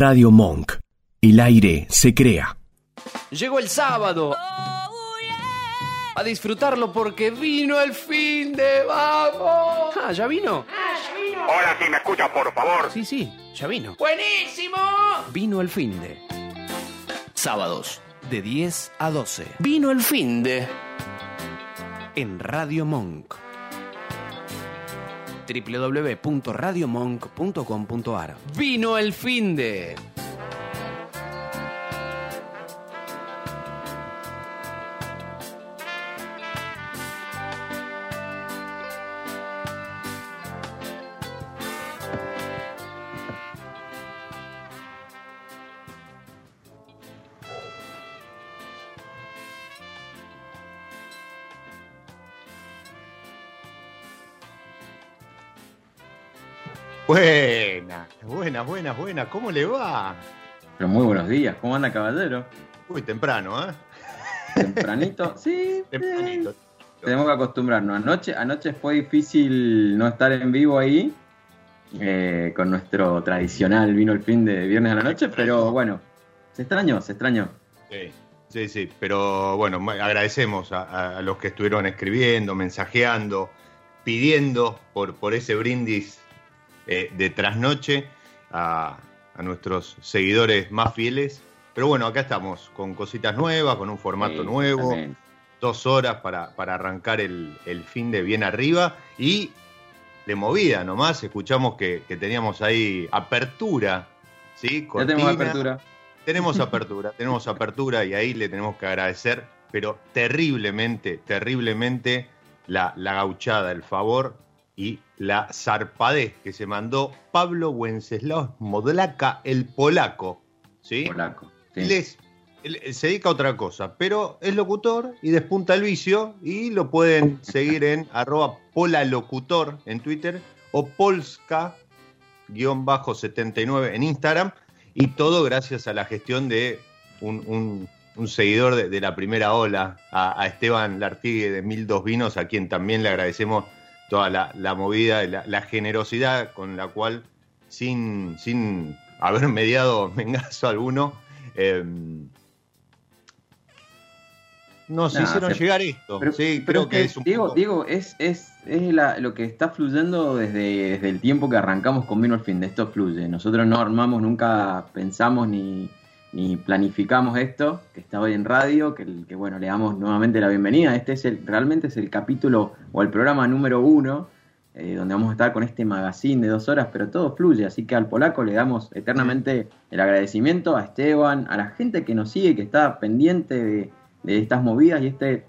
Radio Monk. El aire se crea. Llegó el sábado. A disfrutarlo porque vino el fin de vamos. Ah, ¿ya vino? Hola, si me escucha, por favor. Sí, sí, ya vino. ¡Buenísimo! Vino el fin de. Sábados, de 10 a 12. Vino el fin de. En Radio Monk. www.radiomonk.com.ar. Vino el fin de. Buenas, buenas, buenas. ¿Cómo le va? Pero muy buenos días, ¿cómo anda caballero? Uy, temprano, ¿eh? Tempranito, sí. Tempranito. eh, Tenemos que acostumbrarnos. Anoche, anoche fue difícil no estar en vivo ahí, eh, con nuestro tradicional vino el fin de viernes a la noche, pero bueno, se extrañó, se extrañó. Sí, sí, sí. Pero bueno, agradecemos a, a los que estuvieron escribiendo, mensajeando, pidiendo por, por ese brindis eh, de trasnoche a, a nuestros seguidores más fieles. Pero bueno, acá estamos con cositas nuevas, con un formato Sí, nuevo. dos horas para, para arrancar el, el fin de bien arriba y de movida nomás, escuchamos que, que teníamos ahí apertura, ¿sí? Ya tenemos apertura. Tenemos apertura, tenemos apertura y ahí le tenemos que agradecer, pero terriblemente, terriblemente la, la gauchada, el favor y la zarpadez que se mandó Pablo Wenceslao Modlaca, el polaco, ¿sí? Polaco. sí. Él es- él se dedica a otra cosa, pero es locutor y despunta el vicio y lo pueden seguir en arroba polalocutor en Twitter o polska-79 en Instagram y todo gracias a la gestión de un, un- un seguidor de, de la primera ola, a, a Esteban Lartigue de Mil Dos Vinos, a quien también le agradecemos toda la, la movida, la, la generosidad con la cual, sin, sin haber mediado mengazo alguno, eh, nos Nah, hicieron se- llegar esto. Pero, sí, pero creo que, es un Diego, poco- Diego, es, es, es la- lo que está fluyendo desde, desde el tiempo que arrancamos con Vino al Fin. De esto fluye. Nosotros no armamos, nunca pensamos ni, ni planificamos esto, que está hoy en radio, que, que bueno, le damos nuevamente la bienvenida. Este es el, realmente es el capítulo o el programa número uno, eh, donde vamos a estar con este magazine de dos horas, pero todo fluye. Así que al polaco le damos eternamente el agradecimiento a Esteban, a la gente que nos sigue, que está pendiente de, de estas movidas y este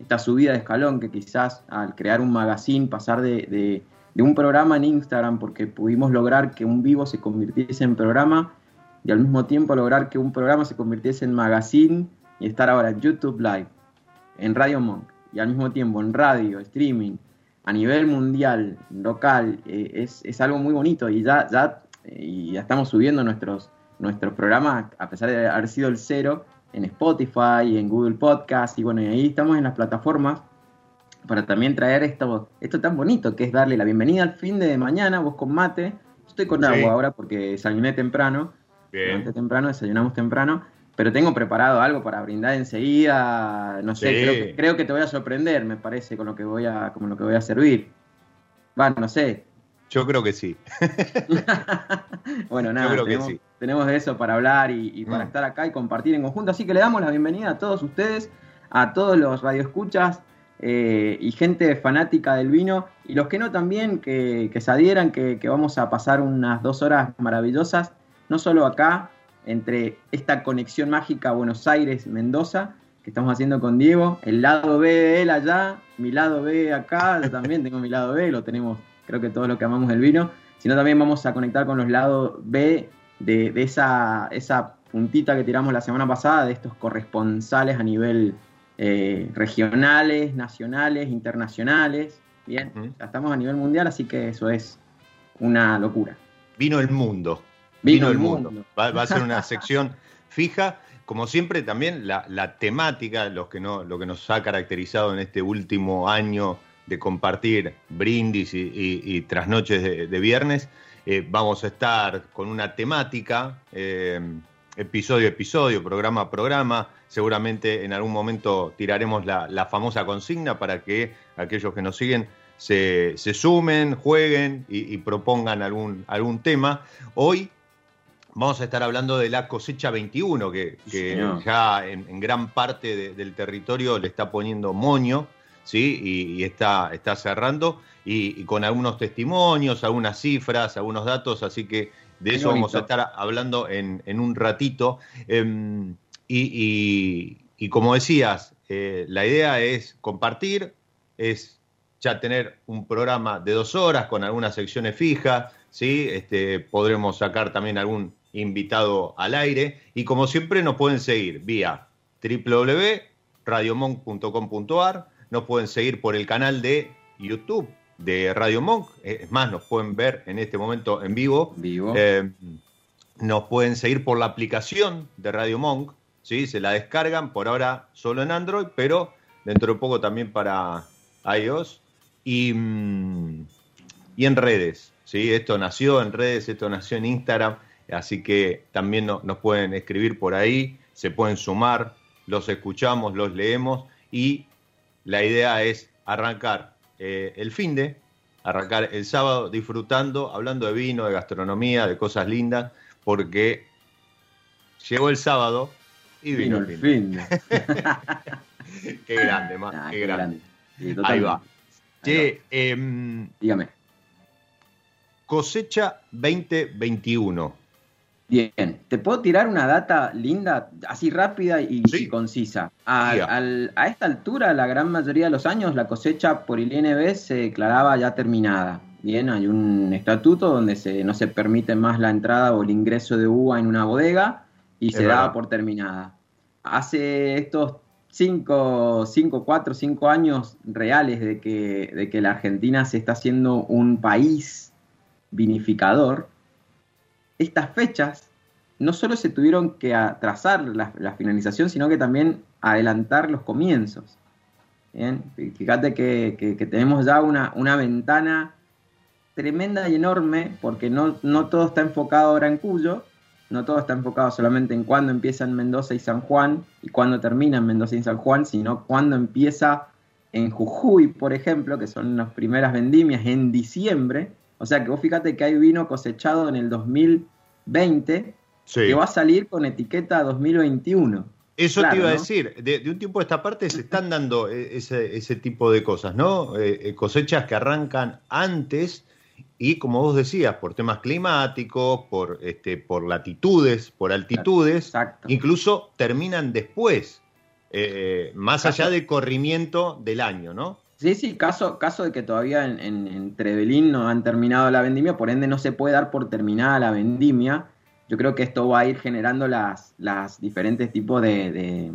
esta subida de escalón que quizás al crear un magazine, pasar de, de- de un programa en Instagram, porque pudimos lograr que un vivo se convirtiese en programa y al mismo tiempo lograr que un programa se convirtiese en magazine y estar ahora en YouTube Live, en Radio Monk y al mismo tiempo en radio, streaming, a nivel mundial, local, eh, es, es algo muy bonito y ya, ya, eh, y ya estamos subiendo nuestros, nuestros programas, a pesar de haber sido el cero, en Spotify, en Google Podcast, y bueno, y ahí estamos en las plataformas para también traer esto, esto tan bonito que es darle la bienvenida al fin de mañana, vos con mate, yo estoy con Sí. agua ahora porque desayuné temprano, Bien. temprano, desayunamos temprano, pero tengo preparado algo para brindar enseguida, no sé, Sí. creo, que, creo que te voy a sorprender, me parece, con lo que voy a, con lo que voy a servir. Va, no sé, Yo creo que sí. bueno, nada, creo que tenemos, sí. tenemos de eso para hablar y, y para Mm. estar acá y compartir en conjunto. Así que le damos la bienvenida a todos ustedes, a todos los radioescuchas eh, y gente fanática del vino y los que no también, que, que se adhieran, que, que vamos a pasar unas dos horas maravillosas, no solo acá, entre esta conexión mágica Buenos Aires-Mendoza que estamos haciendo con Diego, el lado B de él allá, mi lado B acá, yo también tengo mi lado B, lo tenemos creo que todos los que amamos el vino, sino también vamos a conectar con los lados B de, de esa, esa puntita que tiramos la semana pasada, de estos corresponsales a nivel eh, regionales, nacionales, internacionales. Bien, ya estamos a nivel mundial, así que eso es una locura. Vino el mundo. Vino Vino, el mundo. mundo. Va, va a ser una sección fija. Como siempre, también la, la temática, los que no, lo que nos ha caracterizado en este último año de compartir brindis y, y- y trasnoches de, de viernes, Eh, vamos a estar con una temática, eh, episodio a episodio, programa a programa. Seguramente en algún momento tiraremos la, famosa consigna para que aquellos que nos siguen se, sumen, jueguen y, propongan algún, algún tema. Hoy vamos a estar hablando de la cosecha 21, que, ya en, gran parte del territorio le está poniendo moño, ¿sí? Y, está, está cerrando, y, con algunos testimonios, algunas cifras, algunos datos, así que de eso vamos a estar hablando en, un ratito. Em, y, como decías, eh, la idea es compartir, es ya tener un programa de dos horas con algunas secciones fijas, ¿sí? Este, podremos sacar también algún invitado al aire. Y como siempre nos pueden seguir vía www.radiomonk.com.ar, nos pueden seguir por el canal de YouTube de Radio Monk, es más, nos pueden ver en este momento en vivo. Vivo. Eh, nos pueden seguir por la aplicación de Radio Monk, ¿sí? se la descargan por ahora solo en Android, pero dentro de poco también para iOS. Y, mm, y en redes, ¿sí? esto nació en redes, esto nació en Instagram. Así que también nos pueden escribir por ahí, se pueden sumar, los escuchamos, los leemos y la idea es arrancar eh, el fin de, arrancar el sábado disfrutando, hablando de vino, de gastronomía, de cosas lindas, porque llegó el sábado y vino, el fin. qué grande, más, ah, qué, grande. Ahí va. Che, em, dígame. Cosecha 2021. Bien, te puedo tirar una data linda, así rápida y, concisa. A, esta altura, la gran mayoría de los años, la cosecha por el INB se declaraba ya terminada. Bien, hay un estatuto donde se, no se permite más la entrada o el ingreso de uva en una bodega y se daba por terminada. Hace estos 5, 5, 4, 5 años reales de que, de que la Argentina se está haciendo un país vinificador, estas fechas no solo se tuvieron que atrasar la, finalización, sino que también adelantar los comienzos. Fíjate que, tenemos ya una, ventana tremenda y enorme, porque no, no, todo está enfocado ahora en Cuyo, no todo está enfocado solamente en cuándo empieza en Mendoza y San Juan y cuándo termina en Mendoza y San Juan, sino cuándo empieza en Jujuy, por ejemplo, que son las primeras vendimias en diciembre, o sea que vos fíjate que hay vino cosechado en el 2020 que va a salir con etiqueta 2021. Eso te iba a decir, de, un tiempo a esta parte se están dando e, ese, tipo de cosas, ¿no? Eh, eh, cosechas que arrancan antes y como vos decías, por temas climáticos, por, este, por latitudes, por altitudes, incluso terminan después, eh, más allá del corrimiento del año, ¿no? Sí, sí, caso, caso de que todavía en, en, Trevelín no han terminado la vendimia, por ende no se puede dar por terminada la vendimia. Yo creo que esto va a ir generando las, las diferentes tipos de,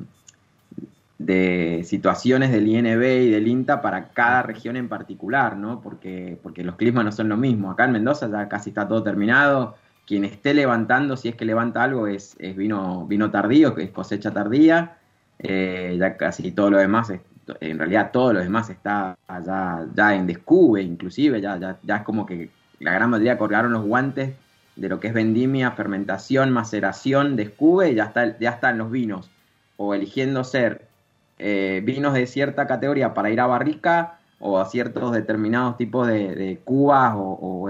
de, situaciones del INB y del INTA para cada región en particular, ¿no? Porque, porque los climas no son lo mismo. Acá en Mendoza ya casi está todo terminado. Quien esté levantando, si es que levanta algo, es, es vino, vino tardío, que es cosecha tardía. Eh, ya casi todo lo demás en realidad todo lo demás está ya, ya en descube, inclusive, ya, ya, ya es como que la gran mayoría colgaron los guantes de lo que es vendimia, fermentación, maceración, descube, y ya, está, ya están los vinos, o eligiendo ser eh, vinos de cierta categoría para ir a barrica, o a ciertos determinados tipos de, cubas o,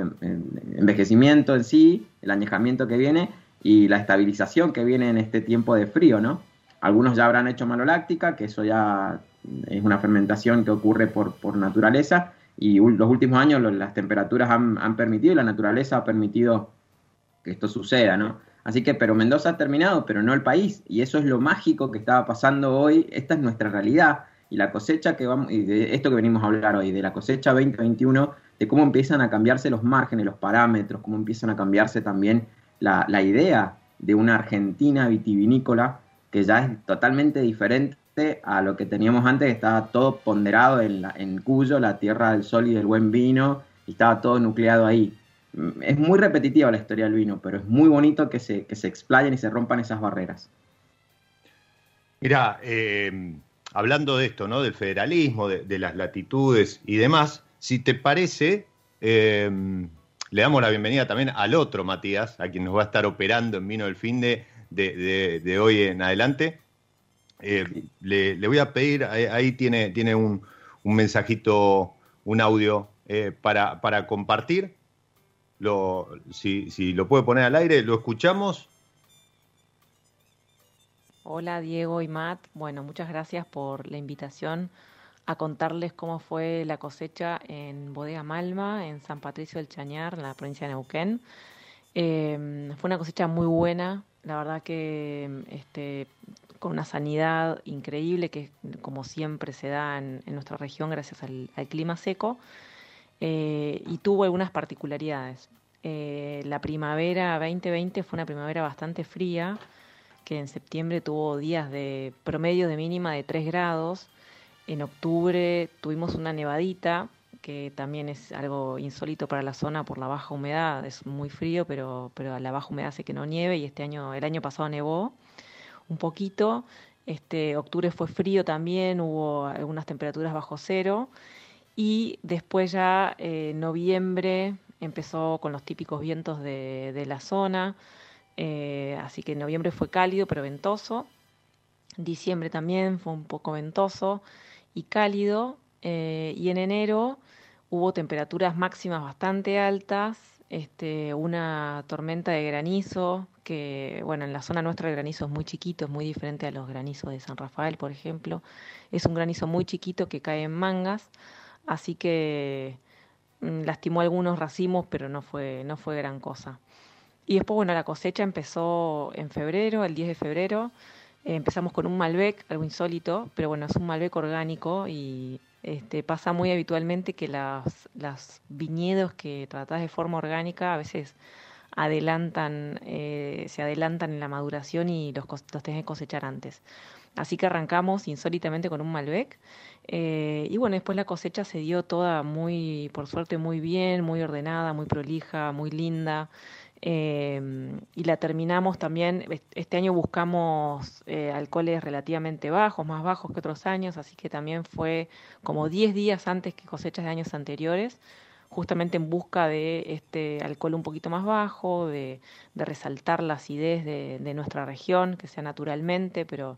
envejecimiento en sí, el añejamiento que viene y la estabilización que viene en este tiempo de frío, ¿no? Algunos ya habrán hecho maloláctica, que eso ya es una fermentación que ocurre por, por naturaleza y los últimos años las temperaturas han, permitido y la naturaleza ha permitido que esto suceda, ¿no? Así que, pero Mendoza ha terminado, pero no el país, y eso es lo mágico que estaba pasando hoy, esta es nuestra realidad, y la cosecha que vamos, y de esto que venimos a hablar hoy, de la cosecha 2021, de cómo empiezan a cambiarse los márgenes, los parámetros, cómo empiezan a cambiarse también la, la idea de una Argentina vitivinícola que ya es totalmente diferente a lo que teníamos antes, que estaba todo ponderado en, en Cuyo, la tierra del sol y del buen vino, y estaba todo nucleado ahí. Es muy repetitiva la historia del vino, pero es muy bonito que se, que se explayen y se rompan esas barreras. Mira, eh, hablando de esto, ¿no? Del federalismo, de, las latitudes y demás, si te parece, eh, le damos la bienvenida también al otro Matías, a quien nos va a estar operando en Vino del Fin de, de, hoy en adelante. Eh, le, voy a pedir, ahí, tiene, tiene un, mensajito, un audio eh, para, para, compartir. Lo, si, si lo puede poner al aire, lo escuchamos. Hola Diego y Matt. Bueno, muchas gracias por la invitación a contarles cómo fue la cosecha en Bodega Malma, en San Patricio del Chañar, en la provincia de Neuquén. Em, fue una cosecha muy buena, la verdad que este, con una sanidad increíble, que como siempre se da en, nuestra región gracias al, clima seco, eh, y tuvo algunas particularidades. Eh, la primavera 2020 fue una primavera bastante fría, que en septiembre tuvo días de promedio de mínima de 3 grados, en octubre tuvimos una nevadita, que también es algo insólito para la zona por la baja humedad. Es muy frío, pero, pero la baja humedad hace que no nieve y este año, el año pasado nevó un poquito. Este octubre fue frío también, hubo algunas temperaturas bajo cero. Y después ya eh, noviembre empezó con los típicos vientos de, la zona. Eh, así que noviembre fue cálido pero ventoso. Diciembre también fue un poco ventoso y cálido. Eh, y en enero hubo temperaturas máximas bastante altas, este, una tormenta de granizo, que bueno, en la zona nuestra el granizo es muy chiquito, es muy diferente a los granizos de San Rafael, por ejemplo. Es un granizo muy chiquito que cae en mangas, así que mm, lastimó algunos racimos, pero no fue, no fue gran cosa. Y después, bueno, la cosecha empezó en febrero, el 10 de febrero. Eh, empezamos con un Malbec, algo insólito, pero bueno, es un Malbec orgánico y este, pasa muy habitualmente que las, viñedos que tratás de forma orgánica a veces adelantan, eh, se adelantan en la maduración y los, los tenés que cosechar antes. Así que arrancamos insólitamente con un Malbec. Eh, y bueno, después la cosecha se dio toda muy, por suerte, muy bien, muy ordenada, muy prolija, muy linda. Em, y la terminamos también, este año buscamos eh, alcoholes relativamente bajos, más bajos que otros años, así que también fue como 10 días antes que cosechas de años anteriores, justamente en busca de este alcohol un poquito más bajo, de, resaltar la acidez de, de, nuestra región, que sea naturalmente, pero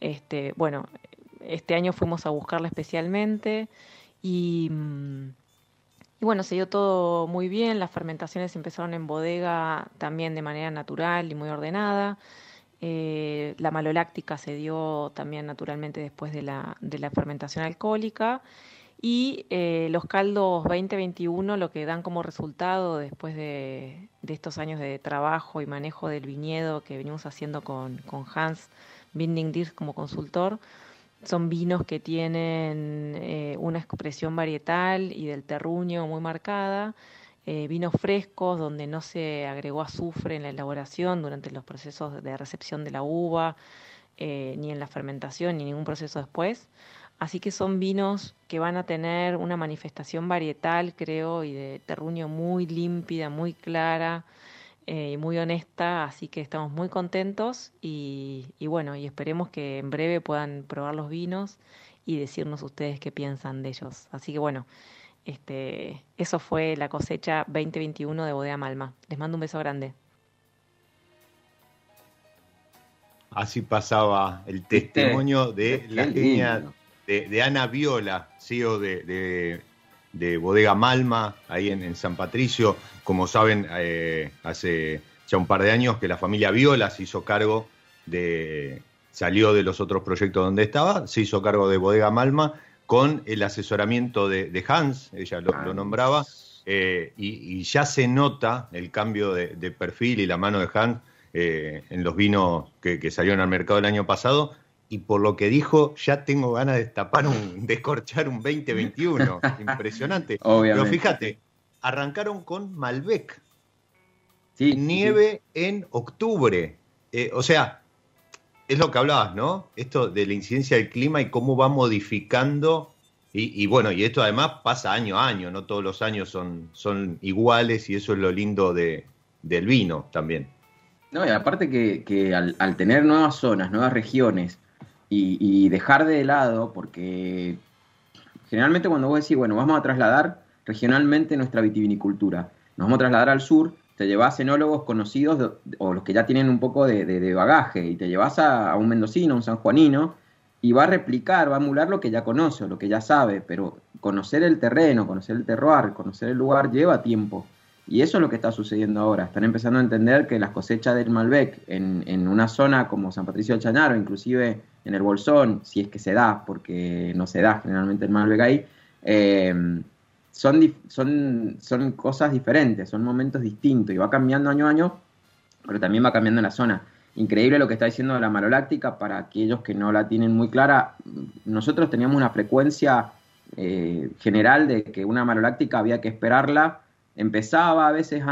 este, bueno, este año fuimos a buscarla especialmente y... Mm, y bueno, se dio todo muy bien, las fermentaciones empezaron en bodega también de manera natural y muy ordenada. Eh, la maloláctica se dio también naturalmente después de la, de la fermentación alcohólica. Y eh, los caldos 2021 lo que dan como resultado después de, de, estos años de trabajo y manejo del viñedo que venimos haciendo con, con Hans Binding como consultor, son vinos que tienen eh, una expresión varietal y del terruño muy marcada, eh, vinos frescos donde no se agregó azufre en la elaboración durante los procesos de recepción de la uva, eh, ni en la fermentación, ni ningún proceso después. Así que son vinos que van a tener una manifestación varietal, creo, y de terruño muy límpida, muy clara, eh, muy honesta, así que estamos muy contentos y, bueno, y esperemos que en breve puedan probar los vinos y decirnos ustedes qué piensan de ellos. Así que bueno, este, eso fue la cosecha 2021 de Bodega Malma. Les mando un beso grande. Así pasaba el testimonio de la genia de, Ana Viola, CEO de de Bodega Malma, ahí en, San Patricio. Como saben, eh, hace ya un par de años que la familia Viola se hizo cargo de, salió de los otros proyectos donde estaba, se hizo cargo de Bodega Malma con el asesoramiento de, Hans, ella lo, nombraba, eh, y, ya se nota el cambio de, perfil y la mano de Hans eh, en los vinos que, que salieron al mercado el año pasado, y por lo que dijo, ya tengo ganas de tapar un, descorchar un 2021. Impresionante. Pero fíjate, arrancaron con Malbec. Sí, Nieve en octubre. Eh, o sea, es lo que hablabas, ¿no? Esto de la incidencia del clima y cómo va modificando. Y, bueno, y esto además pasa año a año, no todos los años son, son iguales y eso es lo lindo de, del vino también. No, y aparte que, al, al, tener nuevas zonas, nuevas regiones, y, dejar de lado, porque generalmente cuando vos decís, bueno, vamos a trasladar regionalmente nuestra vitivinicultura, nos vamos a trasladar al sur, te llevas enólogos conocidos o los que ya tienen un poco de, bagaje y te llevas a, un mendocino, un sanjuanino y va a replicar, va a emular lo que ya conoce, lo que ya sabe, pero conocer el terreno, conocer el terroir, conocer el lugar lleva tiempo. Y eso es lo que está sucediendo ahora. Están empezando a entender que las cosechas del Malbec en, una zona como San Patricio del Chañar o inclusive en el Bolsón, si es que se da, porque no se da generalmente el Malbec ahí, eh, son, son, son cosas diferentes, son momentos distintos y va cambiando año a año, pero también va cambiando en la zona. Increíble lo que está diciendo la maloláctica para aquellos que no la tienen muy clara. Nosotros teníamos una frecuencia eh, general de que una maloláctica había que esperarla. Empezaba a veces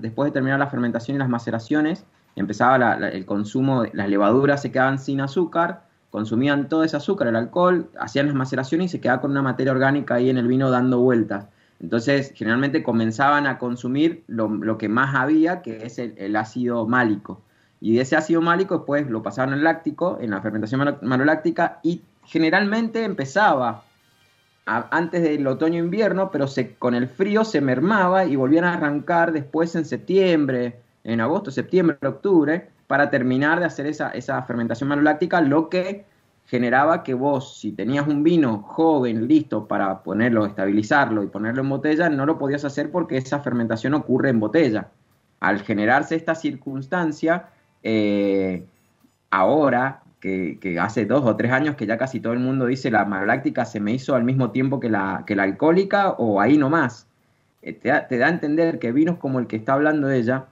después de terminar la fermentación y las maceraciones, empezaba el consumo, las levaduras se quedaban sin azúcar, consumían todo ese azúcar, el alcohol, hacían las maceraciones y se quedaba con una materia orgánica ahí en el vino dando vueltas. Entonces, generalmente comenzaban a consumir lo, que más había, que es el, ácido málico. Y de ese ácido málico después lo pasaban al láctico, en la fermentación maloláctica, y generalmente empezaba antes del otoño-invierno, pero se, con el frío se mermaba y volvían a arrancar después en septiembre, en agosto, septiembre, octubre, para terminar de hacer esa, esa fermentación maloláctica, lo que generaba que vos, si tenías un vino joven, listo para ponerlo, estabilizarlo y ponerlo en botella, no lo podías hacer porque esa fermentación ocurre en botella. Al generarse esta circunstancia, eh, ahora, que, hace dos o tres años que ya casi todo el mundo dice la maloláctica se me hizo al mismo tiempo que la, que la alcohólica o ahí nomás, eh, te, te da a entender que vinos como el que está hablando ella,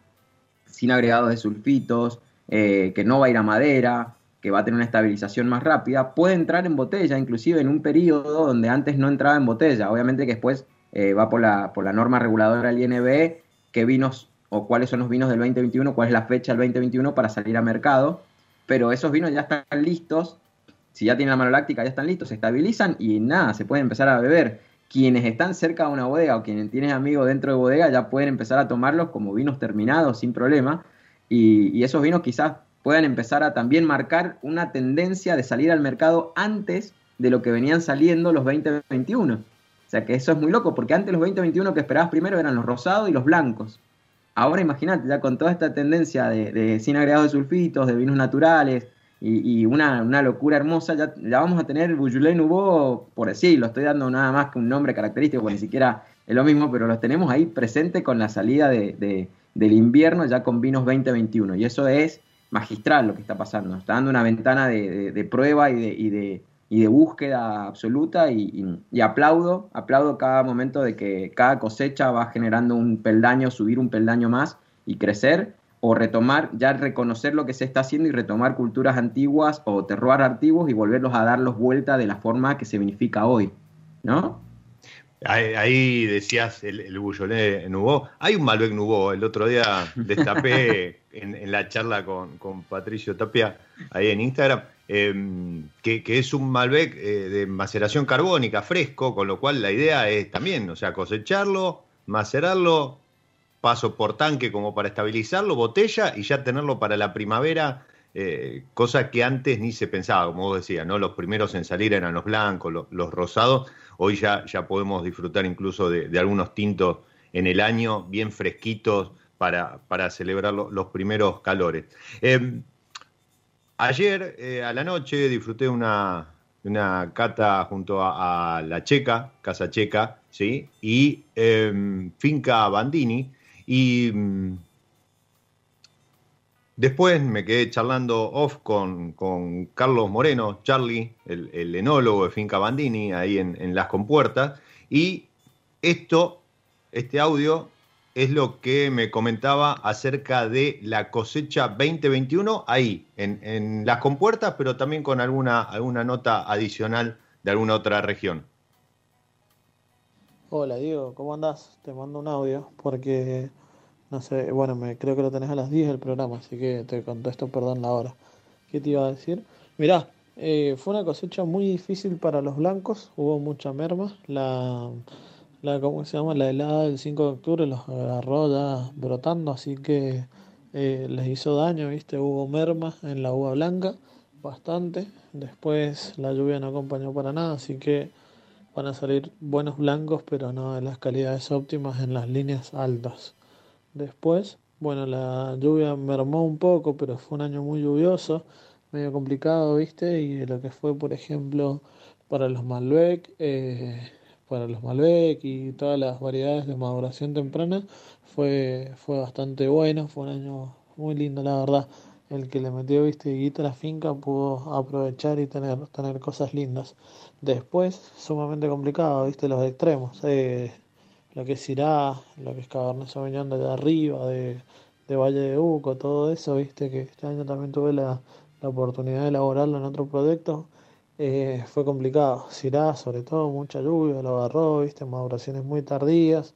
sin agregados de sulfitos, eh, que no va a ir a madera, que va a tener una estabilización más rápida, puede entrar en botella, inclusive en un periodo donde antes no entraba en botella. Obviamente que después eh, va por la, por la norma reguladora del INB, qué vinos o cuáles son los vinos del 2021, cuál es la fecha del 2021 para salir a mercado, pero esos vinos ya están listos, si ya tienen la mano láctica ya están listos, se estabilizan y nada, se pueden empezar a beber. Quienes están cerca de una bodega o quienes tienen amigos dentro de bodega ya pueden empezar a tomarlos como vinos terminados sin problema y, esos vinos quizás puedan empezar a también marcar una tendencia de salir al mercado antes de lo que venían saliendo los 2021. O sea que eso es muy loco, porque antes los 2021 que esperabas primero eran los rosados y los blancos. Ahora imagínate, ya con toda esta tendencia de, sin agregados de sulfitos, de vinos naturales y, una, locura hermosa, ya, vamos a tener Beaujolais Nouveau, por decirlo, estoy dando nada más que un nombre característico, porque ni siquiera es lo mismo, pero los tenemos ahí presente con la salida de del invierno ya con vinos 2021. Y eso es magistral lo que está pasando. Está dando una ventana de, prueba y de, y, de, búsqueda absoluta y, aplaudo, aplaudo cada momento de que cada cosecha va generando un peldaño, subir un peldaño más y crecer o retomar, ya reconocer lo que se está haciendo y retomar culturas antiguas o terroir antiguos y volverlos a darlos vuelta de la forma que se vinifica hoy, ¿no? Ahí, decías el, el Nouveau. Hay un Malbec Nouveau. El otro día destapé en, la charla con, Patricio Tapia ahí en Instagram, em, que, es un Malbec eh, de maceración carbónica fresco, con lo cual la idea es también, o sea, cosecharlo, macerarlo, paso por tanque como para estabilizarlo, botella y ya tenerlo para la primavera. Eh, cosa que antes ni se pensaba, como vos decías, ¿no? Los primeros en salir eran los blancos, los rosados, Hoy ya, ya podemos disfrutar incluso de, algunos tintos en el año, bien fresquitos para, para celebrar los primeros calores. Em, ayer eh, a la noche disfruté una, una cata junto a, la Checa, Casa Checa, ¿sí? y em, Finca Bandini. Y mm, Después me quedé charlando off con, Carlos Moreno, Charlie, el, enólogo de Finca Bandini, ahí en, Las Compuertas. Y esto, este audio, es lo que me comentaba acerca de la cosecha 2021 ahí, en, Las Compuertas, pero también con alguna, alguna nota adicional de alguna otra región. Hola Diego, ¿cómo andás? Te mando un audio porque no sé, bueno, me, creo que lo tenés a las 10 del programa, así que te contesto, perdón la hora. ¿Qué te iba a decir? Mirá, eh, fue una cosecha muy difícil para los blancos, hubo mucha merma. La, la ¿cómo se llama? La helada del 5 de octubre los agarró ya brotando, así que eh, les hizo daño, ¿viste? Hubo merma en la uva blanca, bastante. Después la lluvia no acompañó para nada, así que van a salir buenos blancos, pero no de las calidades óptimas en las líneas altas. Después, bueno, la lluvia mermó un poco, pero fue un año muy lluvioso, medio complicado, ¿viste? Y lo que fue, por ejemplo, para los Malbec, eh, para los Malbec y todas las variedades de maduración temprana, fue, fue bastante bueno, fue un año muy lindo, la verdad. El que le metió, viste, guita a la finca pudo aprovechar y tener, tener cosas lindas. Después, sumamente complicado, viste, los extremos. Eh, lo que es Syrah, lo que es Cabernet Sauvignon de arriba, de, de Valle de Uco, todo eso, viste, que este año también tuve la, la oportunidad de elaborarlo en otro proyecto. Eh, fue complicado. Syrah, sobre todo, mucha lluvia, lo agarró, viste, maduraciones muy tardías.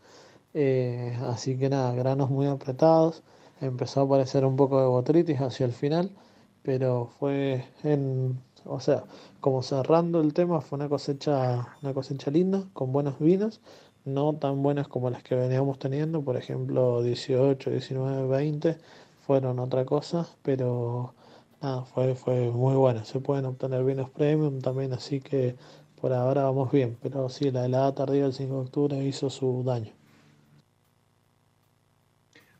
Eh, así que nada, granos muy apretados empezó a aparecer un poco de botritis hacia el final, pero fue en, o sea, como cerrando el tema, fue una cosecha, una cosecha linda, con buenos vinos, no tan buenas como las que veníamos teniendo, por ejemplo 18, 19, 20 fueron otra cosa, pero nada, fue, fue muy buena. Se pueden obtener vinos premium también, así que por ahora vamos bien, pero sí, la helada tardía del 5 de octubre hizo su daño.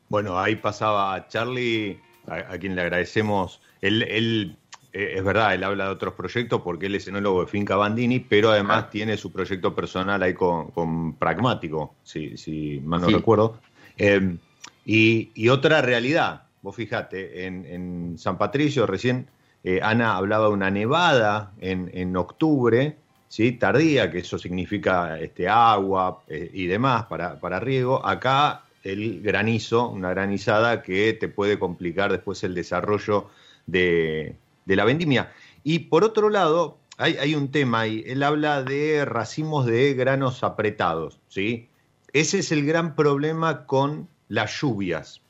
Bueno, ahí pasaba Charlie, a, quien le agradecemos. Él, él es verdad, él habla de otros proyectos porque él es enólogo de Finca Bandini, pero además tiene su proyecto personal ahí con, Pragmático, si, si mal no recuerdo. Em, y, otra realidad, vos fijate, en, San Patricio recién eh, Ana hablaba de una nevada en, octubre, ¿sí? tardía, que eso significa este, agua eh, y demás para, para riego. Acá el granizo, una granizada que te puede complicar después el desarrollo de, la vendimia. Y por otro lado, hay, un tema ahí, él habla de racimos de granos apretados, ¿sí? Ese es el gran problema con las lluvias.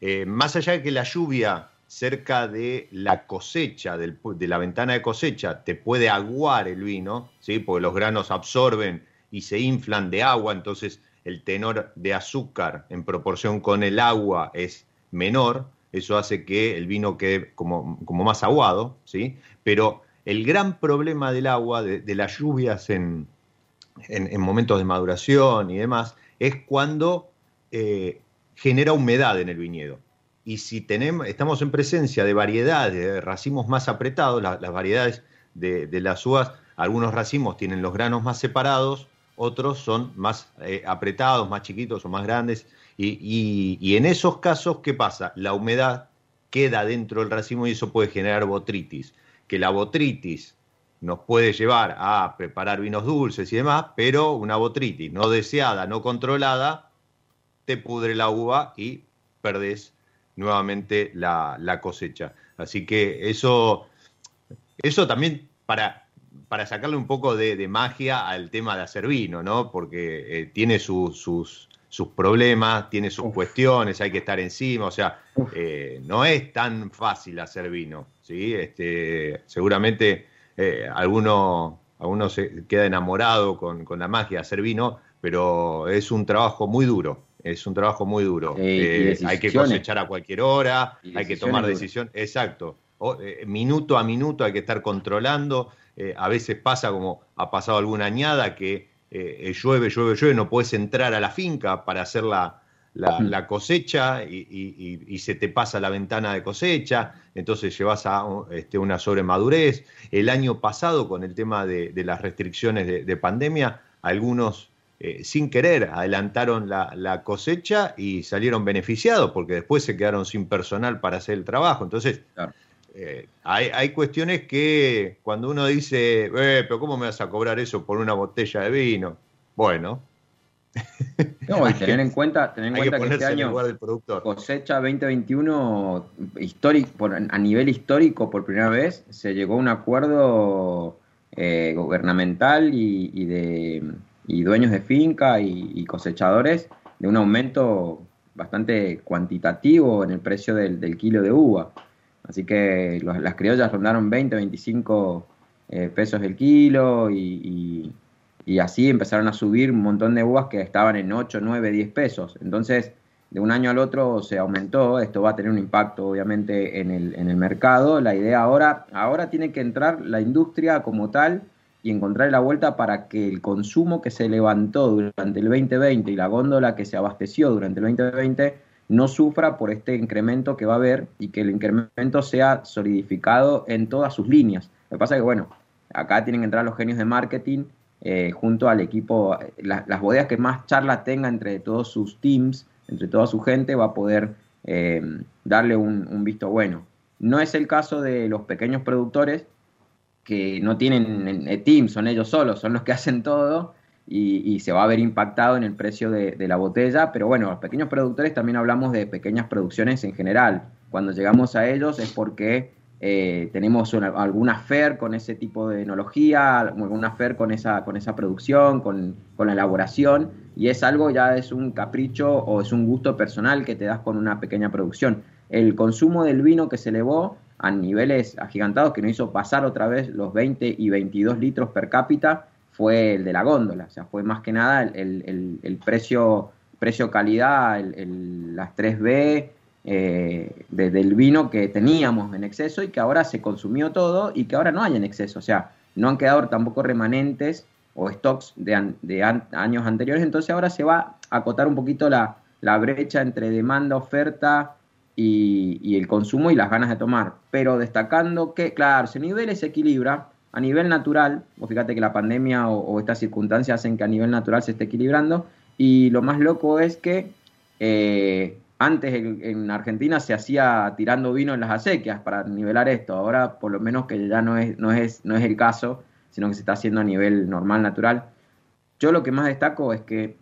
Eh, más allá de que la lluvia cerca de la cosecha, de la ventana de cosecha, te puede aguar el vino, ¿sí? porque los granos absorben y se inflan de agua, entonces el tenor de azúcar en proporción con el agua es menor, eso hace que el vino quede como, más aguado, ¿sí? Pero el gran problema del agua, de, las lluvias en, en, momentos de maduración y demás, es cuando eh, genera humedad en el viñedo. Y si tenemos, estamos en presencia de variedades, de racimos más apretados, las variedades de, de las uvas, algunos racimos tienen los granos más separados, otros son más eh, apretados, más chiquitos o más grandes. Y, en esos casos, ¿qué pasa? La humedad queda dentro del racimo y eso puede generar botritis. Que la botritis nos puede llevar a preparar vinos dulces y demás, pero una botritis no deseada, no controlada, te pudre la uva y perdés nuevamente la, la cosecha. Así que eso, eso también para, para sacarle un poco de, magia al tema de hacer vino, ¿no? Porque eh, tiene sus, sus, problemas, tiene sus cuestiones, hay que estar encima, o sea, eh, no es tan fácil hacer vino, ¿sí? Este, seguramente eh, alguno, alguno se queda enamorado con, la magia de hacer vino, pero es un trabajo muy duro, es un trabajo muy duro. hay que cosechar a cualquier hora, hay que tomar decisión, exacto. minuto a minuto hay que estar controlando. Eh, a veces pasa como ha pasado alguna añada que eh, llueve, llueve, llueve, no puedes entrar a la finca para hacer la, la, cosecha y, se te pasa la ventana de cosecha, entonces llevas a este, una sobremadurez. El año pasado, con el tema de, las restricciones de, pandemia, algunos eh, sin querer adelantaron la, cosecha y salieron beneficiados porque después se quedaron sin personal para hacer el trabajo. Entonces, eh, hay, cuestiones que cuando uno dice, eh, pero ¿cómo me vas a cobrar eso por una botella de vino? Bueno. No, y tener en cuenta, tener en cuenta que, este año cosecha 2021 histórico, a nivel histórico por primera vez se llegó a un acuerdo eh, gubernamental y, de dueños de finca y, cosechadores de un aumento bastante cuantitativo en el precio del kilo de uva. Así que las criollas rondaron 20, 25 eh, pesos el kilo y, así empezaron a subir un montón de uvas que estaban en 8, 9, 10 pesos. Entonces, de un año al otro se aumentó, esto va a tener un impacto obviamente en el, en el mercado. La idea ahora, ahora tiene que entrar la industria como tal y encontrar la vuelta para que el consumo que se levantó durante el 2020 y la góndola que se abasteció durante el 2020 no sufra por este incremento que va a haber y que el incremento sea solidificado en todas sus líneas. Lo que pasa es que, bueno, acá tienen que entrar los genios de marketing eh, junto al equipo, las bodegas que más charla tenga entre todos sus teams, entre toda su gente, va a poder eh, darle un, visto bueno. No es el caso de los pequeños productores que no tienen eh, teams, son ellos solos, son los que hacen todo y, se va a ver impactado en el precio de, la botella, pero bueno, los pequeños productores también hablamos de pequeñas producciones en general. Cuando llegamos a ellos es porque eh, tenemos alguna FER con ese tipo de enología, alguna FER con esa, con esa producción, con, la elaboración, y es algo ya es un capricho o es un gusto personal que te das con una pequeña producción. El consumo del vino que se elevó a niveles agigantados, que nos hizo pasar otra vez los 20 y 22 litros per cápita, fue el de la góndola, o sea, fue más que nada el, precio, precio calidad, las 3B, eh, del vino que teníamos en exceso y que ahora se consumió todo y que ahora no hay en exceso. O sea, no han quedado tampoco remanentes o stocks de, años anteriores, entonces ahora se va a acotar un poquito la, brecha entre demanda, oferta y, el consumo y las ganas de tomar. Pero destacando que, claro, ese nivel se equilibra a nivel natural, o fíjate que la pandemia o, estas circunstancias hacen que a nivel natural se esté equilibrando, y lo más loco es que eh, antes en, Argentina se hacía tirando vino en las acequias para nivelar esto. Ahora por lo menos que ya no es, no es, no es el caso, sino que se está haciendo a nivel normal, natural. Yo lo que más destaco es que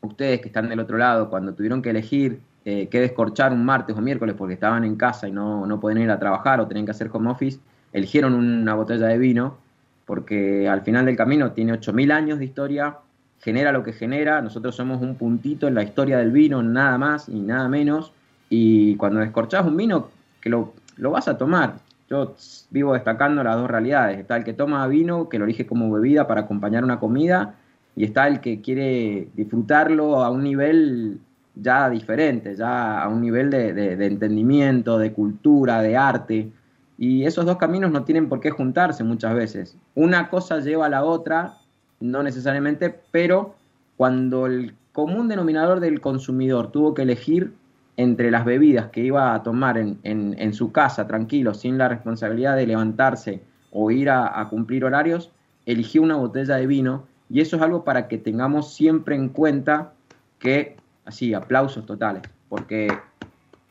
ustedes que están del otro lado, cuando tuvieron que elegir eh, qué descorchar un martes o miércoles porque estaban en casa y no, no pueden ir a trabajar o tenían que hacer home office, eligieron una botella de vino porque al final del camino tiene 8.000 años de historia, genera lo que genera, nosotros somos un puntito en la historia del vino, nada más y nada menos, y cuando descorchás un vino, que lo, vas a tomar. Yo vivo destacando las dos realidades, está el que toma vino, que lo elige como bebida para acompañar una comida, y está el que quiere disfrutarlo a un nivel ya diferente, ya a un nivel de, de entendimiento, de cultura, de arte. Y esos dos caminos no tienen por qué juntarse muchas veces. Una cosa lleva a la otra no necesariamente, pero cuando el común denominador del consumidor tuvo que elegir entre las bebidas que iba a tomar en, su casa tranquilo, sin la responsabilidad de levantarse o ir a, cumplir horarios, eligió una botella de vino y eso es algo para que tengamos siempre en cuenta que, así, aplausos totales, porque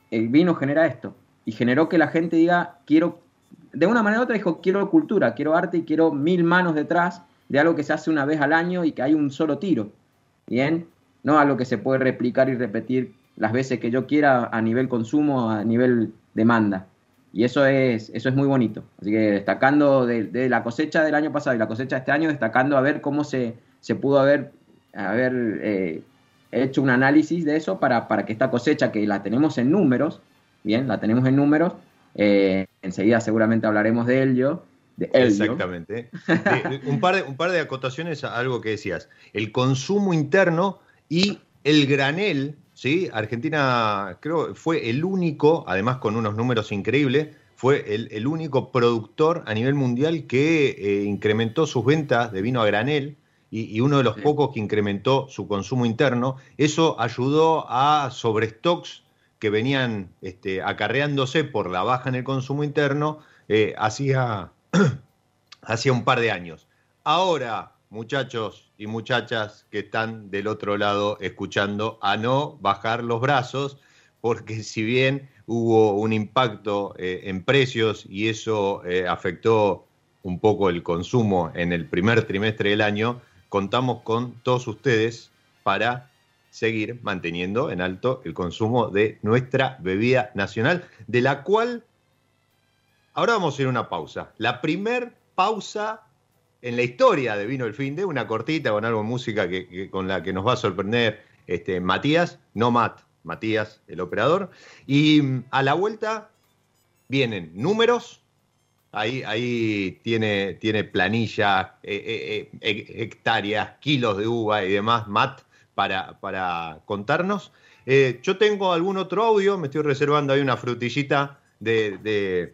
el vino genera esto y generó que la gente diga, quiero, de una manera u otra dijo, quiero cultura, quiero arte y quiero mil manos detrás de algo que se hace una vez al año y que hay un solo tiro. Bien, no algo que se puede replicar y repetir las veces que yo quiera a nivel consumo, a nivel demanda. Y eso es, eso es muy bonito. Así que destacando de, la cosecha del año pasado y la cosecha de este año, destacando a ver cómo se, se pudo haber, haber eh, hecho un análisis de eso para, para, que esta cosecha, que la tenemos en números, bien, la tenemos en números, eh, enseguida seguramente hablaremos de ello, Exactamente. un, par de, un par de acotaciones a algo que decías. El consumo interno y el granel, ¿sí? Argentina creo fue el único, además con unos números increíbles, fue el, único productor a nivel mundial que eh, incrementó sus ventas de vino a granel y, uno de los pocos que incrementó su consumo interno. Eso ayudó a sobrestocks que venían este, acarreándose por la baja en el consumo interno, eh, hacía hacía un par de años. Ahora, muchachos y muchachas que están del otro lado escuchando, a no bajar los brazos, porque si bien hubo un impacto eh, en precios y eso eh, afectó un poco el consumo en el primer trimestre del año, contamos con todos ustedes para seguir manteniendo en alto el consumo de nuestra bebida nacional, de la cual Ahora vamos a ir a una pausa. La primer pausa en la historia de Vino el Fin de, una cortita con algo de música que, con la que nos va a sorprender este, Matías, no Matt, Matías, el operador. Y mm, a la vuelta vienen números. Ahí, ahí tiene, tiene planilla, eh, eh, eh, hectáreas, kilos de uva y demás, Matt, para, para contarnos. yo tengo algún otro audio, me estoy reservando ahí una frutillita de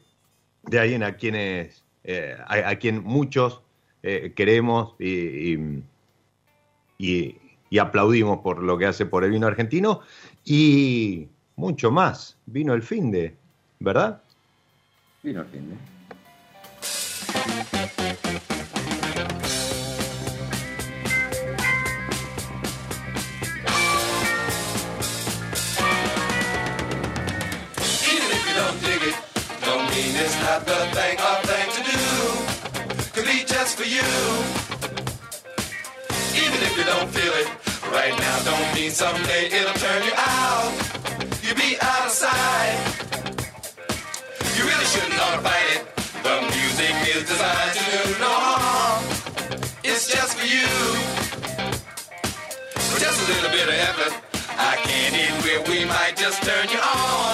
de alguien a quienes, eh, a, quien muchos eh, queremos y, y, aplaudimos por lo que hace por el vino argentino y mucho más. Vino el fin de, ¿verdad? Vino el fin de. Not the thing or thing to do. Could be just for you. Even if you don't feel it right now, don't mean someday it'll turn you out. You'll be out of sight. You really shouldn't ought to fight it. The music is designed to do no harm. It's just for you. Just a little bit of effort. I can't eat where we might just turn you on.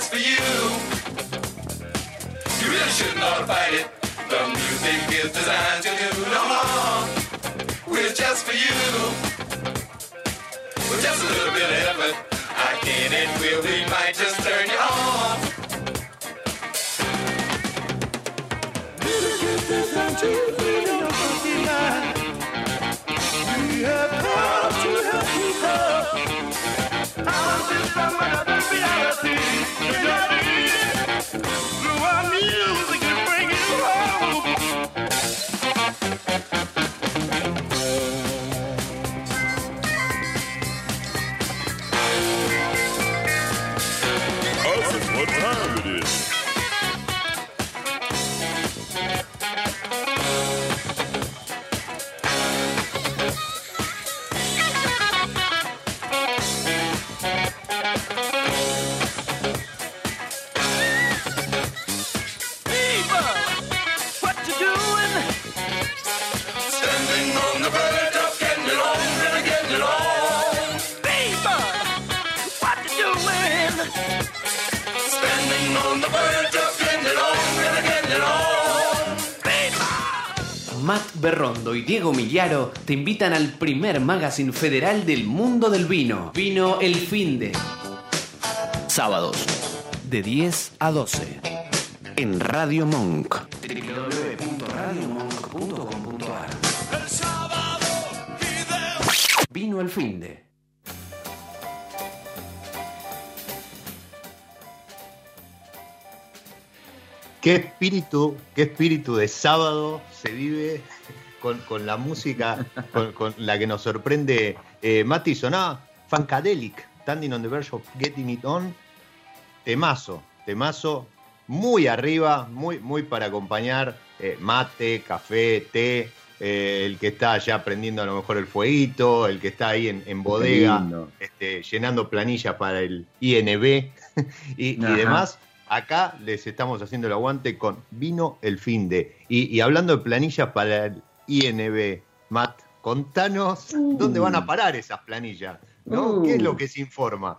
Just for you. You really shouldn't fight it. The music is designed to do no harm. We're just for you. With just a little bit of effort, I can and will. We might just turn you on. Music is designed to do no harm. We have come to help you grow. I'm just from another reality. Berrondo y Diego Millaro te invitan al primer magazine federal del mundo del vino. Vino El Finde. Sábados, de 10 a 12. En Radio Monk. www.radiomonk.com.ar Vino El Finde. Qué espíritu, qué espíritu de sábado se vive con, la música con, la que nos sorprende eh, Mati sonaba Funkadelic, Standing on the Verge of Getting It On, temazo, temazo, muy arriba, muy, muy para acompañar eh, mate, café, té, eh, el que está ya prendiendo a lo mejor el fueguito, el que está ahí en, bodega, este, llenando planillas para el INB y, demás. Acá les estamos haciendo el aguante con Vino el Fin de. Y, y hablando de planillas para el INB. Matt, contanos dónde van a parar esas planillas, ¿no? ¿Qué es lo que se informa?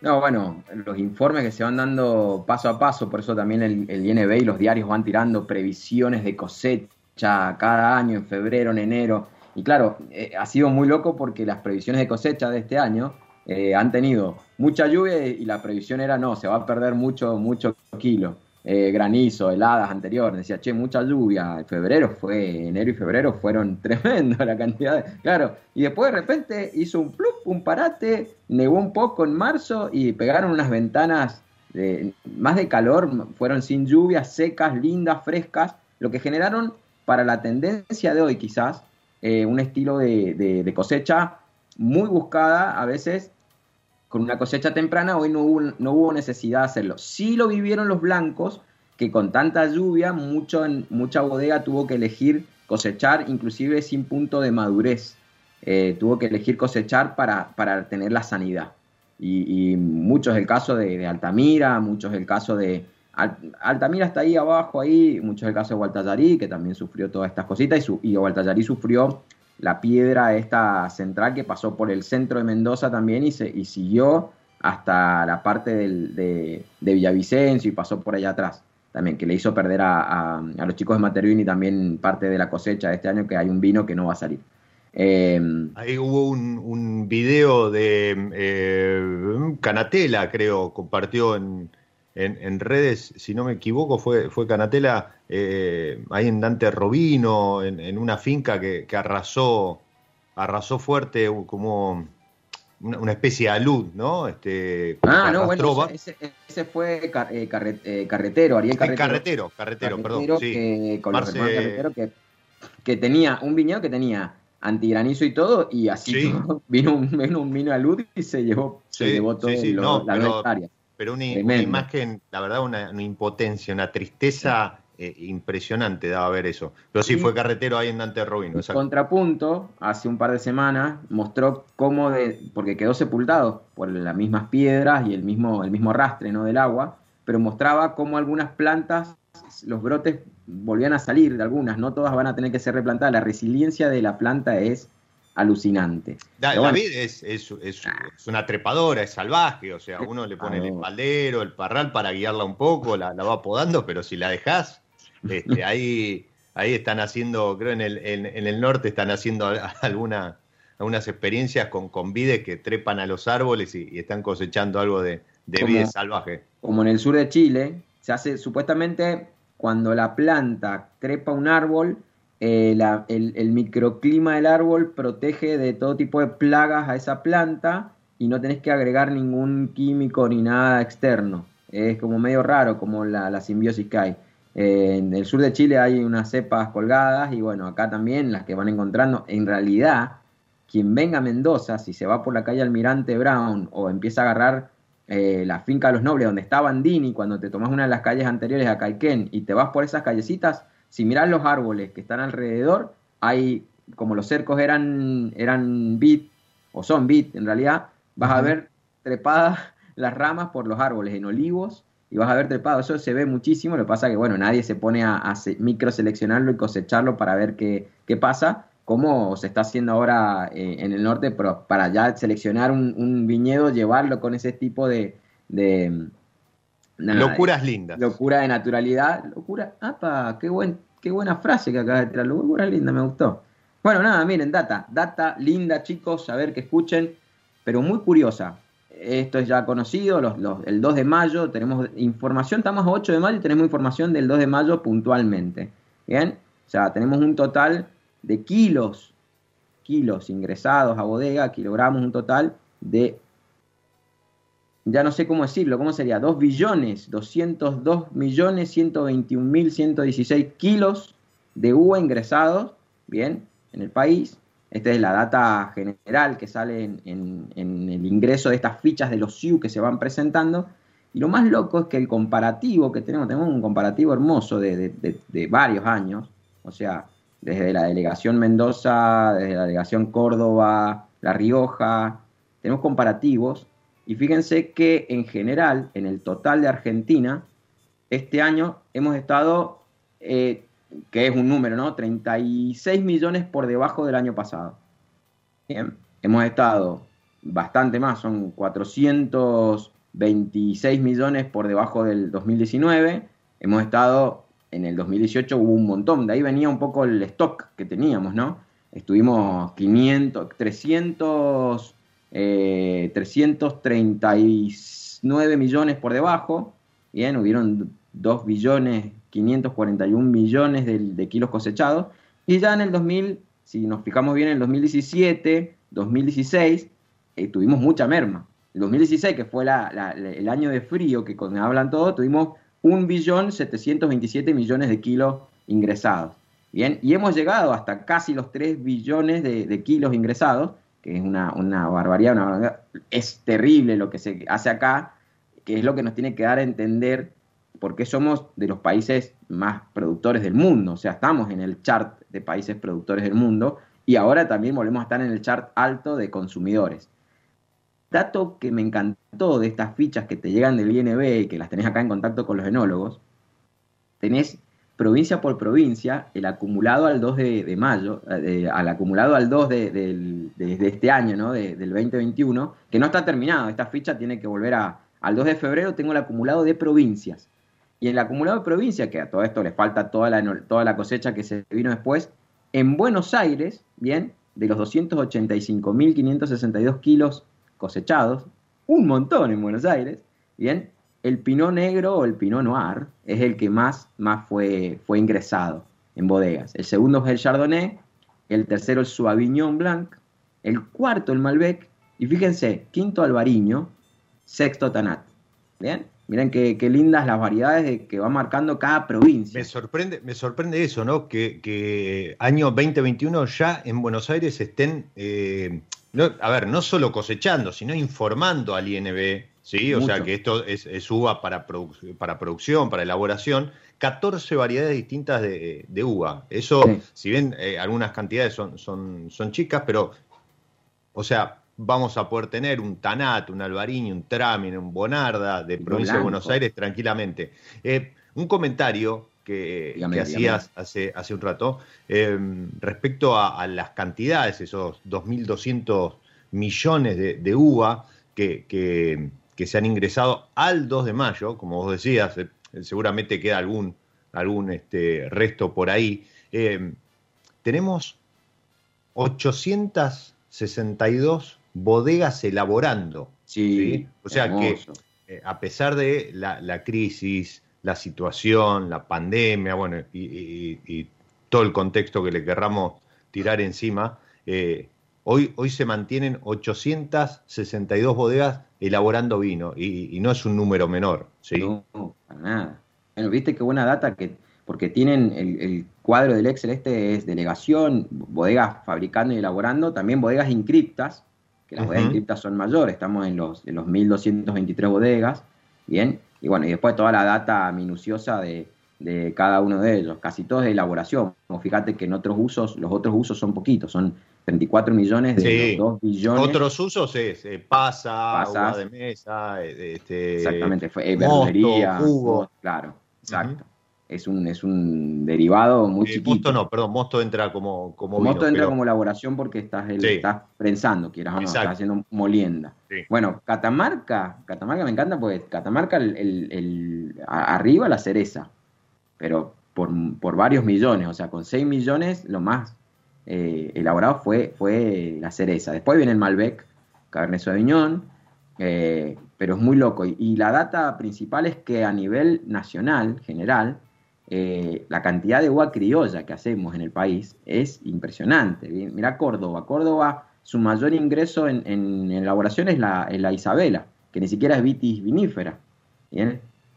No, bueno, los informes que se van dando paso a paso, por eso también el, INB y los diarios van tirando previsiones de cosecha cada año, en febrero, en enero. Y claro, eh, ha sido muy loco porque las previsiones de cosecha de este año eh, han tenido mucha lluvia y la previsión era no, se va a perder mucho, mucho kilo. Eh, granizo, heladas anteriores, decía, che, mucha lluvia, febrero fue, enero y febrero fueron tremendo la cantidad, claro, y después de repente hizo un plup, un parate, negó un poco en marzo y pegaron unas ventanas de, más de calor, fueron sin lluvias, secas, lindas, frescas, lo que generaron para la tendencia de hoy quizás eh, un estilo de, de, cosecha muy buscada, a veces con una cosecha temprana, hoy no hubo, no hubo necesidad de hacerlo. Sí lo vivieron los blancos, que con tanta lluvia, mucho, mucha bodega tuvo que elegir cosechar inclusive sin punto de madurez. Eh, tuvo que elegir cosechar para, para tener la sanidad. Y, y mucho es el caso de, de Altamira, mucho es el caso de... Al- Altamira está ahí abajo, ahí, mucho es el caso de Gualtallarí, que también sufrió todas estas cositas, y, su, y Gualtallarí sufrió la piedra esta central que pasó por el centro de Mendoza también y, se, y siguió hasta la parte del- de, Villavicencio y pasó por allá atrás también, que le hizo perder a, a- los chicos de Materuini también parte de la cosecha de este año, que hay un vino que no va a salir. Eh, Ahí hubo un, un video de eh, Canatela, creo, compartió en, en- en redes, si no me equivoco, fue, fue Canatela eh, ahí en Dante Robino, en, en una finca que, que arrasó, arrasó fuerte como una, una especie de alud, ¿no? Este, ah, que no, bueno, ese, ese fue car- eh, carre- eh, Carretero, Ariel Carretero. carretero, carretero, perdón. Carretero Sí. que, con los Marce- hermanos Carretero que, que tenía un viñedo que tenía antigranizo y todo, y así Sí. vino, un, vino un vino a luz y se llevó, se Sí, llevó todo sí, lo- no, pero-. Pero una, imagen, la verdad, una, una impotencia, una tristeza eh, impresionante daba ver eso. Pero sí, fue carretero ahí en Dante Robino, exacto. Contrapunto, hace un par de semanas, mostró cómo, de, porque quedó sepultado por las mismas piedras y el mismo, el mismo arrastre ¿no? del agua, pero mostraba cómo algunas plantas, los brotes volvían a salir de algunas, no todas van a tener que ser replantadas. La resiliencia de la planta es alucinante. Da- Pero la bueno, vid es, es- es- es una trepadora, es salvaje, o sea, uno le pone el espaldero, el parral para guiarla un poco, la, la va podando, pero si la dejás, este, ahí, ahí están haciendo, creo en el, en, en el norte están haciendo al- alguna, algunas experiencias con, con vides que trepan a los árboles y, y están cosechando algo de, de Como- vides salvaje. como en el sur de Chile, se hace supuestamente cuando la planta trepa un árbol, eh, el, microclima del árbol protege de todo tipo de plagas a esa planta y no tenés que agregar ningún químico ni nada externo. Es como medio raro como la, la simbiosis que hay. Eh, en el sur de Chile hay unas cepas colgadas y bueno, acá también las que van encontrando. En realidad, quien venga a Mendoza, si se va por la calle Almirante Brown o empieza a agarrar eh, la finca de los nobles, donde está Bandini, cuando te tomas una de las calles anteriores a Caiquén y te vas por esas callecitas, si miras los árboles que están alrededor, hay, como los cercos eran, eran vid, o son vid en realidad, vas a ver trepadas las ramas por los árboles en olivos y vas a ver trepado. Eso se ve muchísimo, lo que pasa que, bueno, nadie se pone a, a se- microseleccionarlo y cosecharlo para ver qué, qué pasa, como se está haciendo ahora eh, en el norte, pero para ya seleccionar un, un viñedo, llevarlo con ese tipo de... de nada, Locuras lindas. Locura de naturalidad. Locura. ¡Apa! Qué, buen, qué buena frase que acabas de tirar. Locura linda, me gustó. Bueno, nada, miren, data. Data linda, chicos, a ver que escuchen, pero muy curiosa. Esto es ya conocido, los, los- el 2 de mayo tenemos información, estamos a 8 de mayo y tenemos información del 2 de mayo puntualmente. Bien, o sea, tenemos un total de kilos, kilos ingresados a bodega, kilogramos, un total de ya no sé cómo decirlo, ¿cómo sería? 2 billones, 202 millones, 121 mil, 116 kilos de uva ingresados, bien, en el país. Esta es la data general que sale en, el ingreso de estas fichas de los SIU que se van presentando. Y lo más loco es que el comparativo que tenemos, tenemos un comparativo hermoso de- de varios años, o sea, desde la delegación Mendoza, desde la delegación Córdoba, La Rioja, tenemos comparativos y fíjense que en general, en el total de Argentina, este año hemos estado, eh, que es un número, ¿no? 36 millones por debajo del año pasado. Bien, hemos estado bastante más, son 426 millones por debajo del 2019. Hemos estado, en el 2018 hubo un montón, de ahí venía un poco el stock que teníamos, ¿no? Estuvimos 500, 300, eh, 339 millones por debajo. Bien, hubieron 2 billones, 541 millones de, kilos cosechados. Y ya en el 2000, si nos fijamos bien, en el 2017, 2016, eh, tuvimos mucha merma. El 2016, que fue el año de frío, que hablan todo, tuvimos 1.727 millones de kilos ingresados. Bien, y hemos llegado hasta casi los 3 billones de kilos ingresados, que es una, una barbaridad, una barbaridad. es terrible lo que se hace acá, que es lo que nos tiene que dar a entender por qué somos de los países más productores del mundo. O sea, estamos en el chart de países productores del mundo y ahora también volvemos a estar en el chart alto de consumidores. Dato que me encantó de estas fichas que te llegan del INB y que las tenés acá en contacto con los enólogos, tenés provincia por provincia el acumulado al 2 de, mayo, eh, al acumulado al 2 de, este año, ¿no? del 2021, que no está terminado. Esta ficha tiene que volver a, al 2 de febrero, tengo el acumulado de provincias. Y el acumulado de provincias, que a todo esto le falta toda la, toda la cosecha que se vino después, en Buenos Aires, bien, de los 285.562 kilos cosechados, un montón en Buenos Aires, bien, el Pinot Negro o el Pinot Noir es el que más, más fue, fue ingresado en bodegas. El segundo es el Chardonnay, el tercero el Sauvignon Blanc, el cuarto el Malbec, y fíjense, quinto Albariño, sexto Tanat. ¿Bien? Miren qué, lindas las variedades de, que va marcando cada provincia. Me sorprende, me sorprende eso, ¿no? Que, año 2021 ya en Buenos Aires estén, eh, a ver, no solo cosechando, sino informando al INB, ¿sí? O sea que esto es, uva para, para producción, para elaboración. 14 variedades distintas de, uva. Eso, si bien eh, algunas cantidades son, son, son chicas, pero, o sea, vamos a poder tener un Tanat, un Albariño, un Tramine, un Bonarda de provincia de Buenos Aires tranquilamente. Eh, un comentario que, hacías hace, hace un rato em, respecto a, las cantidades, esos 2.200 millones de, uva que, que, se han ingresado al 2 de mayo, como vos decías, eh, seguramente queda algún, algún este, resto por ahí. Em, tenemos 862 bodegas elaborando. Sí, O sea que eh, a pesar de la, crisis, la situación, la pandemia, bueno, y, todo el contexto que le querramos tirar encima, eh, hoy, hoy se mantienen 862 bodegas elaborando vino y, no es un número menor. ¿sí? No, para nada. Bueno, viste qué buena data que porque tienen el, el, cuadro del Excel este es delegación, bodegas fabricando y elaborando, también bodegas inscriptas, que las bodegas inscriptas son mayores, estamos en los, en los 1223 bodegas, ¿bien? Y bueno, y después toda la data minuciosa de, cada uno de ellos, casi todos de elaboración. Como fíjate que en otros usos, los otros usos son poquitos, son 34 millones de 2 billones. Otros usos es eh, pasa, uva de mesa, eh, este, exactamente, fue, eh, jugo. claro, exacto es un, es un derivado muy eh, chiquito. Mosto no, perdón, mosto entra como, como Mosto entra como elaboración porque estás, estás prensando, quieras o no, estás haciendo molienda. Bueno, Catamarca, Catamarca me encanta porque Catamarca el, el, arriba la cereza, pero por, por, varios millones, o sea, con 6 millones lo más eh, elaborado fue, fue la cereza. Después viene el Malbec, Cabernet Sauvignon, eh, pero es muy loco. y la data principal es que a nivel nacional, general, eh, la cantidad de uva criolla que hacemos en el país es impresionante. Mira Córdoba. Córdoba, su mayor ingreso en, elaboración es la, Isabela, que ni siquiera es vitis vinífera.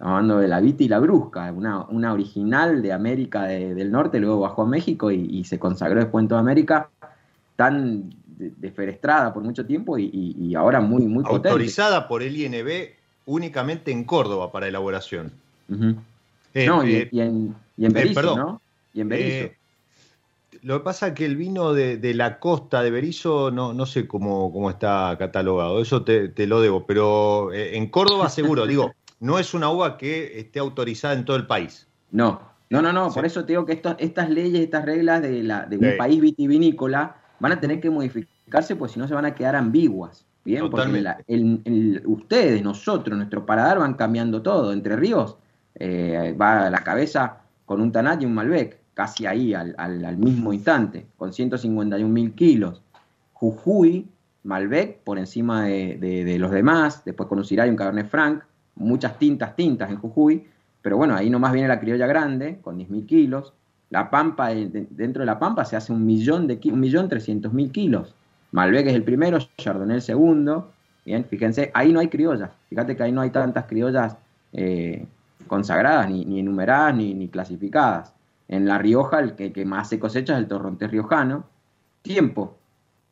Estamos hablando de la viti y la brusca, una, una original de América del Norte, luego bajó a México y, se consagró después en toda América, tan desferestrada por mucho tiempo y, ahora muy, muy Autorizada por el INB únicamente en Córdoba para elaboración. Eh, no, y, eh, en, en eh, ¿no? Y en Berizo. lo que pasa es que el vino de, la costa de Berizo no, no sé cómo, cómo está catalogado, eso te, lo debo, pero en Córdoba seguro, digo, no es una uva que esté autorizada en todo el país. No, no, no, no, por eso te digo que estas leyes, estas reglas de, la, de un país vitivinícola van a tener que modificarse, pues si no se van a quedar ambiguas. Bien, porque ustedes, nosotros, nuestro paladar van cambiando todo. Entre Ríos eh, va a la cabeza con un Tanat y un Malbec, casi ahí al, mismo instante, con 151 mil kilos. Jujuy, Malbec por encima de, los demás, después con un Ciray y un Cabernet Franc, muchas tintas, tintas en Jujuy, pero bueno, ahí nomás viene la criolla grande, con 10 mil kilos. La Pampa, dentro de la Pampa se hace un millón de un millón trescientos mil kilos. Malbec es el primero, Chardonnay el segundo. Bien, fíjense, ahí no hay criollas. Fíjate que ahí no hay tantas criollas eh, consagradas, ni, enumeradas, ni, clasificadas. En La Rioja, el que, más se cosecha es el torrontés riojano. Tiempo.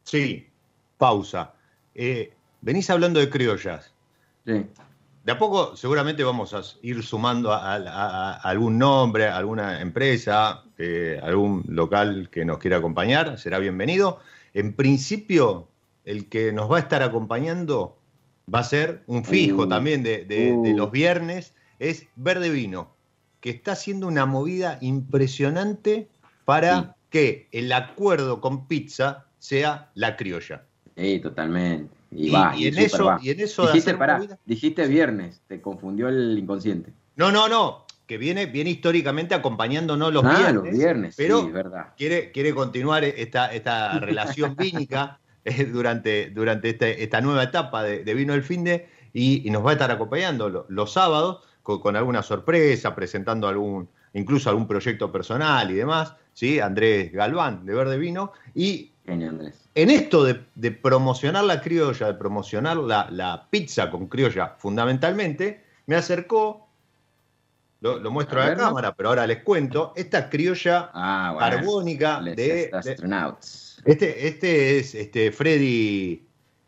Sí, pausa. Eh, venís hablando de criollas. Sí. De a poco seguramente vamos a ir sumando a, a- a- a algún nombre, a alguna empresa, eh, algún local que nos quiera acompañar, será bienvenido. En principio, el que nos va a estar acompañando va a ser un fijo Uh, también de, de- de uh. los viernes, es Verde Vino, que está haciendo una movida impresionante para Sí. que el acuerdo con pizza sea la criolla. Sí, totalmente. Y, Y- va, y en eso- va. y en eso de dijiste, hacer pará, movida- dijiste viernes, te confundió el inconsciente. No, no, no, que viene, viene históricamente acompañándonos los ah, viernes. los viernes, pero sí, verdad. quiere, quiere continuar esta, esta relación vínica eh, durante, durante este- esta nueva etapa de, de Vino el Fin de y, y nos va a estar acompañando lo- los sábados con, con alguna sorpresa, presentando algún, incluso algún proyecto personal y demás, ¿sí? Andrés Galván de Verde Vino. Y Genio, Andrés. en esto de, de promocionar la criolla, de promocionar la, la pizza con criolla fundamentalmente, me acercó, lo, lo muestro A a la cámara, pero ahora les cuento, esta criolla Ah, bueno. carbónica Les de, de- astronauts. este, este es este Freddy,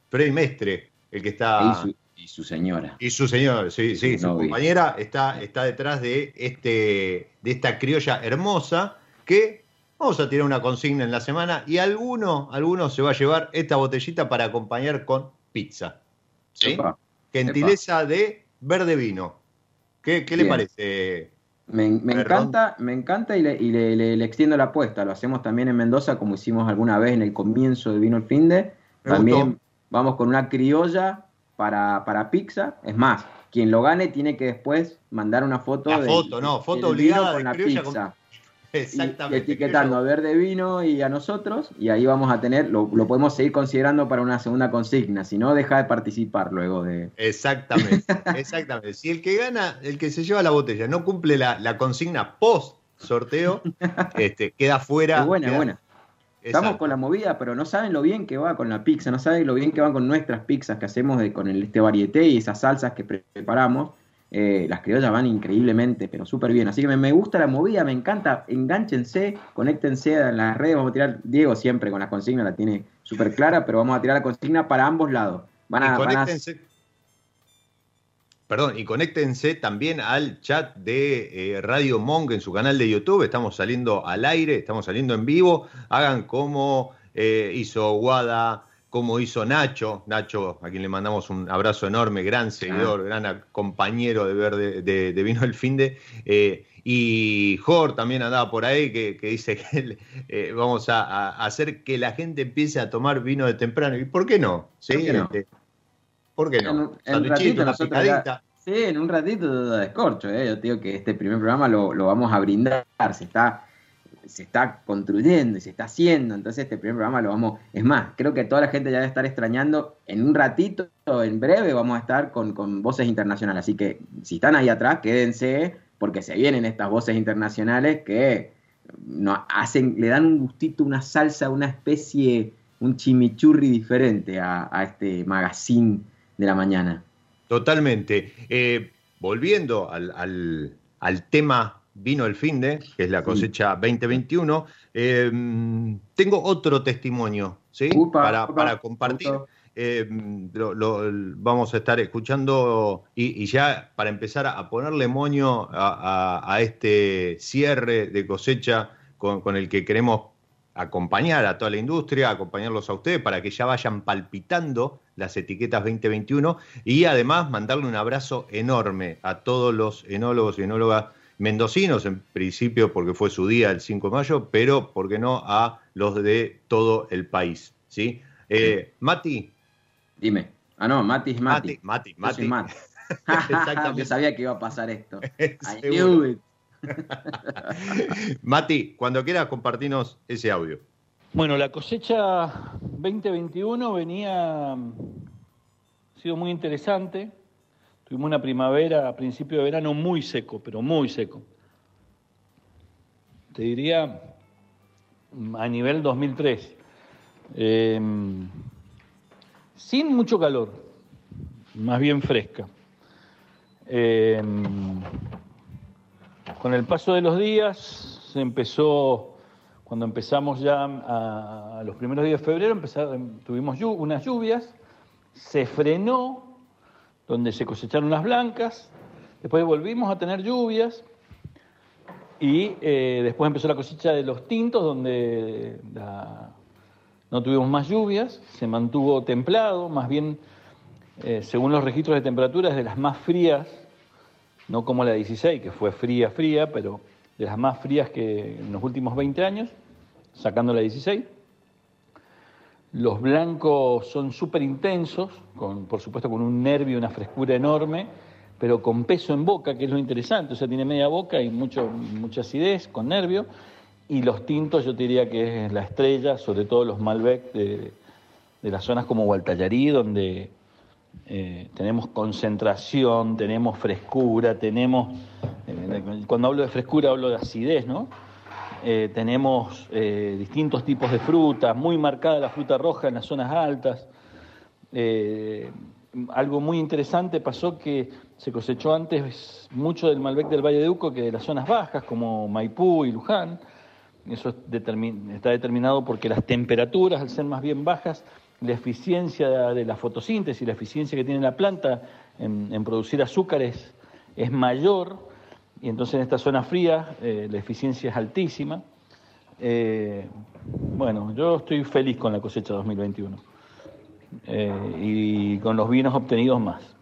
Freddy Mestre, el que está Y, su, y su señora. y su señor, sí, sí, Su su compañera está, está detrás de este de esta criolla hermosa que vamos a tirar una consigna en la semana y alguno, alguno se va a llevar esta botellita para acompañar con pizza. ¿Sí? Epa. Gentileza de verde vino. ¿Qué, qué le parece? Me, encanta, me encanta y, le, y le- le- le extiendo la apuesta. Lo hacemos también en Mendoza, como hicimos alguna vez en el comienzo de Vino el Finde. Me También gustó. vamos con una criolla para, para pizza. Es más, quien lo gane tiene que después mandar una foto. La de- foto, no, foto obligada con la criolla pizza. Exactamente. Y, etiquetando a Verde Vino y a nosotros, y ahí vamos a tener, lo, lo podemos seguir considerando para una segunda consigna, si no, deja de participar luego de... Exactamente, exactamente. Si el que gana, el que se lleva la botella, no cumple la, la consigna post sorteo, este, queda fuera. Es buena, queda- buena. Estamos Exacto. con la movida, pero no saben lo bien que va con la pizza, no saben lo bien que va con nuestras pizzas que hacemos de- con el, este varieté y esas salsas que pre- preparamos. Eh, las criollas van increíblemente, pero súper bien. Así que me, me gusta la movida, me encanta. Enganchense, conéctense en las redes. Vamos a tirar, Diego siempre con la consigna la tiene súper clara, pero vamos a tirar la consigna para ambos lados. Van Y a, van a- conéctense, perdón, y conéctense también al chat de eh, Radio Monk en su canal de YouTube. Estamos saliendo al aire, estamos saliendo en vivo. Hagan como eh, hizo Guada, como hizo Nacho. Nacho, a quien le mandamos un abrazo enorme, gran seguidor, gran compañero de ver de, Vino el Finde. Eh, y Jor también andaba por ahí que, que dice que eh, vamos a, a hacer que la gente empiece a tomar vino de temprano. ¿Y por qué no? ¿Sí? ¿Por qué no? Este, ¿Por qué En no? en Sanduichito, ratito nosotros picadita. Sí, en un ratito de descorcho, ¿eh? Yo te digo que este primer programa lo, lo vamos a brindar, se está, se está construyendo y se está haciendo, entonces este primer programa lo vamos... Es más, creo que toda la gente ya debe estar extrañando, en un ratito, en breve, vamos a estar con, con voces internacionales, así que si están ahí atrás, quédense, porque se vienen estas voces internacionales que no, hacen, le dan un gustito, una salsa, una especie, un chimichurri diferente a, a este magazine de la mañana. Totalmente. Eh, volviendo al, al- al tema vino el fin de, que es la cosecha 2021, eh, tengo otro testimonio, ¿sí? Upa, para, upa, para compartir. Eh, lo, lo- vamos a estar escuchando y, y ya para empezar a ponerle moño a, a- a este cierre de cosecha con, con el que queremos acompañar a toda la industria, acompañarlos a ustedes para que ya vayan palpitando las etiquetas 2021 y además mandarle un abrazo enorme a todos los enólogos y enólogas mendocinos, en principio porque fue su día el 5 de mayo, pero, ¿por qué no?, a los de todo el país. ¿sí? Eh, Mati, Dime. Ah, no, Mati es Mati. Mati, Mati, Yo Mati. Mati. Exactamente. Yo sabía que iba a pasar esto. I Seguro. knew it. Mati, cuando quieras compartirnos ese audio. Bueno, la cosecha 2021 venía, ha sido muy interesante. Tuvimos una primavera a principio de verano muy seco, pero muy seco. Te diría a nivel 2003. Eh, sin mucho calor, más bien fresca. Eh, con el paso de los días se empezó, cuando empezamos ya a, los primeros días de febrero, empezaron, tuvimos llu- unas lluvias, se frenó, donde se cosecharon las blancas, después volvimos a tener lluvias y eh, después empezó la cosecha de los tintos, donde no tuvimos más lluvias, se mantuvo templado, más bien, eh, según los registros de temperatura, es de las más frías, no como la 16, que fue fría, fría, pero de las más frías que en los últimos 20 años, sacando la 16. Los blancos son súper intensos, con, por supuesto con un nervio, una frescura enorme, pero con peso en boca, que es lo interesante. O sea, tiene media boca y mucho, mucha acidez, con nervio. Y los tintos yo diría que es la estrella, sobre todo los Malbec de, de las zonas como Gualtallarí, donde eh, tenemos concentración, tenemos frescura, tenemos, eh, cuando hablo de frescura hablo de acidez, ¿no? Eh, tenemos eh, distintos tipos de fruta, muy marcada la fruta roja en las zonas altas. Eh, algo muy interesante pasó que se cosechó antes mucho del Malbec del Valle de Uco que de las zonas bajas, como Maipú y Luján. Eso está determinado porque las temperaturas, al ser más bien bajas, la eficiencia de la fotosíntesis, la eficiencia que tiene la planta en, en producir azúcares es mayor, y entonces en esta zona fría eh, la eficiencia es altísima. Eh, bueno, yo estoy feliz con la cosecha 2021 eh, y con los vinos obtenidos más.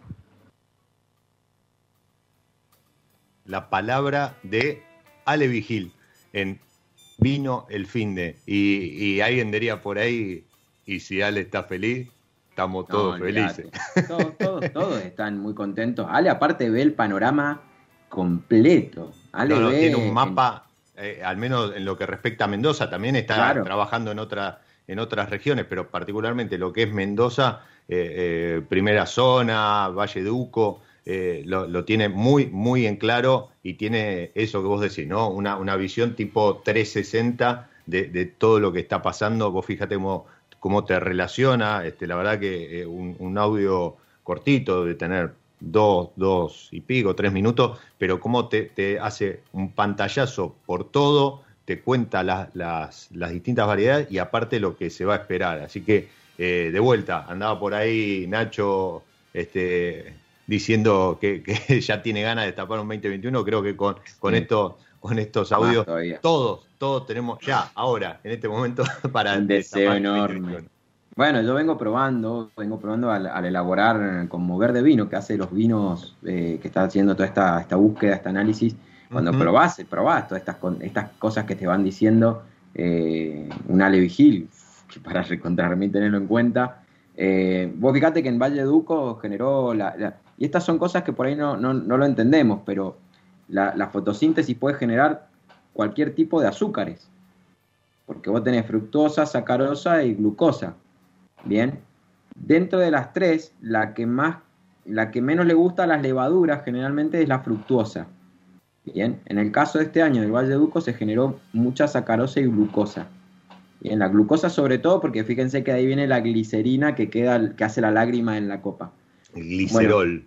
La palabra de Ale Vigil en Vino el fin de. Y, y alguien diría por ahí, y si Ale está feliz, estamos todos No, felices. olvídate. Todos, todos, todos están muy contentos. Ale, aparte, ve el panorama completo. Ale No, no, ve tiene un mapa, eh, al menos en lo que respecta a Mendoza, también está Claro. trabajando en, otra, en otras regiones, pero particularmente lo que es Mendoza, eh, eh, primera zona, Valle de Uco, eh, lo, lo tiene muy, muy en claro y tiene eso que vos decís, ¿no? Una, una visión tipo 360 de, de todo lo que está pasando. Vos fíjate cómo, cómo te relaciona, este, la verdad que un, un audio cortito de tener dos, dos y pico, tres minutos, pero cómo te, te hace un pantallazo por todo, te cuenta las, las, las distintas variedades y aparte lo que se va a esperar. Así que, eh, de vuelta, andaba por ahí Nacho este, diciendo que, que ya tiene ganas de tapar un 2021, creo que con, con, Sí. esto, con estos audios, todos, todos tenemos ya, ahora, en este momento, para Un deseo enorme. 2021. Bueno, yo vengo probando, vengo probando al, al elaborar con Mover de Vino, que hace los vinos, eh, que está haciendo toda esta, esta búsqueda, este análisis. Cuando Ujú. probás, probás todas estas, con- estas cosas que te van diciendo, eh, un Ale Vigil, que para recontra mí tenerlo en cuenta. Eh, vos fíjate que en Valle Duco generó la, la- y estas son cosas que por ahí no, no, no lo entendemos, pero la, la fotosíntesis puede generar cualquier tipo de azúcares. Porque vos tenés fructosa, sacarosa y glucosa. Bien. Dentro de las tres, la que más, la que menos le gusta a las levaduras generalmente es la fructuosa. Bien. En el caso de este año del Valle de Duco se generó mucha sacarosa y glucosa. Bien, la glucosa sobre todo porque fíjense que ahí viene la glicerina que queda, que hace la lágrima en la copa. El glicerol.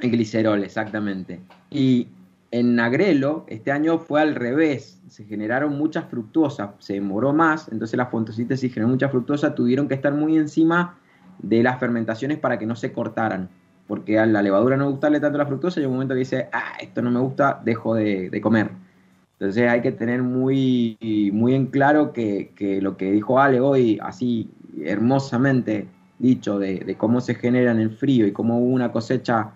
El glicerol, exactamente. Y en Nagrelo, este año fue al revés. Se generaron muchas fructuosas, se demoró más, entonces la fotosíntesis generó mucha fructosa, tuvieron que estar muy encima de las fermentaciones para que no se cortaran. Porque a la levadura no gustarle tanto la fructosa, llega un momento que dice, ah, esto no me gusta, dejo de, de comer. Entonces hay que tener muy, muy en claro que, que lo que dijo Ale hoy, así hermosamente dicho, de, de cómo se genera en el frío y cómo hubo una cosecha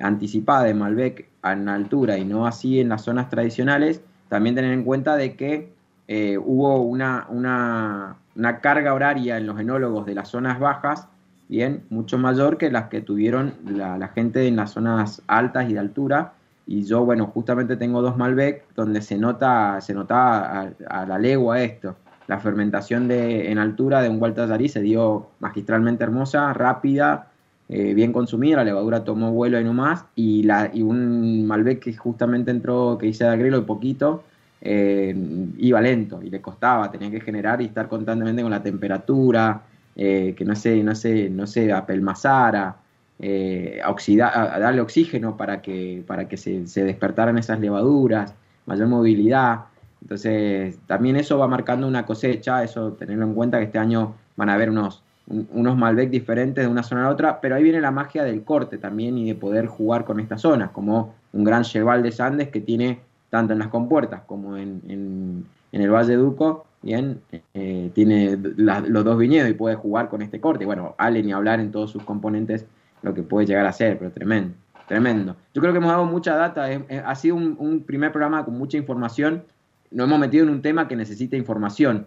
anticipada de Malbec en altura y no así en las zonas tradicionales, también tener en cuenta de que eh, hubo una, una, carga horaria en los enólogos de las zonas bajas, bien, mucho mayor que las que tuvieron la, gente en las zonas altas y de altura. Y yo, bueno, justamente tengo dos Malbec donde se nota, se nota a, la legua esto. La fermentación de, en altura de un Gualtallarí se dio magistralmente hermosa, rápida, eh, bien consumida, la levadura tomó vuelo y no más, y, la, y un Malbec que justamente entró, que hice de agrelo y poquito, eh, iba lento y le costaba, tenía que generar y estar constantemente con la temperatura, eh, que no se, no se, no se apelmazara, eh, a, oxida- a- a darle oxígeno para que, para que se, se despertaran esas levaduras, mayor movilidad. Entonces, también eso va marcando una cosecha, eso tenerlo en cuenta que este año van a haber unos un- unos Malbec diferentes de una zona a la otra, pero ahí viene la magia del corte también y de poder jugar con estas zonas, como un gran Cheval de Andes que tiene tanto en las compuertas como en, en- el Valle Duco, bien, eh, tiene los dos viñedos y puede jugar con este corte. Bueno, Ale ni hablar en todos sus componentes lo que puede llegar a ser, pero tremendo, tremendo. Yo creo que hemos dado mucha data, ha sido un, un primer programa con mucha información, nos hemos metido en un tema que necesita información.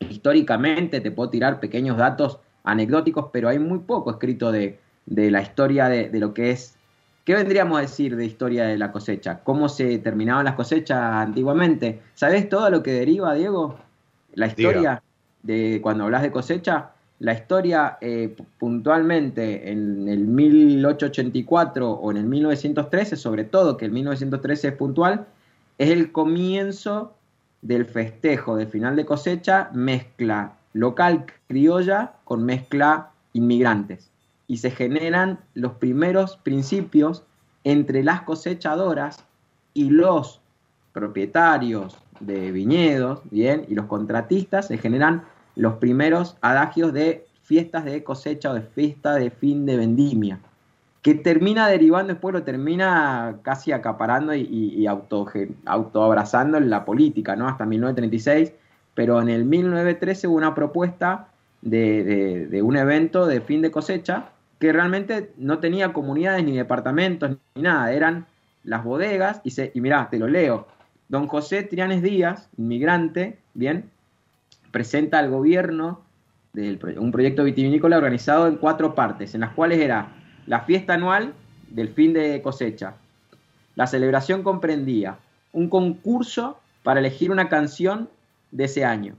Históricamente te puedo tirar pequeños datos anecdóticos, pero hay muy poco escrito de, de la historia de, de lo que es ¿Qué vendríamos a decir de historia de la cosecha? ¿Cómo se terminaban las cosechas antiguamente? ¿Sabes todo lo que deriva, Diego? La historia de cuando hablas de cosecha, la historia eh, puntualmente en el 1884 o en el 1913, sobre todo que el 1913 es puntual, es el comienzo del festejo de final de cosecha, mezcla local criolla con mezcla inmigrantes. Y se generan los primeros principios entre las cosechadoras y los propietarios de viñedos, bien, y los contratistas, se generan los primeros adagios de fiestas de cosecha o de fiesta de fin de vendimia, que termina derivando, después lo termina casi acaparando y, autoabrazando en la política, ¿no? Hasta 1936, pero en el 1913 hubo una propuesta de, un evento de fin de cosecha que realmente no tenía comunidades ni departamentos ni nada, eran las bodegas y, se, y mirá, te lo leo. Don José Trianes Díaz, inmigrante, bien, presenta al gobierno del un proyecto vitivinícola organizado en cuatro partes, en las cuales era la fiesta anual del fin de cosecha. La celebración comprendía un concurso para elegir una canción de ese año.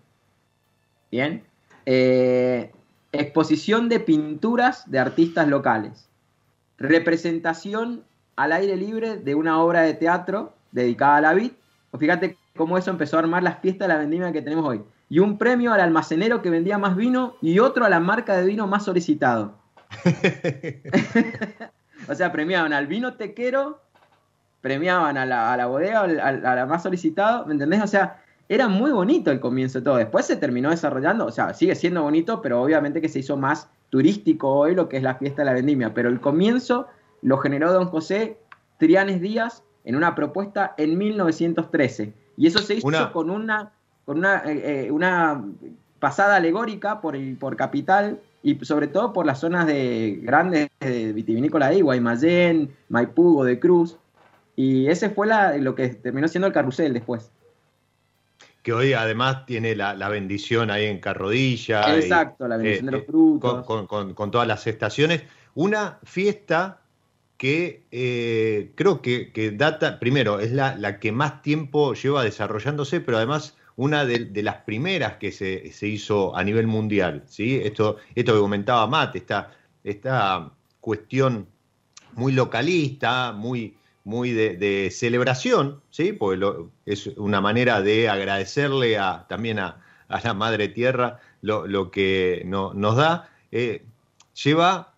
Bien. Eh, exposición de pinturas de artistas locales. Representación al aire libre de una obra de teatro dedicada a la vid. Fíjate cómo eso empezó a armar las fiestas de la vendimia que tenemos hoy. Y un premio al almacenero que vendía más vino y otro a la marca de vino más solicitado. o sea, premiaban al vino tequero, premiaban a la, a la bodega, a la más solicitado, ¿me entendés? O sea, era muy bonito el comienzo de todo. Después se terminó desarrollando, o sea, sigue siendo bonito, pero obviamente que se hizo más turístico hoy lo que es la fiesta de la vendimia. Pero el comienzo lo generó don José Trianes Díaz en una propuesta en 1913. Y eso se hizo Una- con una, con una, eh, eh, una pasada alegórica por, el, por Capital y sobre todo por las zonas de grandes de vitivinícola de Guaymallén, Maipú, de Cruz. Y ese fue la, lo que terminó siendo el carrusel después. que hoy además tiene la, la bendición ahí en Carrodilla. y, Exacto, la bendición eh, de los eh, frutos. Con, con- con- con todas las estaciones. Una fiesta que eh, creo que, que data, primero, es la, la que más tiempo lleva desarrollándose, pero además una de, las primeras que se, se hizo a nivel mundial. ¿sí? Esto, esto que comentaba Matt, esta, esta cuestión muy localista, muy, muy de, celebración, ¿sí? porque es una manera de agradecerle a, también a, a la Madre Tierra lo, lo que no- nos da. Eh, lleva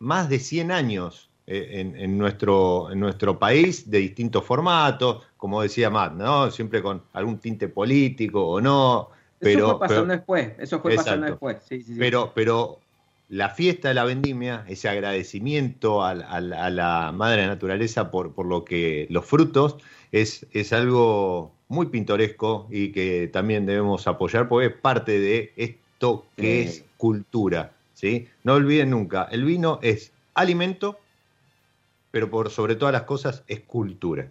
más de 100 años en, en nuestro, en nuestro país de distintos formatos, como decía Matt, ¿no? siempre con algún tinte político o no. Pero, eso fue pasando pero- después, eso fue pasando después. Sí, sí, sí. pero, pero la fiesta de la vendimia, ese agradecimiento a, a la- a la madre naturaleza por, por lo que los frutos, es, es algo muy pintoresco y que también debemos apoyar porque es parte de esto que es cultura. ¿sí? No olviden nunca, el vino es alimento, pero por sobre todas las cosas es cultura.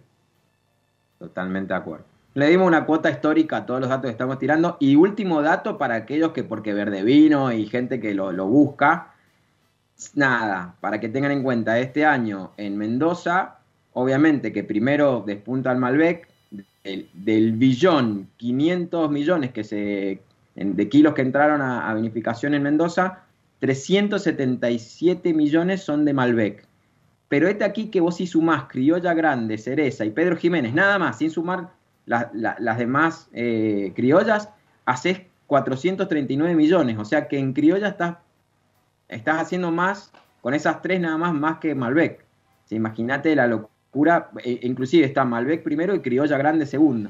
Totalmente de acuerdo. Le dimos una cuota histórica a todos los datos que estamos tirando. Y último dato para aquellos que, porque verde vino y gente que lo, lo busca, nada, para que tengan en cuenta, este año en Mendoza, obviamente que primero despunta el Malbec, del, billón 500 millones que se, de kilos que entraron a, a vinificación en Mendoza, 377 millones son de Malbec. Pero este aquí que vos si sumás Criolla Grande, Cereza y Pedro Jiménez, nada más, sin sumar la- la- las demás eh, criollas, haces 439 millones. O sea que en criolla estás, estás haciendo más, con esas tres nada más, más que Malbec. Sí, Imagínate la locura, e- inclusive está Malbec primero y Criolla Grande segundo.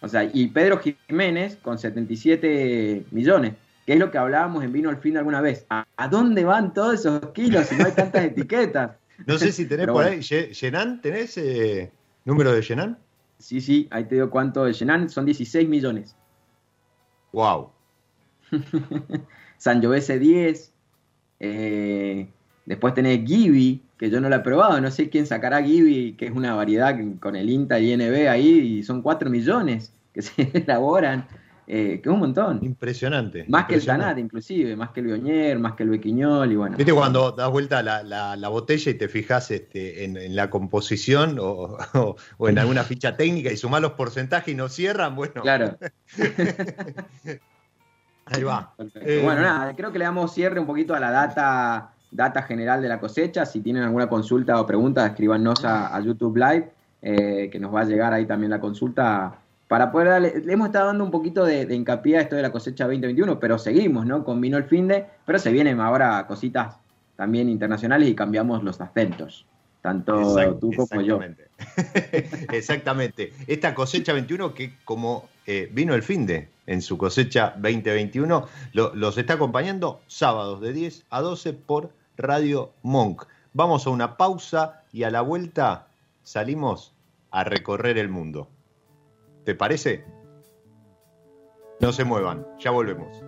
O sea, y Pedro Jiménez con 77 millones, que es lo que hablábamos en Vino al Fin alguna vez. ¿A, a dónde van todos esos kilos si no hay tantas etiquetas? No sé si tenés por bueno. ahí, Ye- Yenan, ¿tenés eh, número de Yenan? Sí, sí, ahí te digo cuánto de Shenan, son 16 millones. Wow. Sangiovese 10. eh, después tenés Gibi, que yo no la he probado. No sé quién sacará Gibi, que es una variedad con el INTA y INB ahí, y son 4 millones que se elaboran, eh, que es un montón. Impresionante. Más que el. Tanat, inclusive, más que el Bionier, más que el Bequiñol, y bueno. ¿Viste cuando das vuelta la, la- la botella y te fijas este, en, en la composición o, o- o en alguna ficha técnica y sumás los porcentajes y no cierran? Bueno, Claro. ahí va. Eh, bueno, nada, creo que le damos cierre un poquito a la data, data general de la cosecha. Si tienen alguna consulta o pregunta, escríbanos a, a YouTube Live, eh, que nos va a llegar ahí también la consulta. Para poder darle, le hemos estado dando un poquito de, de hincapié a esto de la cosecha 2021, pero seguimos, ¿no? Con vino el fin de, pero se vienen ahora cositas también internacionales y cambiamos los acentos, tanto Exact- tú como yo. exactamente. Exactamente. Esta cosecha 21 que como eh, vino el fin de en su cosecha 2021, lo- los está acompañando sábados de 10 a 12 por Radio Monk. Vamos a una pausa y a la vuelta salimos a recorrer el mundo. ¿Te parece? No se muevan, ya volvemos.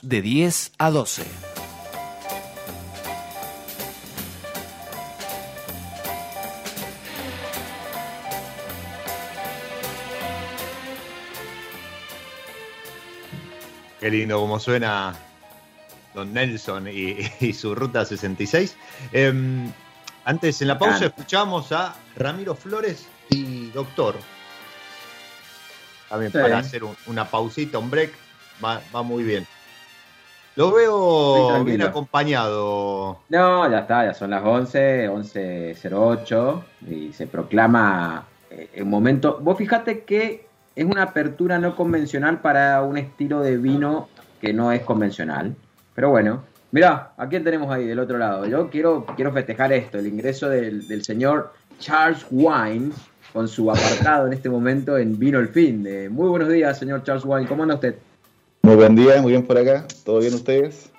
Sábados de 10 a 12. Qué lindo como suena Don Nelson y, y su Ruta 66. Em, antes, en la pausa, escuchamos a Ramiro Flores y Doctor. También Sí. para hacer un- una pausita, un break, va, va muy bien. Lo veo bien acompañado. No, ya está, ya son las 11, 11.08 y se proclama eh, un momento. Vos fijate que es una apertura no convencional para un estilo de vino que no es convencional. Pero bueno, mirá, ¿a quién tenemos ahí del otro lado? Yo quiero, quiero festejar esto, el ingreso del, del señor Charles Wine con su apartado en este momento en Vino el Fin. de Muy buenos días, señor Charles Wine, ¿cómo anda usted? Muy buen día, muy bien por acá. ¿Todo bien ustedes?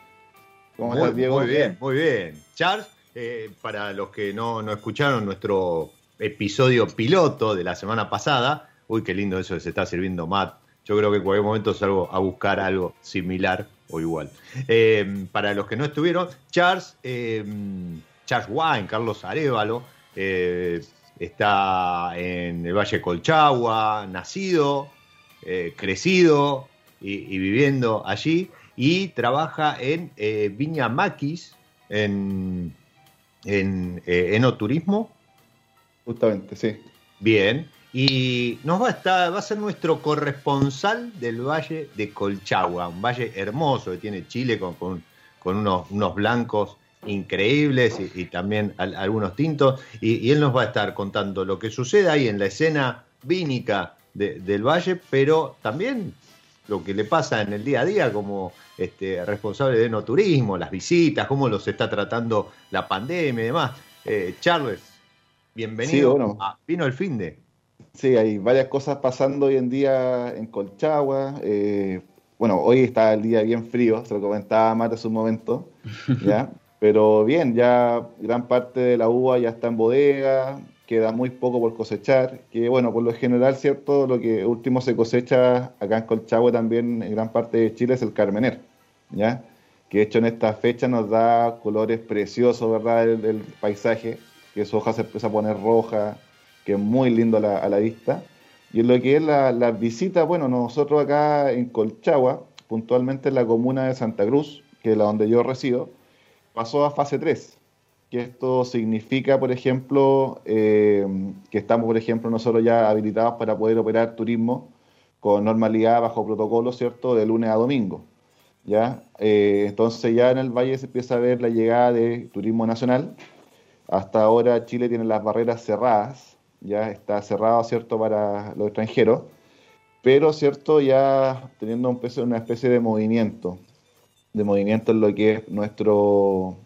¿Cómo Muy, estás, Diego? muy bien, muy bien. Charles, eh, para los que no, no escucharon nuestro episodio piloto de la semana pasada, uy, qué lindo eso que se está sirviendo Matt. Yo creo que en cualquier momento salgo a buscar algo similar o igual. Eh, para los que no estuvieron, Charles, eh, Charles Wine, Carlos Arevalo, eh, está en el Valle de Colchagua, nacido, crecido y, y viviendo allí y trabaja en eh, Viña Maquis, en, en eh, enoturismo. Justamente, sí. Bien. Y nos va a estar, va a ser nuestro corresponsal del Valle de Colchagua, un valle hermoso que tiene Chile con, con- con unos, unos blancos increíbles y, y también al- algunos tintos. Y, y él nos va a estar contando lo que sucede ahí en la escena vínica de- del valle, pero también lo que le pasa en el día a día como este, responsable de no turismo, las visitas, cómo los está tratando la pandemia y demás. Eh, Charles, bienvenido Sí, bueno. a Vino el Fin de. Sí, hay varias cosas pasando hoy en día en Colchagua. eh, bueno, hoy está el día bien frío, se lo comentaba Mate hace un momento, ¿ya? Pero bien, ya gran parte de la uva ya está en bodega, queda muy poco por cosechar, que bueno, por lo general, ¿cierto? Lo que último se cosecha acá en Colchagua también en gran parte de Chile es el Carmener, ¿ya? Que hecho en esta fecha nos da colores preciosos, ¿verdad? Del paisaje, que su hoja se empieza a poner roja, que es muy lindo a la, a la vista. Y en lo que es la, la visita, bueno, nosotros acá en Colchagua, puntualmente en la comuna de Santa Cruz, que es la donde yo resido, pasó a fase 3. Que esto significa, por ejemplo, eh, que estamos, por ejemplo, nosotros ya habilitados para poder operar turismo con normalidad, bajo protocolo, ¿cierto?, de lunes a domingo. ¿ya? Eh, entonces ya en el valle se empieza a ver la llegada de turismo nacional. Hasta ahora Chile tiene las barreras cerradas, ya está cerrado, ¿cierto?, para los extranjeros, pero, ¿cierto?, ya teniendo una especie de movimiento, de movimiento en lo que es nuestro,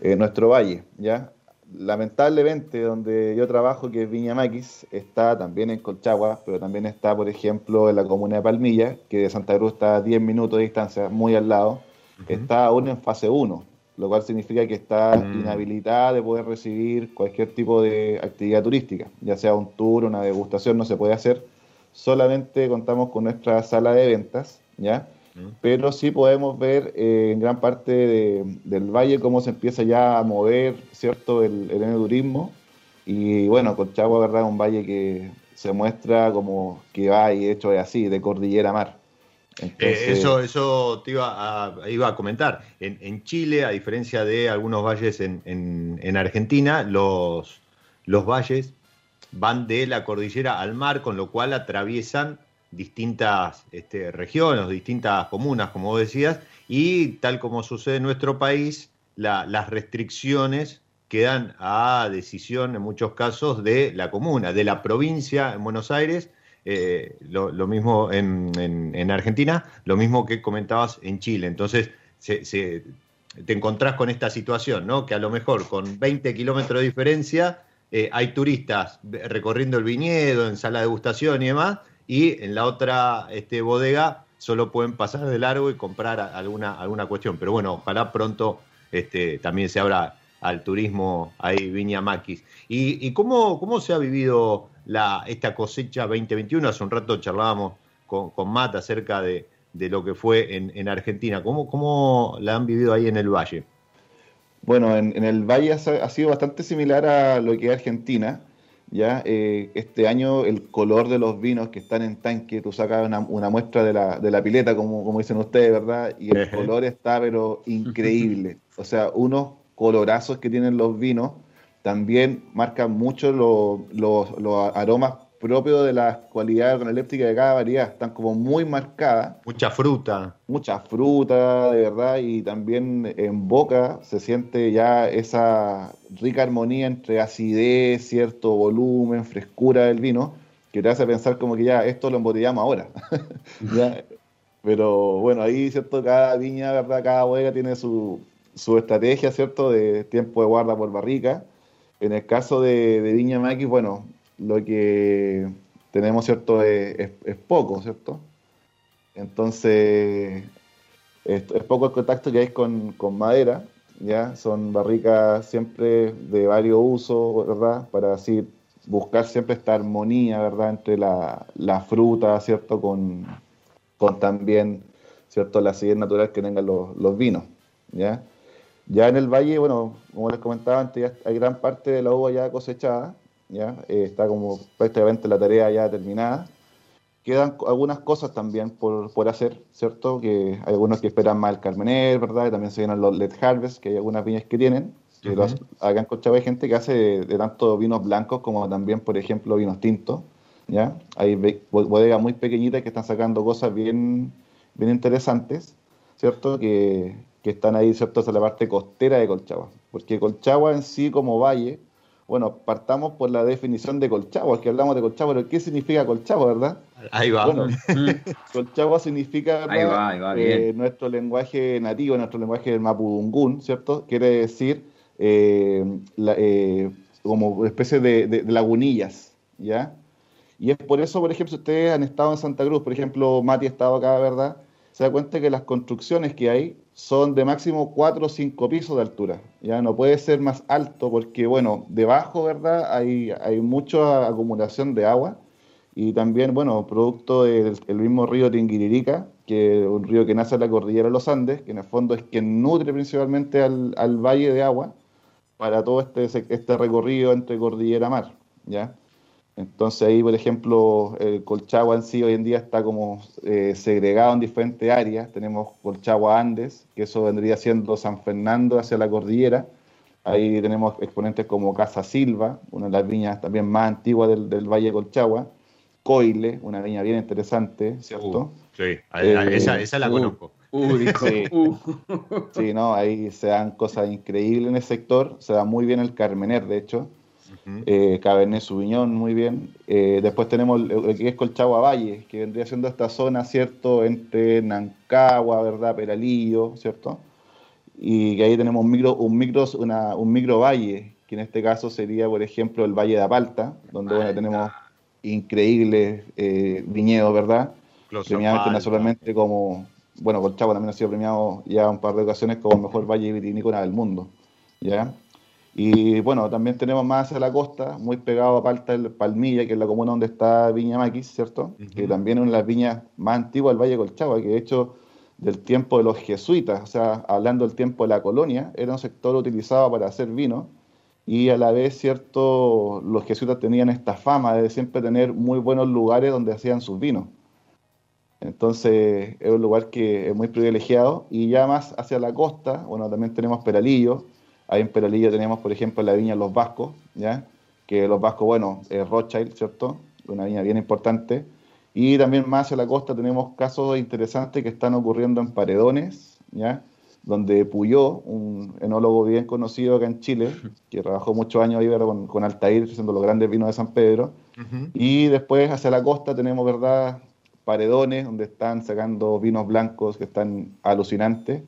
eh, nuestro valle, ¿ya? Lamentablemente, donde yo trabajo, que es Viña Maquis, está también en Colchagua, pero también está, por ejemplo, en la comuna de Palmilla, que de Santa Cruz está a 10 minutos de distancia, muy al lado, está aún en fase 1, lo cual significa que está Mm. inhabilitada de poder recibir cualquier tipo de actividad turística, ya sea un tour, una degustación, no se puede hacer. Solamente contamos con nuestra sala de ventas, ¿ya? Pero sí podemos ver eh, en gran parte de- del valle cómo se empieza ya a mover, ¿cierto?, el, el enoturismo. Y bueno, Colchagua, ¿verdad?, es un valle que se muestra como que va, y de hecho es así, de cordillera a mar. Eh, eso, eso te iba a, iba a comentar. En, en Chile, a diferencia de algunos valles en, en- en Argentina, los, los valles van de la cordillera al mar, con lo cual atraviesan distintas este, regiones, distintas comunas, como decías, y tal como sucede en nuestro país, la- las restricciones quedan a decisión en muchos casos de la comuna, de la provincia en Buenos Aires, eh, lo, mismo en Argentina, lo mismo que comentabas en Chile. Entonces, se- se- te encontrás con esta situación, ¿no? Que a lo mejor con 20 kilómetros de diferencia eh, hay turistas recorriendo el viñedo, en sala de degustación y demás, y en la otra este, bodega solo pueden pasar de largo y comprar alguna, alguna cuestión. Pero bueno, ojalá pronto este, también se abra al turismo ahí Viña Maquis. ¿Y, y cómo, cómo se ha vivido la, esta cosecha 2021? Hace un rato charlábamos con, con Matt acerca de, de lo que fue en, en Argentina. ¿Cómo, ¿Cómo la han vivido ahí en el Valle? Bueno, en, en el Valle ha, ha sido bastante similar a lo que es Argentina. Ya eh, este año el color de los vinos que están en tanque, tú sacas una, una muestra de la, de la pileta, como, como dicen ustedes, ¿verdad? Y el color está pero increíble. O sea, unos colorazos que tienen los vinos también marcan mucho lo- los- los aromas propios de las cualidades organolépticas de cada variedad. Están como muy marcadas Mucha fruta. mucha fruta, de verdad, y también en boca se siente ya esa rica armonía entre acidez, cierto volumen, frescura del vino, que te hace pensar como que ya esto lo embotellamos ahora. Ya, Pero bueno, ahí, ¿cierto? Cada viña, ¿verdad? Cada bodega tiene su, su estrategia, ¿cierto? De tiempo de guarda por barrica. En el caso de, de Viña Maquis, bueno, lo que tenemos, ¿cierto? Es, poco, ¿cierto? Entonces, es, es poco el contacto que hay con, con madera, ¿ya? Son barricas siempre de varios usos, ¿verdad? Para así buscar siempre esta armonía, ¿verdad? Entre la, la fruta, ¿cierto? Con, con también, ¿cierto? La acidez natural que tengan los, los vinos, ¿ya? Ya en el valle, bueno, como les comentaba antes, ya hay gran parte de la uva ya cosechada, ¿ya? Eh, está como prácticamente la tarea ya terminada. Quedan algunas cosas también por, por hacer, ¿cierto? Que hay algunos que esperan más el Carmener, ¿verdad? También se vienen los Let Harvest, que hay algunas viñas que tienen. Que Ujú. los, acá en Cochabamba hay gente que hace de, de tanto vinos blancos como también, por ejemplo, vinos tintos, ¿ya? Hay bodegas muy pequeñitas que están sacando cosas bien, bien interesantes, ¿cierto? Que, que están ahí, ¿cierto? Hacia la parte costera de Colchagua. Porque Colchagua en sí como valle, bueno, partamos por la definición de Colchagua, que hablamos de Colchagua, pero ¿qué significa Colchagua, verdad? Ahí va. Bueno, Colchagua significa Ahí ¿verdad? va, ahí va, Eh, nuestro lenguaje nativo, nuestro lenguaje del mapudungún, ¿cierto? Quiere decir eh, la- eh, como especie de, de- de lagunillas, ¿ya? Y es por eso, por ejemplo, si ustedes han estado en Santa Cruz, por ejemplo, Mati ha estado acá, ¿verdad? Se da cuenta que las construcciones que hay son de máximo 4 o 5 pisos de altura. Ya no puede ser más alto porque, bueno, debajo, ¿verdad? Hay, hay mucha acumulación de agua y también, bueno, producto del el mismo río Tinguiririca, que es un río que nace en la cordillera de los Andes, que en el fondo es quien nutre principalmente al, al valle de agua para todo este, este recorrido entre cordillera y mar, ¿ya? Entonces ahí, por ejemplo, el Colchagua en sí hoy en día está como eh, segregado en diferentes áreas. Tenemos Colchagua Andes, que eso vendría siendo San Fernando hacia la cordillera. Ahí tenemos exponentes como Casa Silva, una de las viñas también más antiguas del, del Valle de Colchagua. Coile, una viña bien interesante, ¿cierto? Sí, Eh, esa, esa la uh, conozco. Uh, Sí. uh. Sí, no, ahí se dan cosas increíbles en el sector. Se da muy bien el Carmener, de hecho. Eh, Cabernet Sauvignon, muy bien. Eh, después tenemos lo lo que es Colchagua Valle, que vendría siendo esta zona, ¿cierto? Entre Nancagua, ¿verdad? Peralillo, ¿cierto? Y que ahí tenemos un micro, un micro, una, un micro valle, que en este caso sería, por ejemplo, el Valle de Apalta, donde bueno, tenemos increíbles eh, viñedos, ¿verdad? Close Premiados internacionalmente como, bueno, Colchagua también ha sido premiado ya un par de ocasiones como el mejor valle vitivinícola del mundo, ¿ya? Y bueno, también tenemos más hacia la costa, muy pegado a Palta el Palmilla, que es la comuna donde está Viña Maquis, ¿cierto? Que también es una de las viñas más antiguas del Valle de Colchagua, que de hecho del tiempo de los jesuitas, o sea, hablando del tiempo de la colonia, era un sector utilizado para hacer vino y a la vez, ¿cierto? Los jesuitas tenían esta fama de siempre tener muy buenos lugares donde hacían sus vinos. Entonces es un lugar que es muy privilegiado y ya más hacia la costa, bueno, también tenemos Peralillo, ahí en Peralillo tenemos, por ejemplo, la viña Los Vascos, ¿ya? Que Los Vascos, bueno, es Rothschild, ¿cierto? Una viña bien importante. Y también más hacia la costa tenemos casos interesantes que están ocurriendo en Paredones, ¿ya? Donde Puyó, un enólogo bien conocido acá en Chile, que trabajó muchos años ahí con, con Altair, haciendo los grandes vinos de San Pedro, y después hacia la costa tenemos, ¿verdad? Paredones, donde están sacando vinos blancos que están alucinantes.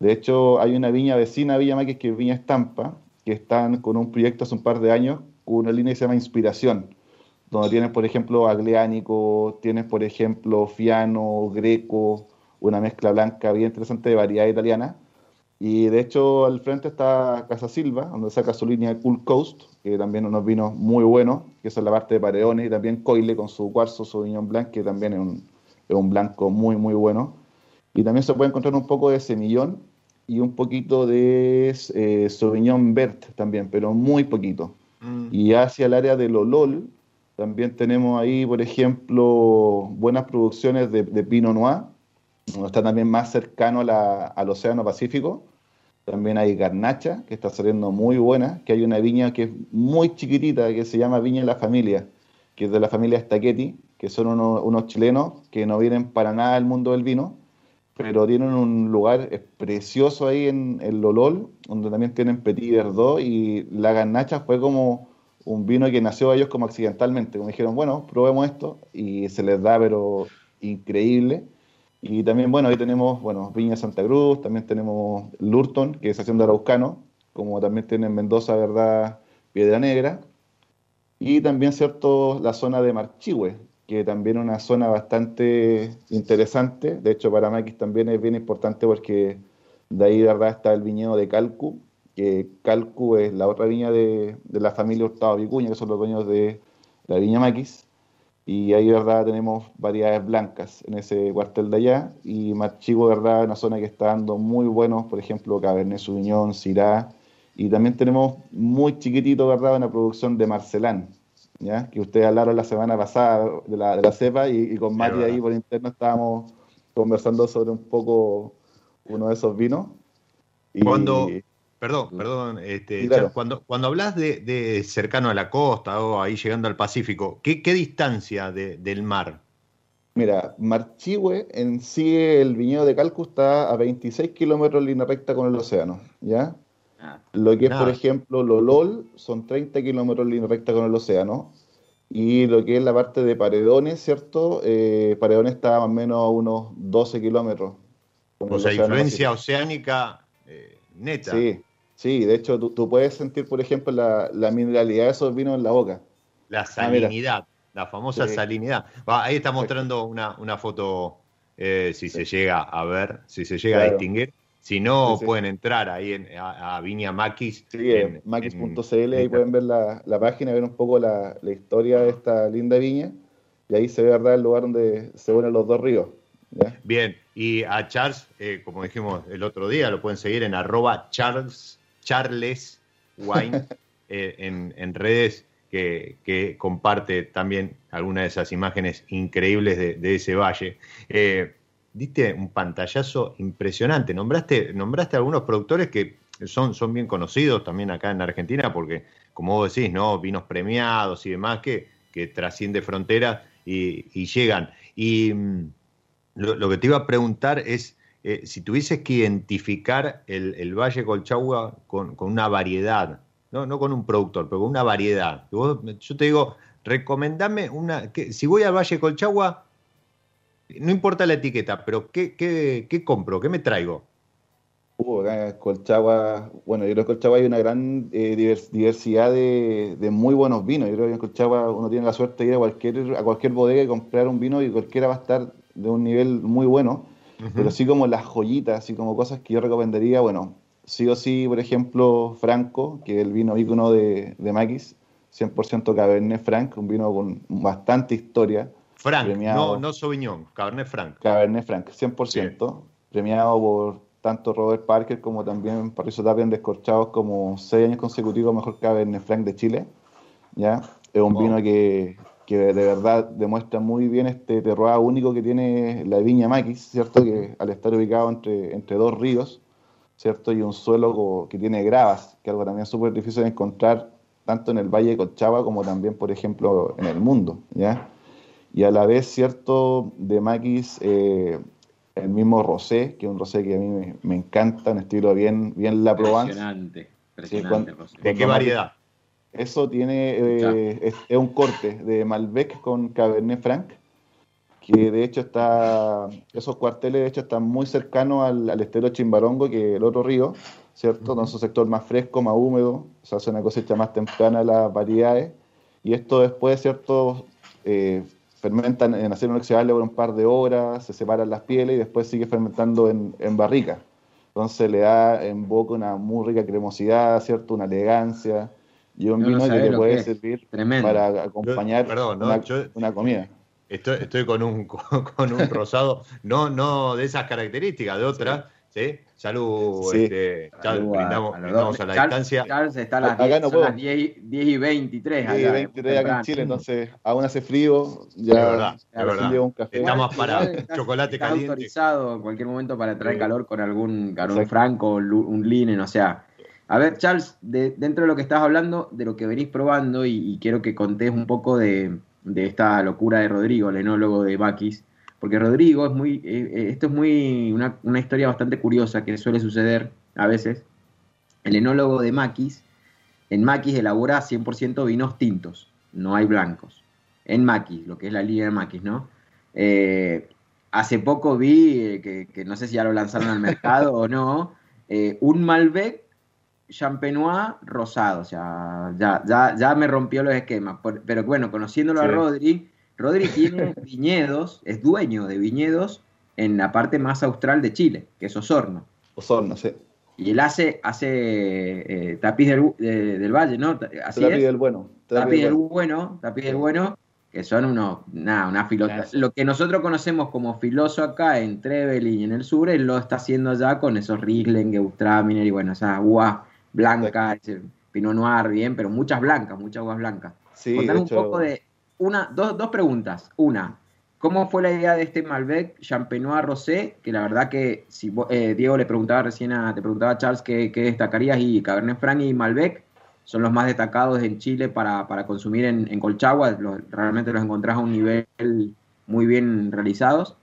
De hecho, hay una viña vecina Villa Maquis, que es Viña Estampa, que están con un proyecto hace un par de años, con una línea que se llama Inspiración, donde tienes, por ejemplo, Agliánico, tienes, por ejemplo, Fiano, Greco, una mezcla blanca bien interesante de variedad italiana. Y de hecho, al frente está Casa Silva, donde saca su línea Cool Coast, que también unos vinos muy buenos, que es la parte de Paredones, y también Coile con su cuarzo Sauvignon Blanc, que también es un es un blanco muy, muy bueno. Y también se puede encontrar un poco de semillón y un poquito de eh, Sauvignon Vert también, pero muy poquito. Mm. Y hacia el área del Olol, también tenemos ahí, por ejemplo, buenas producciones de, de Pinot Noir, donde está también más cercano a la- al Océano Pacífico. También hay Garnacha, que está saliendo muy buena, que hay una viña que es muy chiquitita, que se llama Viña de la Familia, que es de la familia Stachetti, que son unos, unos chilenos que no vienen para nada del mundo del vino, pero tienen un lugar precioso ahí en el Lolol, donde también tienen Petit Verdot, y la Garnacha fue como un vino que nació a ellos como accidentalmente, como dijeron, bueno, probemos esto, y se les da, pero increíble. Y también, bueno, ahí tenemos, bueno, Viña Santa Cruz, también tenemos Lurton, que es haciendo araucano, como también tienen Mendoza, ¿verdad? Piedra Negra. Y también, ¿cierto?, la zona de Marchihue, que también es una zona bastante interesante. De hecho, para Maquis también es bien importante porque de ahí, ¿verdad?, está el viñedo de Calcu, que Calcu es la otra viña de, de la familia Hurtado Vicuña, que son los dueños de la viña Maquis. Y ahí, ¿verdad? Tenemos variedades blancas en ese cuartel de allá. Y Marchigo, ¿verdad? Una zona que está dando muy buenos, por ejemplo, Cabernet Sauvignon, Syrah. Y también tenemos muy chiquitito, ¿verdad? Una producción de Marcelán, ¿ya? Que ustedes hablaron la semana pasada de la, de la cepa y, y con Mati ahí por interno estábamos conversando sobre un poco uno de esos vinos. Y- Cuando, perdón, perdón, este, claro. Cuando, cuando hablas de, de cercano a la costa o ahí llegando al Pacífico, ¿qué, qué distancia de- del mar? Mira, Marchihue en sí, el viñedo de Calcu está a 26 kilómetros en línea recta con el océano, ¿ya? Lo que es, por ejemplo, Lolol son 30 kilómetros en línea recta con el océano. Y lo que es la parte de Paredones, ¿cierto? Eh, Paredones está más o menos a unos 12 kilómetros. O sea, influencia oceánica eh, neta. Sí, sí, de hecho tú, tú puedes sentir, por ejemplo, la, la mineralidad de esos vinos en la boca. La Ah, salinidad, la famosa Sí. salinidad. Va, ahí está mostrando una, una foto, eh, si se llega a ver, si se llega a distinguir. Si no, Sí, sí. pueden entrar ahí en- a, a Viña Maquis. Sí, en- en maquis.cl, en- ahí pueden ver la, la página, ver un poco la, la historia de esta linda viña. Y ahí se ve, ¿verdad?, el lugar donde se unen los dos ríos. ¿ya? Bien, y a Charles, eh, como dijimos el otro día, lo pueden seguir en arroba Charles, Charles Wine eh, en, en redes que, que comparte también algunas de esas imágenes increíbles de, de ese valle. Eh, diste un pantallazo impresionante. Nombraste, nombraste algunos productores que son, son bien conocidos también acá en Argentina, porque, como vos decís, ¿no? Vinos premiados y demás que, que trasciende fronteras y, llegan. Y mm, lo, que te iba a preguntar es eh, si tuvieses que identificar el, Valle Colchagua con, con una variedad, ¿no? no con un productor, pero con una variedad. Yo te digo, recomendame una. Que, si voy al Valle Colchagua, no importa la etiqueta, pero ¿qué, qué, qué compro? ¿Qué me traigo? Uh, acá en Colchagua, bueno, yo creo que en Colchagua hay una gran eh, divers- diversidad de, de muy buenos vinos. Yo creo que en Colchagua uno tiene la suerte de ir a cualquier, a cualquier bodega y comprar un vino y cualquiera va a estar de un nivel muy bueno. Pero así como las joyitas, así como cosas que yo recomendaría, bueno, sí o sí, por ejemplo, Franco, que es el vino ícono de, de Maquis, 100% Cabernet Franc, un vino con bastante historia. Frank, premiado. no, no Sauvignon, Cabernet Franc. Cabernet Franc, 100%, premiado por tanto Robert Parker como también Patricio Tapia en Descorchados como seis años consecutivos mejor Cabernet Franc de Chile. ¿ya? Es un vino que, que de verdad demuestra muy bien este terroir único que tiene la viña Maquis, ¿cierto? Que al estar ubicado entre, entre dos ríos, ¿cierto? Y un suelo que tiene gravas, que algo también súper difícil de encontrar tanto en el Valle de Colchagua como también, por ejemplo, en el mundo, ¿ya? Y a la vez, cierto, de Maquis, eh, el mismo rosé, que es un rosé que a mí me, me encanta, un estilo bien, bien La Provence. Impresionante, Sí, impresionante. José. ¿De qué variedad? Eso tiene, eh, es, es un corte de Malbec con Cabernet Franc, que de hecho está, esos cuarteles de hecho están muy cercanos al, al estero Chimbarongo, que es el otro río, ¿cierto? Entonces un sector más fresco, más húmedo, se hace una cosecha más temprana de las variedades, y esto después, ¿cierto? Eh, fermentan en acero inoxidable por un par de horas, se separan las pieles y después sigue fermentando en, en barrica. Entonces le da en boca una muy rica cremosidad, ¿cierto? Una elegancia y un No, no vino que te puede que servir Tremendo. para acompañar Yo- perdón, ¿no? una, Yo- una comida. Estoy, estoy con un con, con un rosado, no, no de esas características, de otras, ¿sí? Salud, Sí. este, Salud a- brindamos, a los brindamos a la Charles- distancia. Charles está a las Acá 10, no son las 10, y- 10 y 23 Sí, acá, 23 acá en. Chile, entonces aún hace frío. Ya Es verdad, es verdad. un café. Estamos para Igual estás- chocolate estás caliente. autorizado en cualquier momento para traer Sí. calor con algún, Exacto. franco, un linen, o sea. A ver, Charles, de- dentro de lo que estás hablando, de lo que venís probando, y, y quiero que contés un poco de, de esta locura de Rodrigo, el enólogo de Bakis, porque Rodrigo es muy, eh, eh, esto es muy una, una historia bastante curiosa que suele suceder a veces. El enólogo de Maquis, en Maquis elabora 100% vinos tintos, no hay blancos. En Maquis, lo que es la línea de Maquis, ¿no? Eh, hace poco vi, eh, que, que no sé si ya lo lanzaron al mercado o no, eh, un Malbec Champenois rosado, o sea, ya, ya, ya me rompió los esquemas. Por- pero bueno, conociéndolo a. Rodri, Rodri tiene viñedos, es dueño de viñedos en la parte más austral de Chile, que es Osorno. Osorno, sí. Y él hace, hace eh, tapiz del, de- del Valle, ¿no? Así Trapi es. del bueno. Tapiz del bueno. bueno, tapiz del bueno, que son unos, nada, una filota. Lo que nosotros conocemos como filoso acá en Trevelin y en el sur, él lo está haciendo allá con esos Riesling, Gewürztraminer y bueno, esas uvas blancas, ese Pinot Noir, bien, pero muchas blancas, muchas uvas blancas. Sí, hecho, un poco de una, dos, dos preguntas. Una, ¿cómo fue la idea de este Malbec Champenois Rosé? Que la verdad que si vos- eh, Diego le preguntaba recién a, te preguntaba a Charles qué, qué destacarías y Cabernet Franc y Malbec son los más destacados en Chile para, para consumir en, en Colchagua. Los- realmente los encontrás a un nivel muy bien realizados.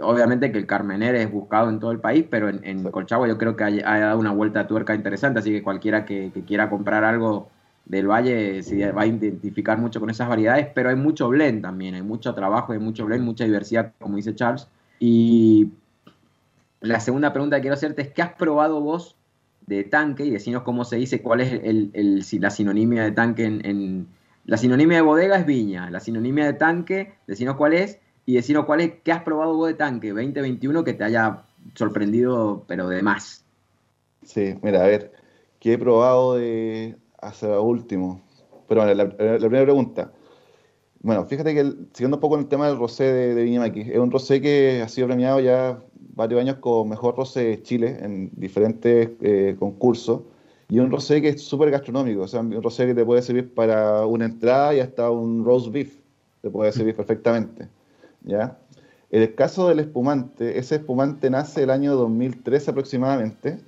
Obviamente que el Carmener es buscado en todo el país, pero en, en Colchagua yo creo que ha, ha dado una vuelta de tuerca interesante, así que cualquiera que, que quiera comprar algo del Valle se va a identificar mucho con esas variedades, pero hay mucho blend también, hay mucho trabajo, hay mucho blend, mucha diversidad, como dice Charles. Y la segunda pregunta que quiero hacerte es, ¿qué has probado vos de tanque? Y decinos cómo se dice, cuál es el, el- la sinonimia de tanque en, en- La sinonimia de bodega es viña, la sinonimia de tanque, decinos cuál es, y decinos cuál es, ¿qué has probado vos de tanque 2021 que te haya sorprendido, pero de más? Sí, mira, a ver, ¿qué he probado de hace último? Pero bueno, la, primera pregunta. Bueno, fíjate que el- siguiendo un poco en el tema del rosé de, de Viña es un rosé que ha sido premiado ya varios años como mejor rosé de Chile en diferentes eh, concursos. Y un rosé que es súper gastronómico, o sea, un rosé que te puede servir para una entrada y hasta un roast beef, te puede servir perfectamente. ¿ya? En el caso del espumante, ese espumante nace el año 2013 aproximadamente,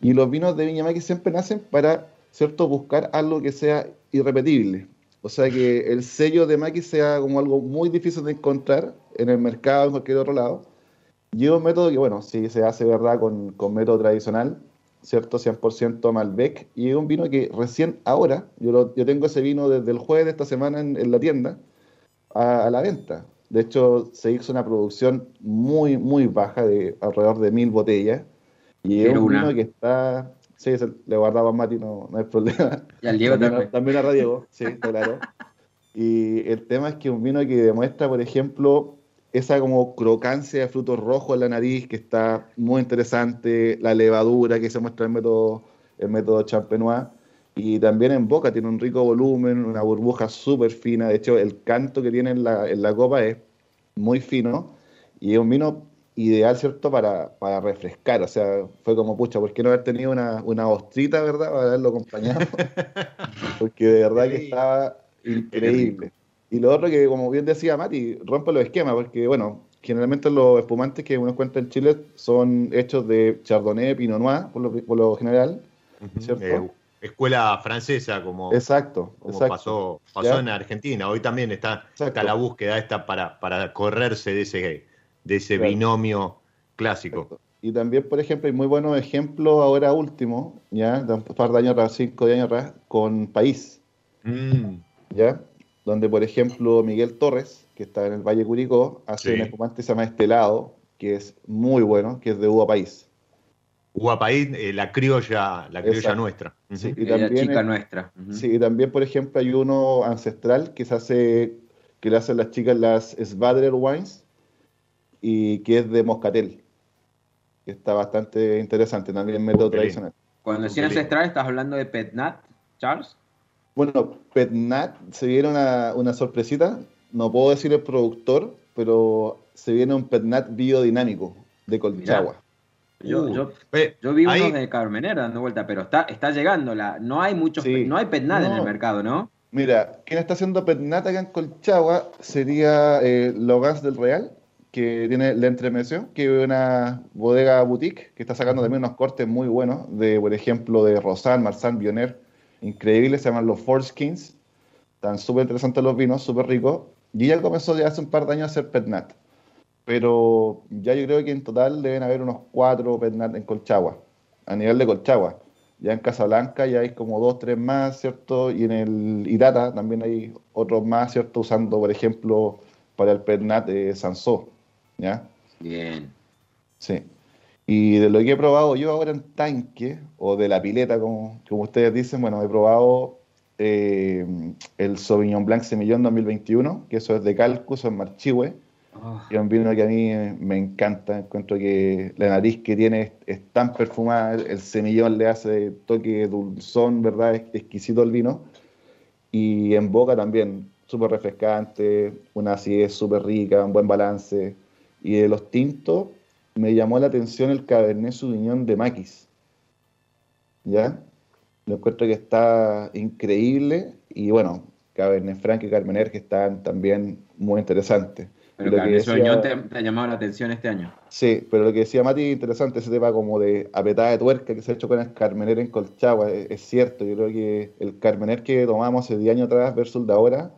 y los vinos de Viña siempre nacen para, ¿cierto?, buscar algo que sea irrepetible. O sea, que el sello de Maquis sea como algo muy difícil de encontrar en el mercado, en cualquier otro lado. Y es un método que, bueno, sí se hace, ¿verdad?, con, con método tradicional, ¿cierto? 100% Malbec. Y es un vino que recién ahora, yo, lo- yo tengo ese vino desde el jueves de esta semana en, en la tienda, a, a la venta. De hecho, se hizo una producción muy, muy baja, de alrededor de mil botellas. Y es Pero un una. vino que está... Sí, se- le guardaba a Mati, no, no hay problema. Y al Diego también, también. a Radio, sí, claro. Y el tema es que un vino que demuestra, por ejemplo, esa como crocancia de frutos rojos en la nariz, que está muy interesante, la levadura que se muestra en el método, el método Champenois, y también en boca tiene un rico volumen, una burbuja súper fina, de hecho el canto que tiene en la, en la copa es muy fino, y es un vino ideal, ¿cierto?, para, para refrescar, o sea, fue como, pucha, ¿por qué no haber tenido una, una ostrita, verdad?, para haberlo acompañado, porque de verdad que estaba increíble. Y lo otro que, como bien decía Mati, rompe los esquemas, porque, bueno, generalmente los espumantes que uno encuentra en Chile son hechos de Chardonnay, Pinot Noir, por lo, por lo general, ¿cierto? Eh, escuela francesa, como, exacto, como exacto. pasó, pasó en Argentina. Hoy también está, está la búsqueda esta para, para correrse de ese, de ese Claro. binomio clásico. Y también, por ejemplo, hay muy buenos ejemplos ahora último, ya, de un par de años atrás, cinco años atrás, con País, Mm, ¿ya? Donde, por ejemplo, Miguel Torres, que está en el Valle Curicó, hace Sí. un espumante que se llama Estelado, que es muy bueno, que es de uva país. Guapaí, eh, la criolla, la criolla Exacto. nuestra. Sí, y la también chica el- nuestra. Sí, y también, por ejemplo, hay uno ancestral que se hace, que le hacen las chicas las Svadler Wines y que es de moscatel. Que está bastante interesante, también método Qué lindo. tradicional. Cuando lindo. ancestral, ¿estás hablando de Petnat, Charles? Bueno, Petnat se dieron una, una sorpresita. no puedo decir el productor, pero se viene un Pernat biodinámico de Colchagua. Yo, Uh, yo, yo vi ahí- unos de Carmenera dando vuelta, pero está, está llegando. La, no hay muchos, Sí. no hay pet nada en el mercado, ¿no? Mira, quien está haciendo Pernat acá en Colchagua sería eh, Logans del Real, que tiene La Entremeció, que es una bodega boutique que está sacando también unos cortes muy buenos, de por ejemplo de Rosan, Marsan, Bioner, increíbles, se llaman los Forskins. Están súper interesantes los vinos, súper ricos. Y ella comenzó ya hace un par de años a hacer Pernat. Pero ya yo creo que en total deben haber unos cuatro Pernat en Colchagua, a nivel de Colchagua. Ya en Casablanca ya hay como dos, tres más, ¿cierto? Y en el Irata también hay otros más, ¿cierto? Usando, por ejemplo, para el Pernat de Sansó, ¿ya? Bien. Sí. Y de lo que he probado yo ahora en tanque, o de la pileta, como, como ustedes dicen, bueno, he probado eh, el Sauvignon Blanc Semillón 2021, que eso es de Calcus, en Marchihue, Oh, que es un vino que a mí me encanta. Encuentro que la nariz que tiene es, es tan perfumada, el semillón le hace toque dulzón, ¿verdad? Es exquisito el vino. Y en boca también, súper refrescante, una acidez súper rica, un buen balance. Y de los tintos, me llamó la atención el Cabernet Sauvignon de Maquis. ¿Ya? Lo encuentro que está increíble. Y bueno, Cabernet Franc y Carmener que están también muy interesantes. pero Lo Cabernet Sauvignon te, te ha llamado la atención este año. Sí, pero lo que decía Mati, interesante ese tema como de apretada de tuerca que se ha hecho con el Carmener en Colchagua, es, es cierto, yo creo que el Carmener que tomamos hace 10 años atrás versus el de ahora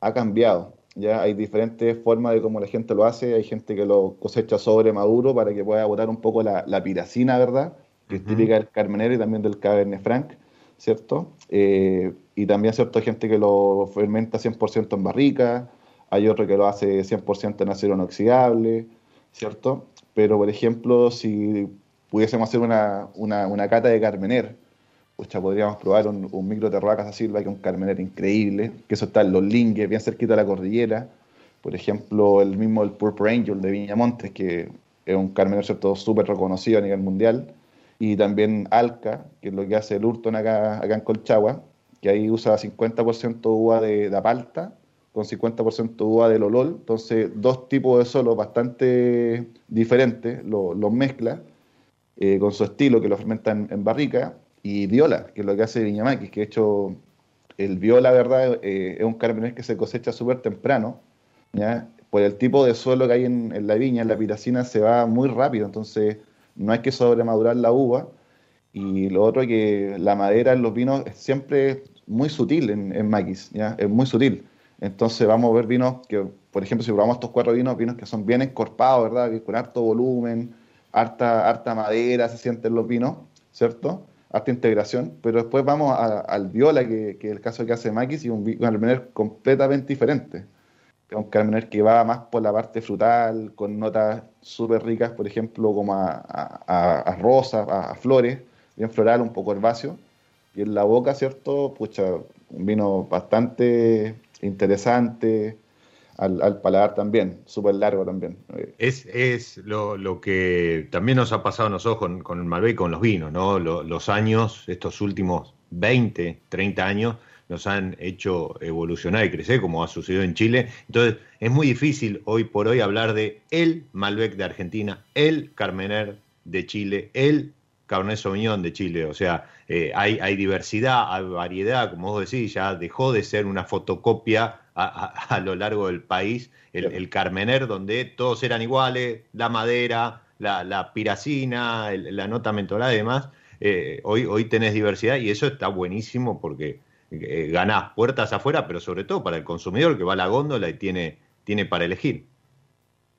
ha cambiado. Ya hay diferentes formas de cómo la gente lo hace, hay gente que lo cosecha sobre maduro para que pueda botar un poco la, la piracina, ¿verdad? Que es típica del Carmener y también del Cabernet Franc, ¿cierto? Eh, y también, ¿cierto? Hay gente que lo fermenta 100% en barrica, hay otro que lo hace 100% en acero inoxidable, ¿cierto? Pero, por ejemplo, si pudiésemos hacer una, una, una cata de Carmener, pucha, podríamos probar un, un micro Terroir Casa Silva, que es un Carmener increíble, que eso está en Los Lingues, bien cerquita de la cordillera. Por ejemplo, el mismo el Purple Angel de Viñamontes, que es un Carmener ¿cierto? súper reconocido a nivel mundial. Y también Alca, que es lo que hace el Hurton acá, acá en Colchagua, que ahí usa 50% uva de, de Apalta con 50% uva de Lolol. Entonces, dos tipos de solos bastante diferentes, lo- los mezcla eh, con su estilo, que lo fermenta en, en barrica, y Viola, que es lo que hace Viñamaquis, que de hecho el Viola, ¿verdad? Eh, es un carmener que se cosecha súper temprano, ¿ya? Por el tipo de suelo que hay en, la viña, en la piracina se va muy rápido, entonces no hay que sobremadurar la uva. Y lo otro que la madera en los vinos es siempre muy sutil en, en maquis, ¿ya? Es muy sutil. Entonces vamos a ver vinos que, por ejemplo, si probamos estos cuatro vinos, vinos que son bien encorpados, ¿verdad? Con harto volumen, harta, harta madera se sienten los vinos, ¿cierto? Harta integración, pero después vamos a- al viola, que, que es el caso que hace Maquis, y un, un carmener completamente diferente. Un carmener que va más por la parte frutal, con notas súper ricas, por ejemplo, como a, a, a- rosas, a flores, bien floral, un poco herbáceo. Y en la boca, ¿cierto? Pucha, un vino bastante interesante, al, al paladar también, súper largo también. Es, es lo, lo que también nos ha pasado a nosotros con, con el Malbec con los vinos, ¿no? Lo- los años, estos últimos 20, 30 años, nos han hecho evolucionar y crecer, como ha sucedido en Chile. Entonces, es muy difícil hoy por hoy hablar de el Malbec de Argentina, el Carmener de Chile, el Cabernet Sauvignon de Chile. O sea, eh, hay, hay diversidad, hay variedad, como vos decís, ya dejó de ser una fotocopia a, a- a lo largo del país, el, el Carmener, donde todos eran iguales, la madera, la, la piracina, el- la nota mentolada y demás. Eh, hoy, hoy tenés diversidad y eso está buenísimo porque eh, ganás puertas afuera, pero sobre todo para el consumidor que va a la góndola y tiene, tiene para elegir.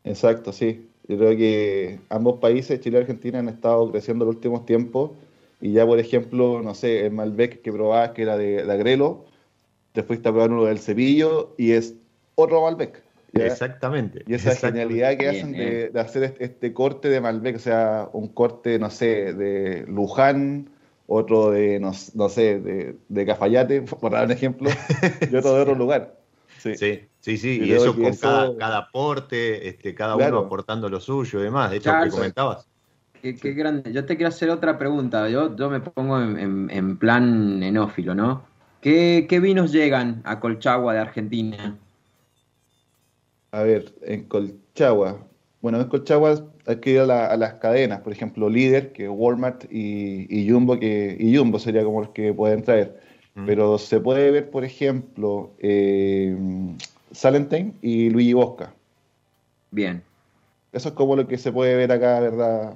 Exacto, sí. Yo creo que ambos países, Chile y Argentina, han estado creciendo en los últimos tiempos. Y ya, por ejemplo, no sé, el Malbec que probabas, que era de, de Agrelo, te fuiste a probar uno del Cepillo y es otro Malbec. ¿ya? Exactamente. Y esa exactamente. genialidad que hacen bien. de, de hacer este, este corte de Malbec, o sea, un corte, no sé, de Luján, otro de, no, no sé, de, de Cafayate, por dar un ejemplo, y otro de otro lugar. Sí. Sí, sí, sí, y eso con eso- Cada, cada aporte, este, cada Claro. uno aportando lo suyo y demás. De hecho, Charles. que comentabas. Qué, qué grande. Yo te quiero hacer otra pregunta. Yo, yo me pongo en, en- en plan enófilo, ¿no? ¿Qué, qué vinos llegan a Colchagua de Argentina? A ver, en Colchagua. Bueno, en Colchagua hay que ir a, la- a las cadenas, por ejemplo, Líder, que es Walmart, y, y Jumbo, que y Jumbo sería como los que pueden traer. Pero se puede ver, por ejemplo, eh, Salentine y Luigi Bosca. Bien. Eso es como lo que se puede ver acá, ¿verdad?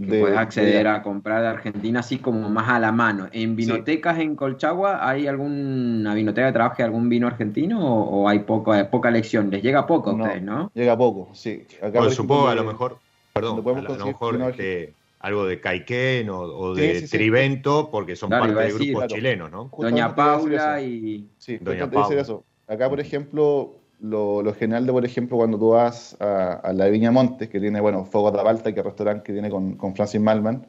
Que puedes acceder a comprar de Argentina así como más a la mano. ¿En vinotecas en Colchagua hay alguna vinoteca que trabaje algún vino argentino o, o hay poca, poca elección? Les llega poco a No, ustedes, ¿no? Llega poco, sí. Acá, Bueno, supongo a lo mejor, perdón, a, lo- a lo conseguir mejor este, algo de Caiquén o, de sí, sí. Trivento, porque son Claro, parte de grupos claro. chilenos, ¿no? Justamente Doña Paula y... Sí, Doña Paula. eso. Acá, por ejemplo, lo, lo genial de, por ejemplo, cuando tú vas a, a la Viña Montes, que tiene, bueno, Fuego de Balta, que es el restaurante que tiene con, con Francis Malman,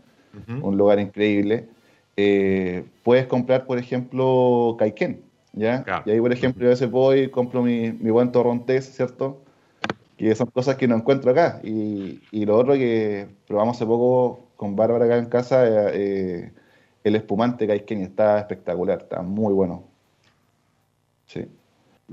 un lugar increíble, eh, puedes comprar, por ejemplo, Caiquén, ¿ya? Claro. Y ahí, por ejemplo, yo a veces voy y compro mi, mi buen torrontés, ¿cierto? Que son cosas que no encuentro acá. Y, y lo otro que probamos hace poco con Bárbara acá en casa, eh, eh, el espumante Caiquén, y está espectacular, está muy bueno. Sí.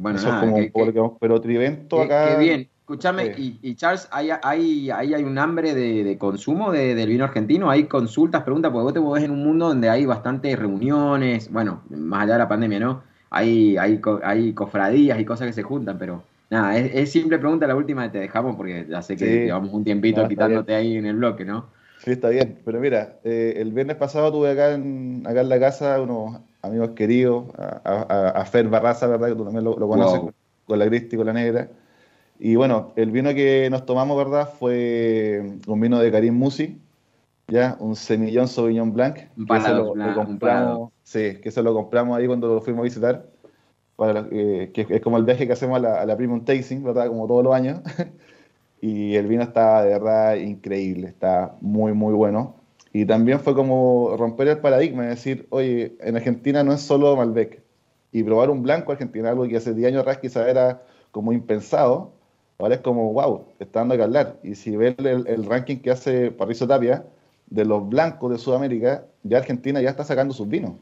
Bueno, Eso nada, es como que- un poco que- lo que vamos- Pero Trivento acá. qué bien. Escúchame, Sí. y, y Charles, ¿hay, hay, ahí hay un hambre de, de consumo de- del vino argentino? ¿Hay consultas, preguntas? Porque vos te movés en un mundo donde hay bastantes reuniones, bueno, más allá de la pandemia, ¿no? Hay, hay, hay cofradías y cosas que se juntan, pero nada, es, es simple pregunta la última que te dejamos porque ya sé que Sí. llevamos un tiempito No, quitándote ahí en el bloque, ¿no? Sí, está bien. Pero mira, eh, el viernes pasado tuve acá en, acá en la casa unos amigos queridos, a, a- a Fer Barraza, ¿verdad? Que tú también lo, lo conoces, Wow. con, la Cristi y con la Negra. Y bueno, el vino que nos tomamos, ¿verdad? Fue un vino de Karim Musi, ¿ya? Un semillón Sauvignon Blanc. Un que Paradox lo, compramos, sí, que se lo compramos ahí cuando lo fuimos a visitar. Para los- eh, que es como el viaje que hacemos a la, a la Premium Tasting, ¿verdad? Como todos los años. Y el vino está de verdad increíble, está muy, muy bueno. Y también fue como romper el paradigma, es decir, oye, en Argentina no es solo Malbec. Y probar un blanco argentino, algo que hace 10 años atrás quizás era como impensado, ahora es como, wow, está dando que hablar. Y si ves el, el ranking que hace Patricio Tapia de los blancos de Sudamérica, ya Argentina ya está sacando sus vinos.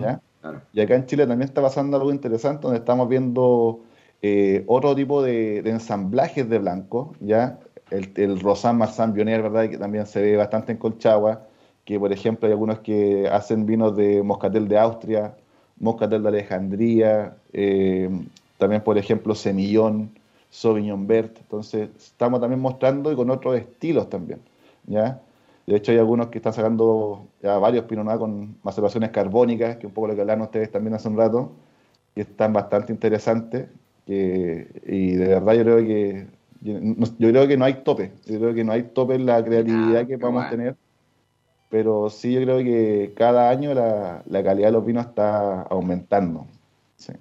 ¿ya? Claro. Y acá en Chile también está pasando algo interesante, donde estamos viendo eh, otro tipo de, de ensamblajes de blanco, ¿ya? El, el Rosan Marsan Pioneer, ¿verdad? Que también se ve bastante en Colchagua, que por ejemplo hay algunos que hacen vinos de Moscatel de Austria, Moscatel de Alejandría, eh, también por ejemplo Semillón, Sauvignon Vert, entonces estamos también mostrando y con otros estilos también, ¿ya? De hecho, hay algunos que están sacando ya varios Pinot Noir con maceraciones carbónicas, que un poco lo que hablaron ustedes también hace un rato, que están bastante interesantes. que- y de verdad yo creo que yo, no- yo creo que no hay tope. Yo creo que no hay tope en la creatividad Ah, que podamos bueno. tener. Pero sí yo creo que cada año la, la calidad de los vinos está aumentando. Sí.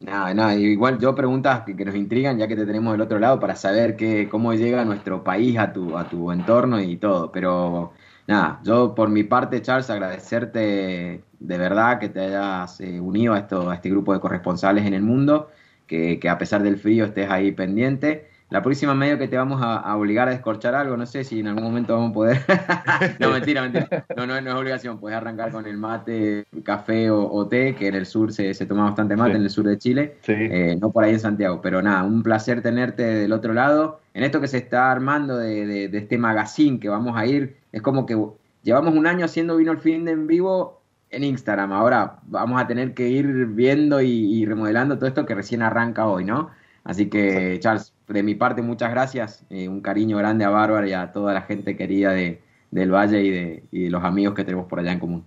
Nada, nada, igual yo preguntas que, que nos intrigan ya que te tenemos del otro lado para saber que, cómo llega nuestro país a tu, a tu entorno y todo, pero nada, yo por mi parte, Charles, agradecerte de verdad que te hayas eh, unido a, esto, a este grupo de corresponsales en el mundo, que, que a pesar del frío estés ahí pendiente. La próxima medio que te vamos a, a obligar a descorchar algo, no sé si en algún momento vamos a poder. no, mentira, mentira. No, no, no es obligación. Puedes arrancar con el mate, café o, o té, que en el sur se, se toma bastante mate, Sí. en el sur de Chile. Sí. Eh, no por ahí en Santiago, pero nada, un placer tenerte del otro lado. En esto que se está armando de, de- de este magazine que vamos a ir, es como que llevamos un año haciendo Vino al Fin de en vivo en Instagram. Ahora vamos a tener que ir viendo y, y remodelando todo esto que recién arranca hoy, ¿no? Así que, Charles, de mi parte, muchas gracias. Eh, un cariño grande a Bárbara y a toda la gente querida de, del Valle y de, y de los amigos que tenemos por allá en común.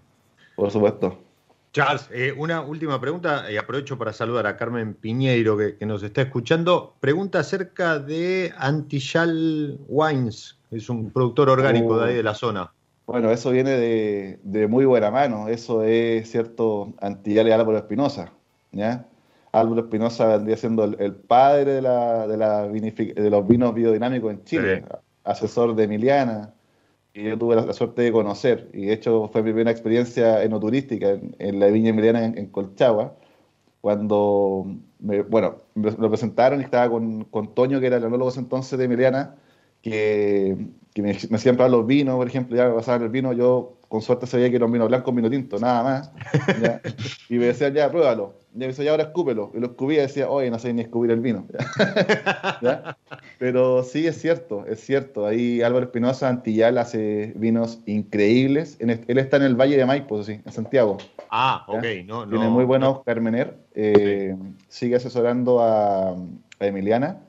Por supuesto. Charles, eh, una última pregunta y aprovecho para saludar a Carmen Piñeiro que, que nos está escuchando. Pregunta acerca de Antillal Wines, es un productor orgánico Oh. de ahí de la zona. Bueno, eso viene de, de muy buena mano. Eso es cierto Antillal y Álvaro Espinosa. ¿ya? Álvaro Espinosa vendría siendo el, el padre de, la, de, la vinific- de los vinos biodinámicos en Chile, Sí. asesor de Emiliana, y yo tuve la, la suerte de conocer. Y de hecho fue mi primera experiencia enoturística en, en la viña Emiliana en, en Colchagua, cuando, me, bueno, me lo presentaron y estaba con, con Toño, que era el enólogo entonces de Emiliana, que, que me, me hacían probar los vinos, por ejemplo, ya me pasaban el vino, yo con suerte se veía que era un vino blanco, un vino tinto, nada más. ¿ya? Y me decían, ya, pruébalo. Y me decía, ya, ahora escúpelo. Y lo escupía y decía, oye, no sé ni escupir el vino. ¿Ya? Pero sí, es cierto, es cierto. Ahí Álvaro Espinosa Antillal hace vinos increíbles. En él está en el Valle de Maipo, sí, en Santiago. Ah, ¿ya? ok, no, no. Tiene muy buenos Carmener. eh, Sigue asesorando a, a Emiliana.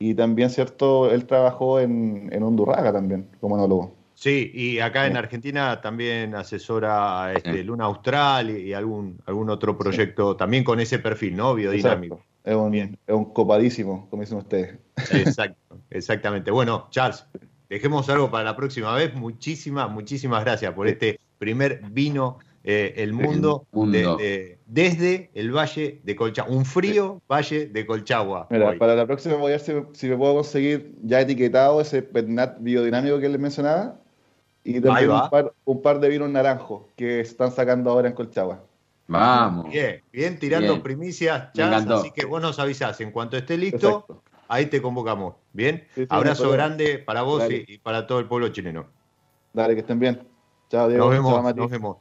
Y también, cierto, él trabajó en, en Undurraga también, como enólogo. Sí, y acá en Argentina también asesora a este, Luna Austral y, algún, algún otro proyecto también con ese perfil, ¿no? Biodinámico. Exacto. Es un, es un copadísimo, como dicen ustedes. Exacto, exactamente. Bueno, Charles, dejemos algo para la próxima vez. Muchísimas, muchísimas gracias por este primer vino eh, El Mundo, mundo. de- de- desde el Valle de Colchagua, un frío Valle de Colchagua. Mira, hoy. para la próxima voy a ver si, si me puedo conseguir ya etiquetado ese Pernat biodinámico que les mencionaba. Y también un par, un par de vinos naranjos que se están sacando ahora en Colchagua. Vamos. Bien, bien tirando Bien. primicias, encantó. así que vos nos avisás en cuanto esté listo, Exacto. ahí te convocamos. Bien, Sí, sí, abrazo grande para vos y, y para todo el pueblo chileno. Dale, que estén bien. Chao, Diego. Nos vemos, nos vemos.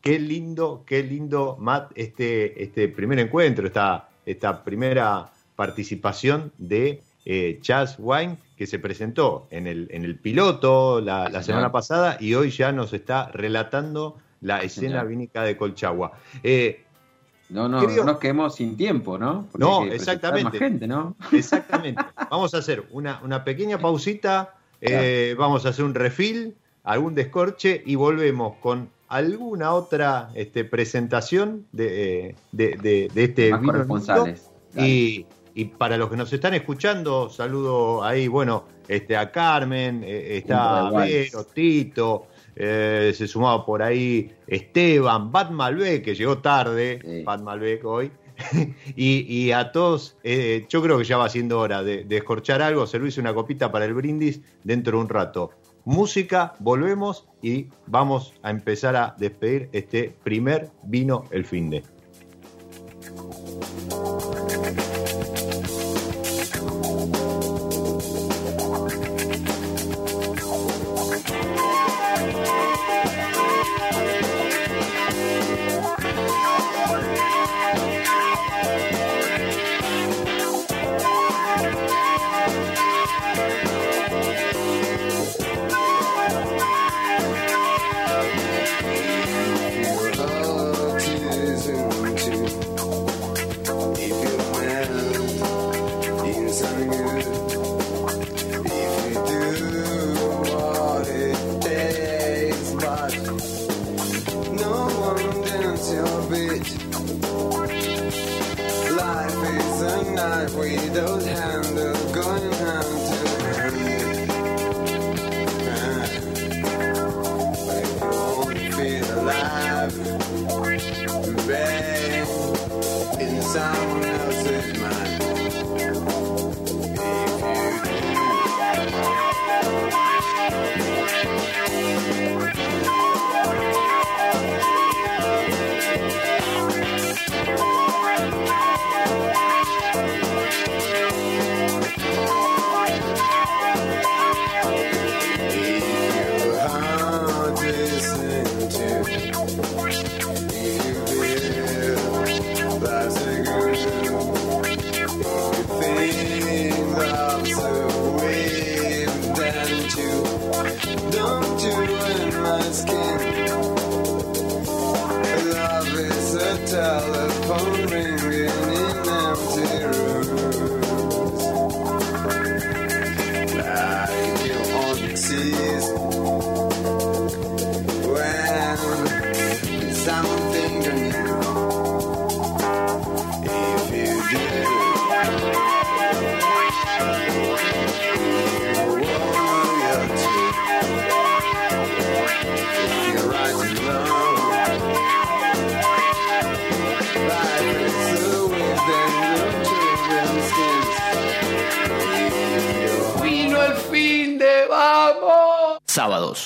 Qué lindo, qué lindo, Matt, este, este primer encuentro, esta, esta primera participación de eh, Chas Wine, que se presentó en el, en el piloto la, semana pasada y hoy ya nos está relatando la escena vínica de Colchagua. Eh, No, no, Creo- no nos quedemos sin tiempo, ¿no? Porque No, exactamente. Más gente, ¿no? Exactamente. Vamos a hacer una, una pequeña pausita, eh, vamos a hacer un refill, algún descorche y volvemos con alguna otra este, presentación de, eh, de, de- de este Más vino corresponsales. Y, y para los que nos están escuchando, saludo ahí, bueno, este, a Carmen, eh, está. Vero, Tito, eh, se sumaba por ahí Esteban, Bat Malbec, que llegó tarde, Bat Malbec hoy. y, y a todos, eh, yo creo que ya va siendo hora de, de escorchar algo, servirse una copita para el brindis dentro de un rato. Música, volvemos y vamos a empezar a despedir este primer vino el fin de.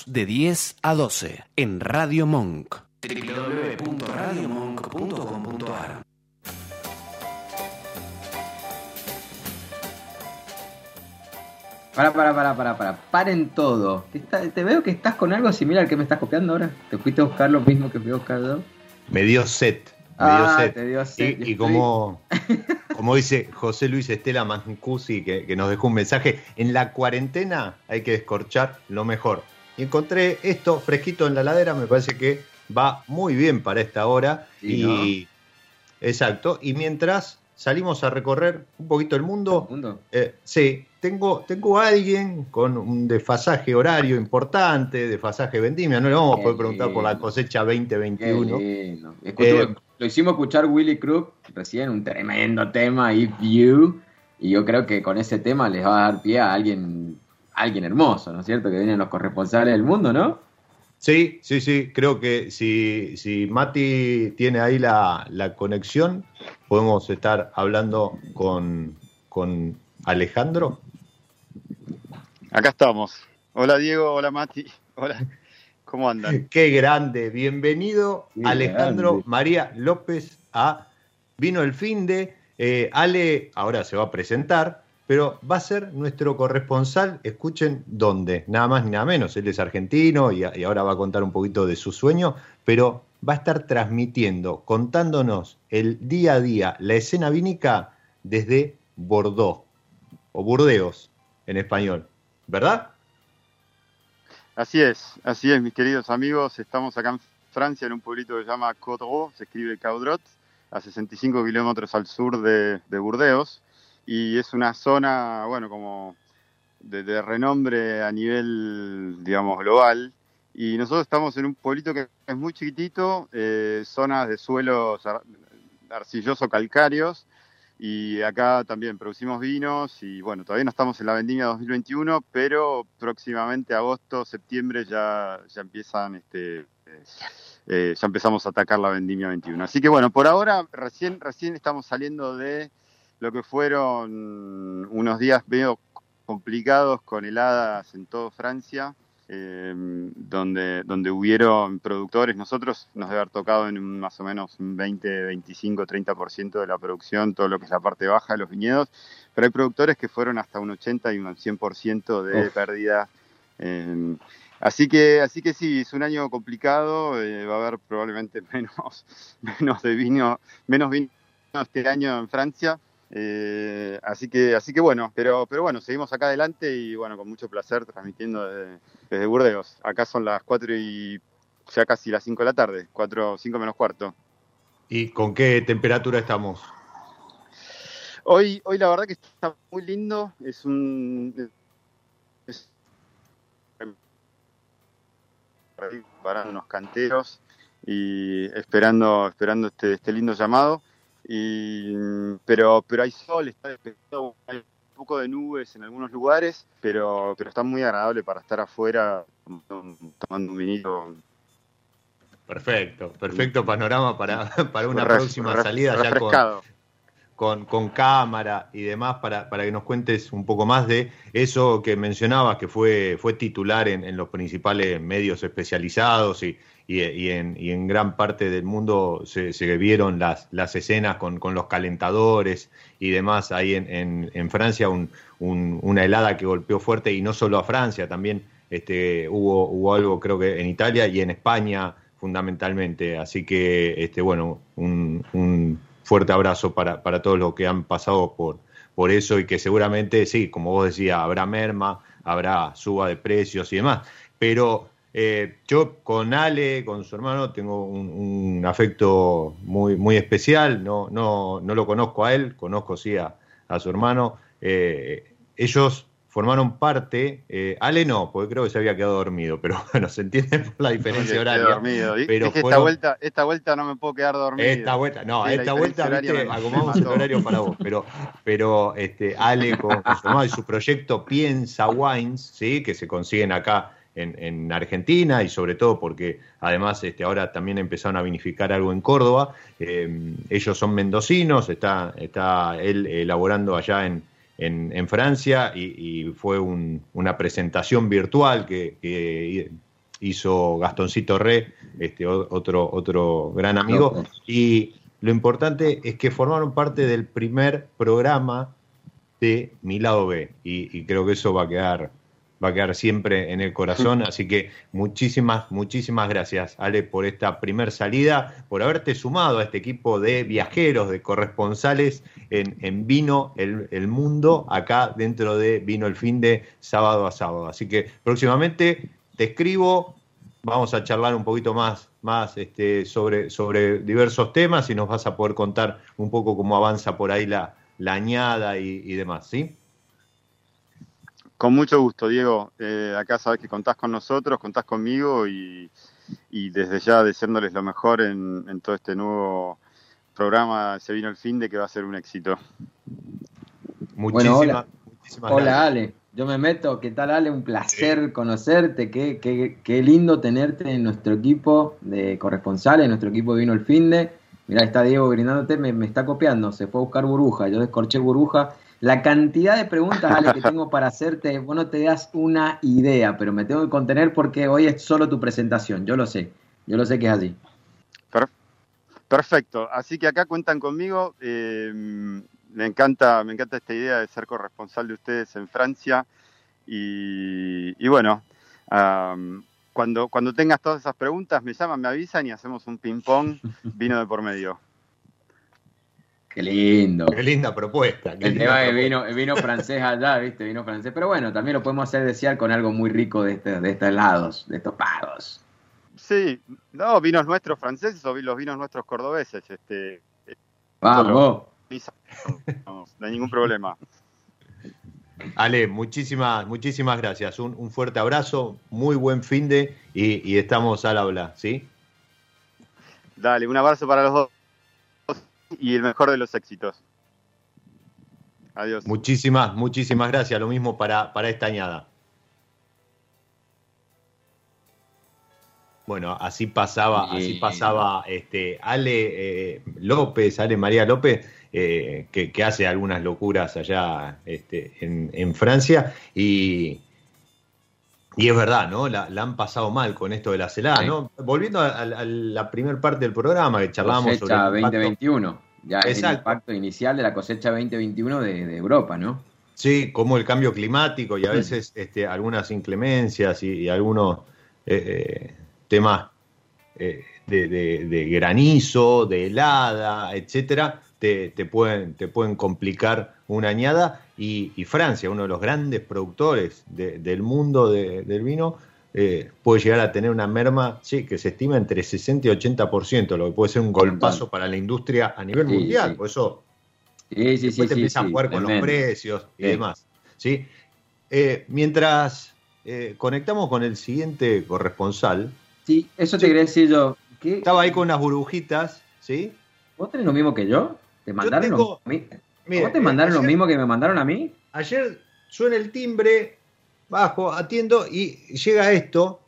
Sábados de 10 a 12 en Radio Monk. www.radiomonk.com.ar Thank you. Para, para, para, para, para. Paren todo. Está- te veo que estás con algo similar al que me estás copiando ahora. ¿Te fuiste a buscar lo mismo que fui a buscar yo? Me dio set. Me Ah, dio set. te dio set, Y, y y como, como dice José Luis Estela Mancusi, que, que nos dejó un mensaje, en la cuarentena hay que descorchar lo mejor. Y encontré esto fresquito en la ladera, me parece que va muy bien para esta hora. Sí, y Exacto. Y mientras salimos a recorrer un poquito el mundo, eh, sí, tengo, tengo a alguien con un desfasaje horario importante, desfasaje vendimia, no le vamos a poder preguntar por la cosecha 2021. Qué lindo. Escuchó- Eh, lo hicimos escuchar Willy Crook recién, un tremendo tema, If You. Y yo creo que con ese tema les va a dar pie a alguien, alguien hermoso, ¿no es cierto? Que vienen los corresponsales del mundo, ¿no? Sí, sí, sí, creo que si, si Mati tiene ahí la, la conexión, podemos estar hablando con, con Alejandro. Acá estamos. Hola Diego, hola Mati, hola. ¿Cómo andan? Qué grande, bienvenido Qué Alejandro grande. María López a Vino el Fin de. Eh, Ale ahora se va a presentar, pero va a ser nuestro corresponsal, escuchen dónde, nada más ni nada menos. Él es argentino y, ahora va a contar un poquito de su sueño, pero va a estar transmitiendo, contándonos el día a día, la escena vínica desde Bordeaux, o Burdeos en español, ¿verdad? Así es, así es, mis queridos amigos. Estamos acá en Francia, en un pueblito que se llama Caudrot, se escribe Caudrot, a 65 kilómetros al sur de Burdeos. Y es una zona, bueno, como de, renombre a nivel, digamos, global. Y nosotros estamos en un pueblito que es muy chiquitito, eh, zonas de suelos ar- arcilloso-calcáreos. Y acá también producimos vinos y bueno, todavía no estamos en la vendimia 2021, pero próximamente agosto, septiembre ya, ya empiezan este eh, ya empezamos a atacar la vendimia 21. Así que bueno, por ahora recién recién estamos saliendo de lo que fueron unos días medio complicados con heladas en toda Francia, eh, donde, donde hubieron productores, nosotros nos debe haber tocado en un, más o menos un 20, 25, 30% de la producción, todo lo que es la parte baja de los viñedos, pero hay productores que fueron hasta un 80 y un 100% de Uf. pérdida. eh, así que así que sí, es un año complicado, eh, va a haber probablemente menos, menos de vino, menos vino este año en Francia. Eh, así que, así que bueno, pero, pero bueno, seguimos acá adelante y bueno, con mucho placer transmitiendo desde, desde Burdeos. Acá son las 4 y ya casi las 5 de la tarde, 4, 5 menos cuarto. ¿Y con qué temperatura estamos? Hoy, hoy la verdad que está muy lindo, es un es- para unos canteros y esperando, esperando este, este lindo llamado. Y, pero, pero hay sol, está despejado, hay un poco de nubes en algunos lugares, pero, pero está muy agradable para estar afuera tomando, un vinito. Perfecto, perfecto panorama para, para una próxima salida ya con, con, con cámara y demás para, para que nos cuentes un poco más de eso que mencionabas, que fue, fue titular en, en los principales medios especializados y, y, y en, y en gran parte del mundo se, se vieron las, las escenas con, los calentadores y demás ahí en, en, en Francia, un- un- una helada que golpeó fuerte y no solo a Francia, también este, hubo, hubo algo creo que en Italia y en España fundamentalmente. Así que, este, bueno, un, un fuerte abrazo para, para todos los que han pasado por, por eso y que seguramente, sí, como vos decías, habrá merma, habrá suba de precios y demás. Pero eh, yo con Ale, con su hermano, tengo un, un afecto muy, muy especial. No, no, no lo conozco a él, conozco sí a, a su hermano. Eh, ellos formaron parte, eh, Ale no, porque creo que se había quedado dormido, pero bueno, se entiende por la diferencia horaria. dormido. Pero dije, esta, fueron- vuelta, esta vuelta no me puedo quedar dormido. esta vuelta, no, Sí, esta vuelta, viste, acomodamos el horario para vos, pero, pero este, Ale con, con su hermano y su proyecto Piensa Wines, ¿sí? que se consiguen acá en, en Argentina y sobre todo porque además este, ahora también empezaron a vinificar algo en Córdoba. Eh, ellos son mendocinos, está, está él elaborando allá en, en, en Francia y, y fue un- una presentación virtual que, que hizo Gastoncito Re, este, otro, otro gran amigo. Y lo importante es que formaron parte del primer programa de mi lado B. Y, y creo que eso va a quedar va a quedar siempre en el corazón. Así que muchísimas, muchísimas gracias, Ale, por esta primer salida, por haberte sumado a este equipo de viajeros, de corresponsales en, en Vino el, el, Mundo, acá dentro de Vino el Fin de sábado a sábado. Así que próximamente te escribo, vamos a charlar un poquito más, más este, sobre, sobre diversos temas y nos vas a poder contar un poco cómo avanza por ahí la, la añada y, y demás, ¿sí? Con mucho gusto, Diego. Eh, acá sabes que contás con nosotros, contás conmigo y, y desde ya deseándoles lo mejor en, en, todo este nuevo programa Se vino el fin de que va a ser un éxito. Muchísimas, bueno, hola. Muchísimas hola gracias. Ale, yo me meto. ¿Qué tal Ale? Un placer sí. conocerte. Qué, qué, qué, lindo tenerte en nuestro equipo de corresponsales, en nuestro equipo de Vino el fin de. Mirá, está Diego brindándote, me, me está copiando. Se fue a buscar burbuja. Yo descorché burbuja la cantidad de preguntas, Ale, que tengo para hacerte, vos no te das una idea, pero me tengo que contener porque hoy es solo tu presentación, yo lo sé, yo lo sé que es así. Perfecto, así que acá cuentan conmigo, eh, me, encanta, me encanta esta idea de ser corresponsal de ustedes en Francia y, y bueno, um, cuando, cuando tengas todas esas preguntas me llaman, me avisan y hacemos un ping-pong vino de por medio. Qué lindo. Qué linda propuesta. Qué el linda tema propuesta. de vino, vino francés allá, ¿viste? Vino francés. Pero bueno, también lo podemos hacer desear con algo muy rico de, este, de estos lados, de estos pagos. Sí, no, vinos nuestros franceses o los vinos nuestros cordobeses. Este, Vamos. No, no hay ningún problema. Ale, muchísimas, muchísimas gracias. Un, un, fuerte abrazo, muy buen fin de y, y estamos al habla, ¿sí? Dale, un abrazo para los dos y el mejor de los éxitos. Adiós. Muchísimas, muchísimas gracias. Lo mismo para, para esta añada. Bueno, así pasaba, sí. así pasaba este Ale eh, López, Ale María López, eh, que, que, hace algunas locuras allá este, en, en, Francia. Y, y es verdad, ¿no? La, la, han pasado mal con esto de la celada, sí. ¿no? Volviendo a, a, a la primera parte del programa que charlábamos sobre. El 2021. Ya Exacto. es el impacto inicial de la cosecha 2021 de, de, Europa, ¿no? Sí, como el cambio climático y a veces este, algunas inclemencias y, y algunos eh, eh, temas eh, de, de, de, granizo, de helada, etcétera, te, te, pueden, te pueden complicar una añada. Y, y Francia, uno de los grandes productores del mundo del vino, eh, puede llegar a tener una merma sí, que se estima entre 60 y 80%, lo que puede ser un golpazo para la industria a nivel sí, mundial. Sí. Por eso sí, sí, después te empieza a jugar con los precios y demás. ¿sí? Eh, mientras eh, conectamos con el siguiente corresponsal. Sí, eso te quería decir yo. ¿Qué? Estaba ahí con unas burbujitas, ¿sí? ¿Vos tenés lo mismo que yo? ¿Te mandaron yo tengo, lo, mira, ¿Vos te mandaron ayer, lo mismo que me mandaron a mí? Ayer suena el timbre, bajo, atiendo y llega esto,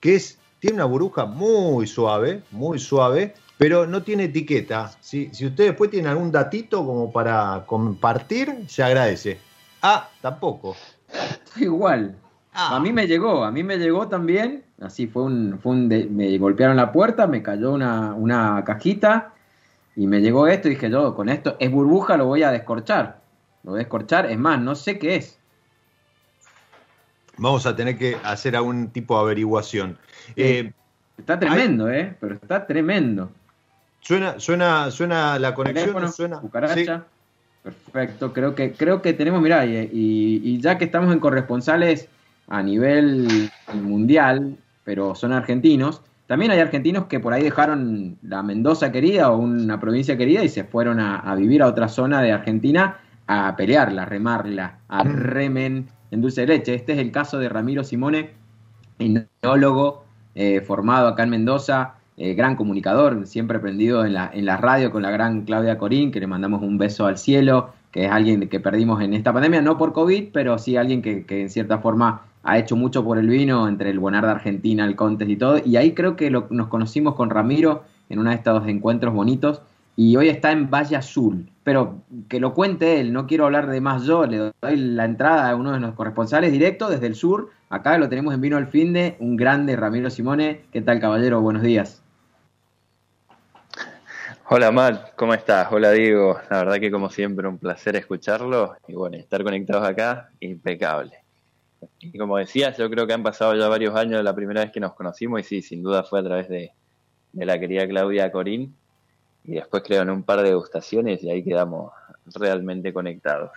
que es, tiene una burbuja muy suave, muy suave, pero no tiene etiqueta. Si, si usted después tiene algún datito como para compartir, se agradece. Ah, tampoco. Igual. Ah. A mí me llegó, a mí me llegó también. Así fue un, fue un de, me golpearon la puerta, me cayó una, una cajita y me llegó esto y dije yo, con esto es burbuja, lo voy a descorchar. Lo voy a descorchar, es más, no sé qué es vamos a tener que hacer algún tipo de averiguación. Eh, está tremendo, hay... ¿eh? Pero está tremendo. Suena, suena, suena la conexión, Teléfono, suena. Cucaracha. Sí. Perfecto, creo que, creo que tenemos, mirá, y, ya que estamos en corresponsales a nivel mundial, pero son argentinos, también hay argentinos que por ahí dejaron la Mendoza querida o una provincia querida y se fueron a, a vivir a otra zona de Argentina a pelearla, a remarla, a remen en dulce de leche. Este es el caso de Ramiro Simone, enólogo eh, formado acá en Mendoza, eh, gran comunicador, siempre prendido en la, en la radio con la gran Claudia Corín, que le mandamos un beso al cielo, que es alguien que perdimos en esta pandemia, no por COVID, pero sí alguien que, que en cierta forma ha hecho mucho por el vino, entre el Bonarda Argentina, el Contes y todo, y ahí creo que lo, nos conocimos con Ramiro en uno de estos encuentros bonitos, y hoy está en Valle Azul. Pero que lo cuente él, no quiero hablar de más yo, le doy la entrada a uno de los corresponsales directo desde el sur. Acá lo tenemos en Vino al Finde, un grande Ramiro Simone. ¿Qué tal, caballero? Buenos días. Hola Matt, ¿cómo estás? Hola Diego, la verdad que como siempre un placer escucharlo y bueno, estar conectados acá, impecable. Y como decías, yo creo que han pasado ya varios años de la primera vez que nos conocimos y sí, sin duda fue a través de, de la querida Claudia Corín y después creo en un par de degustaciones y ahí quedamos realmente conectados.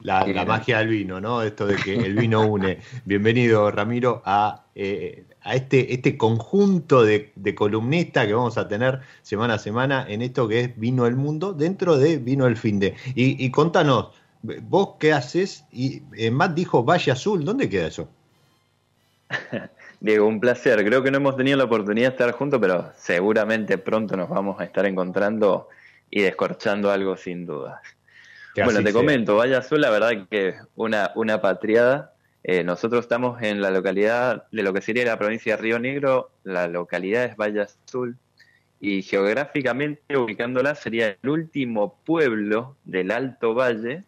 La, la magia del vino, ¿no? Esto de que el vino une. Bienvenido, Ramiro, a, eh, a este, este conjunto de, de columnistas que vamos a tener semana a semana en esto que es Vino el Mundo, dentro de Vino el Fin de. Y, y contanos, vos qué haces, y eh, Matt dijo Valle Azul, ¿dónde queda eso? Diego, un placer. Creo que no hemos tenido la oportunidad de estar juntos, pero seguramente pronto nos vamos a estar encontrando y descorchando algo sin dudas. Que Bueno, te sea. comento, Valle Azul, la verdad que una, una patriada. Eh, nosotros estamos en la localidad de lo que sería la provincia de Río Negro, la localidad es Valle Azul, y geográficamente ubicándola sería el último pueblo del Alto Valle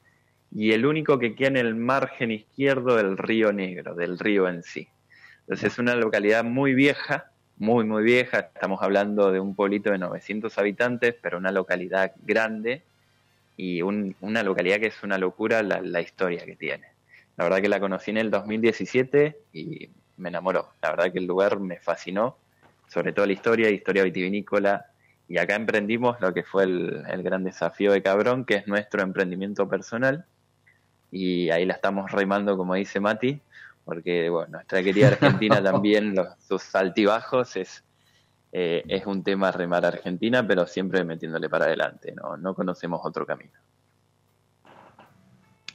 y el único que queda en el margen izquierdo del Río Negro, del río en sí. Entonces es una localidad muy vieja, muy, muy vieja. Estamos hablando de un pueblito de 900 habitantes, pero una localidad grande y un- una localidad que es una locura la, historia que tiene. La verdad que la conocí en el 2017 y me enamoró. La verdad que el lugar me fascinó, sobre todo la historia, historia vitivinícola. Y acá emprendimos lo que fue el gran desafío de Cabrón, que es nuestro emprendimiento personal. Y ahí la estamos remando, como dice Mati, porque bueno, nuestra querida Argentina también, los, sus altibajos es, eh, es un tema remar a Argentina, pero siempre metiéndole para adelante, no, no conocemos otro camino.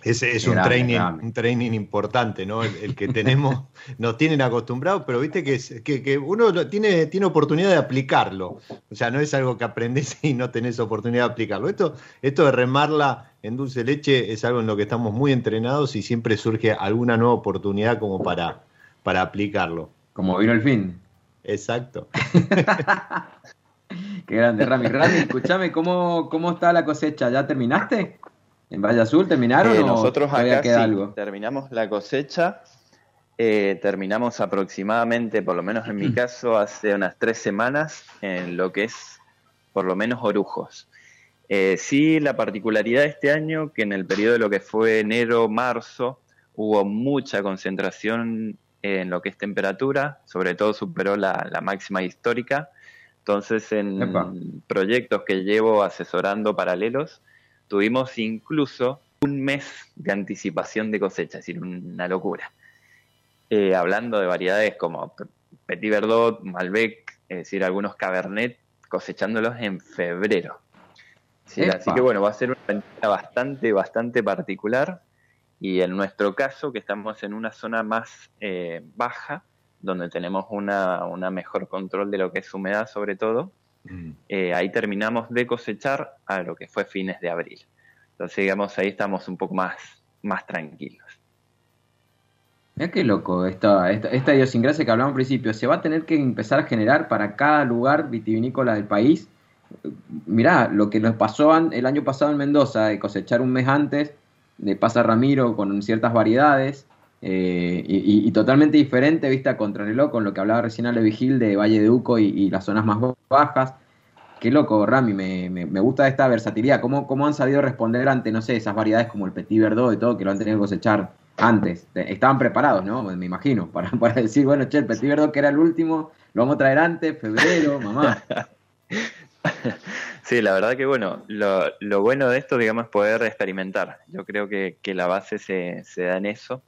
Ese es Qué un training, un training importante, ¿no? El, el que tenemos, nos tienen acostumbrados, pero viste que, es- que, que uno tiene, tiene oportunidad de aplicarlo. O sea, no es algo que aprendes y no tenés oportunidad de aplicarlo. Esto, esto de remarla en dulce leche es algo en lo que estamos muy entrenados y siempre surge alguna nueva oportunidad como para, para aplicarlo. Como vino el fin. Exacto. Qué grande, Rami. Rami, escúchame, ¿cómo, ¿cómo está la cosecha? ¿Ya terminaste? ¿En Valle Azul terminaron Eh, o nosotros acá queda sí, algo? terminamos la cosecha, eh, terminamos aproximadamente, por lo menos en mi caso, hace unas tres semanas en lo que es por lo menos orujos. Eh, sí, la particularidad de este año, que en el periodo de lo que fue enero-marzo, hubo mucha concentración en lo que es temperatura, sobre todo superó la, la máxima histórica. Entonces, en Epa. proyectos que llevo asesorando paralelos, tuvimos incluso un mes de anticipación de cosecha, es decir, una locura. Eh, hablando de variedades como Petit Verdot, Malbec, es decir, algunos Cabernet, cosechándolos en febrero. Sí, así que bueno, va a ser una ventana bastante, bastante particular. Y en nuestro caso, que estamos en una zona más eh, baja, donde tenemos una, una mejor control de lo que es humedad sobre todo, eh, ahí terminamos de cosechar a lo que fue fines de abril. Entonces, digamos, ahí estamos un poco más, más tranquilos. Mira qué loco esta, esta, esta idiosincrasia que hablamos al principio. Se va a tener que empezar a generar para cada lugar vitivinícola del país. Mirá, lo que nos pasó el año pasado en Mendoza, de cosechar un mes antes, de pasa Ramiro con ciertas variedades, eh, y, totalmente diferente, vista contrarreloj, con lo que hablaba recién Ale Vigil de Valle de Uco y, las zonas más bajas. Qué loco, Rami, me, me, me gusta esta versatilidad. ¿Cómo, ¿Cómo han sabido responder ante, no sé, esas variedades como el Petit Verdot y todo, que lo han tenido que cosechar antes? Te- Estaban preparados, ¿no? Me imagino, para, para decir, bueno, che, el Petit Verdot que era el último, lo vamos a traer antes, febrero, mamá. Sí, la verdad que bueno, lo, lo bueno de esto, digamos, es poder experimentar. Yo creo que, que la base se, se da en eso.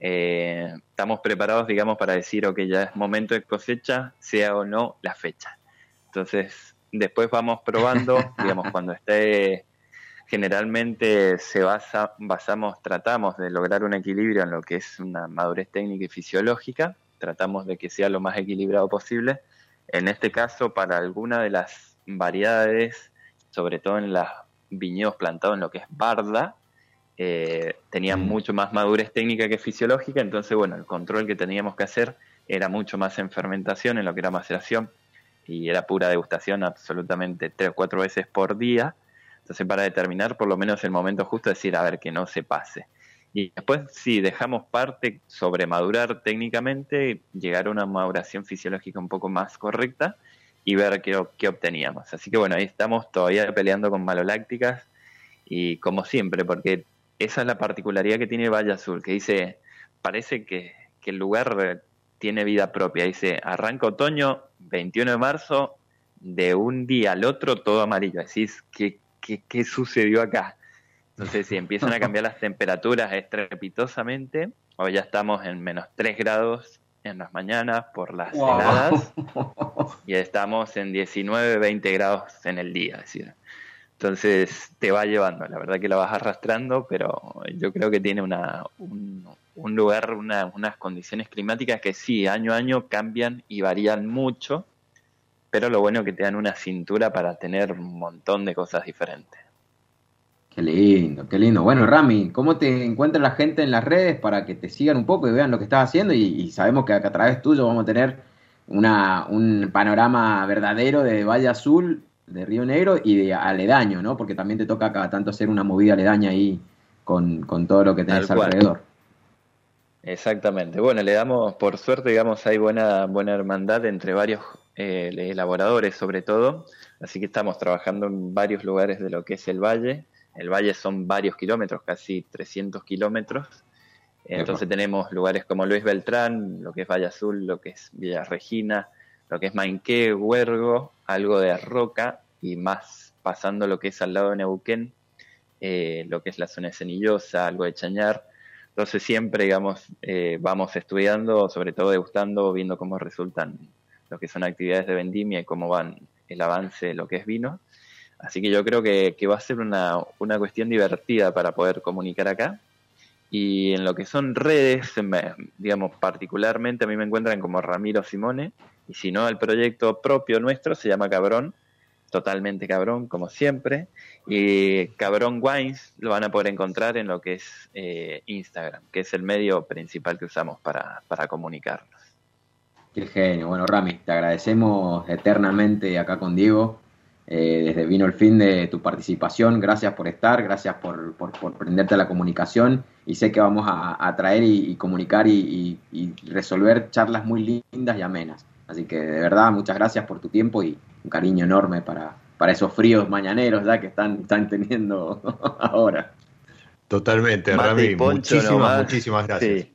Eh, estamos preparados, digamos, para decir, ok, ya es momento de cosecha, sea o no la fecha. Entonces, después vamos probando, digamos, cuando esté, generalmente se basa, basamos, tratamos de lograr un equilibrio en lo que es una madurez técnica y fisiológica, tratamos de que sea lo más equilibrado posible. En este caso, para alguna de las variedades, sobre todo en los viñedos plantados en lo que es barda, eh, tenían mucho más madurez técnica que fisiológica, entonces, bueno, el control que teníamos que hacer era mucho más en fermentación, en lo que era maceración, y era pura degustación absolutamente tres o cuatro veces por día. Entonces, para determinar por lo menos el momento justo, decir, a ver, que no se pase. Y después, si dejamos parte sobre madurar técnicamente, llegar a una maduración fisiológica un poco más correcta, y ver qué, qué obteníamos. Así que bueno, ahí estamos todavía peleando con malolácticas y como siempre, porque esa es la particularidad que tiene Valle Azul, que dice, parece que, que el lugar tiene vida propia. Dice, arranca otoño, 21 de marzo, de un día al otro todo amarillo. Decís, ¿qué, qué, qué sucedió acá? Entonces, si empiezan a cambiar las temperaturas estrepitosamente, hoy ya estamos en menos 3 grados en las mañanas por las Wow. heladas y estamos en 19, 20 grados en el día. Es decir, entonces te va llevando, la verdad que la vas arrastrando, pero yo creo que tiene una, un, un lugar, una- unas condiciones climáticas que sí, año a año cambian y varían mucho, pero lo bueno es que te dan una cintura para tener un montón de cosas diferentes. Qué lindo, qué lindo. Bueno, Rami, ¿cómo te encuentra la gente en las redes para que te sigan un poco y vean lo que estás haciendo? Y, y sabemos que acá a través tuyo vamos a tener una, un panorama verdadero de Valle Azul, de Río Negro y de aledaño, ¿no? Porque también te toca cada tanto hacer una movida aledaña ahí con, con todo lo que tenés alrededor. Exactamente. Bueno, le damos, por suerte, digamos, hay buena, buena hermandad entre varios eh, elaboradores, sobre todo. Así que estamos trabajando en varios lugares de lo que es el valle. El valle son varios kilómetros, casi 300 kilómetros. Entonces tenemos lugares como Luis Beltrán, lo que es Valle Azul, lo que es Villa Regina, lo que es Mainqué, Huergo, algo de Roca y más pasando lo que es al lado de Neuquén, eh, lo que es la zona de Cenillosa, algo de Chañar. Entonces siempre, digamos, eh, vamos estudiando, sobre todo degustando, viendo cómo resultan lo que son actividades de vendimia y cómo van el avance de lo que es vino. Así que yo creo que, va a ser una, una cuestión divertida para poder comunicar acá. Y en lo que son redes, digamos, particularmente a mí me encuentran como Ramiro Simone, y si no, el proyecto propio nuestro se llama Cabrón, totalmente cabrón, como siempre. Y Cabrón Wines lo van a poder encontrar en lo que es eh, Instagram, que es el medio principal que usamos para, para comunicarnos. Qué genio. Bueno, Rami, te agradecemos eternamente acá con Diego. eh, desde Vino el Fin de tu participación. Gracias por estar, gracias por, por, prenderte a la comunicación. Y sé que vamos a, a traer y, comunicar y resolver charlas muy lindas y amenas. Así que de verdad, muchas gracias por tu tiempo y un cariño enorme para, para esos fríos mañaneros ya que están, están teniendo ahora. Totalmente, Mate Rami. poncho Muchísimas, nomás. muchísimas gracias. Sí.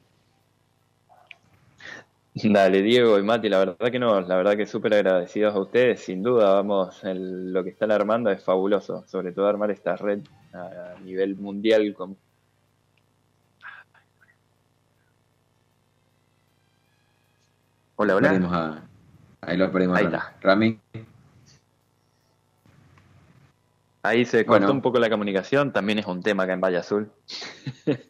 Dale, Diego y Mati, la verdad que no, la verdad que súper agradecidos a ustedes, sin duda, vamos, el- lo que están armando es fabuloso, sobre todo armar esta red a nivel mundial con Hola, hola. Perdimos a- ahí lo perdimos. a Ahí Rami. está. Rami, Ahí se cortó Bueno. un poco la comunicación, también es un tema acá en Valle Azul.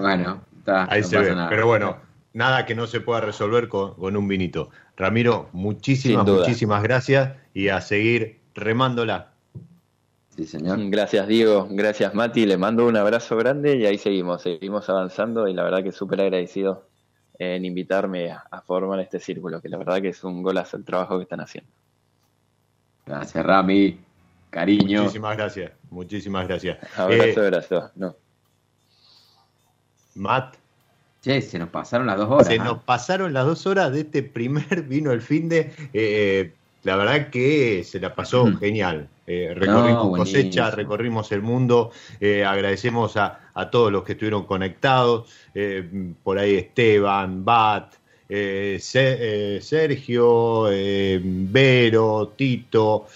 bueno, está, Ahí no se pasa ve. nada. Pero bueno, nada que no se pueda resolver con, con un vinito. Ramiro, muchísimas, muchísimas gracias y a seguir remándola. Sí, señor. Gracias, Diego. Gracias, Mati. Le mando un abrazo grande y ahí seguimos, seguimos avanzando y la verdad que súper agradecido en invitarme a, a formar este círculo, que la verdad que es un golazo el trabajo que están haciendo. Gracias, Rami. Cariño. Muchísimas gracias. Muchísimas gracias. Abrazo, Eh, abrazo. No. Matt, Che, se nos pasaron las dos horas. se nos pasaron las dos horas de este primer vino el fin de. eh, la verdad que se la pasó Mm. genial. Eh, recorrimos No, cosecha, recorrimos el mundo. eh, agradecemos a, a todos los que estuvieron conectados. eh, por ahí Esteban, Bat, Se- Sergio, Vero, Tito,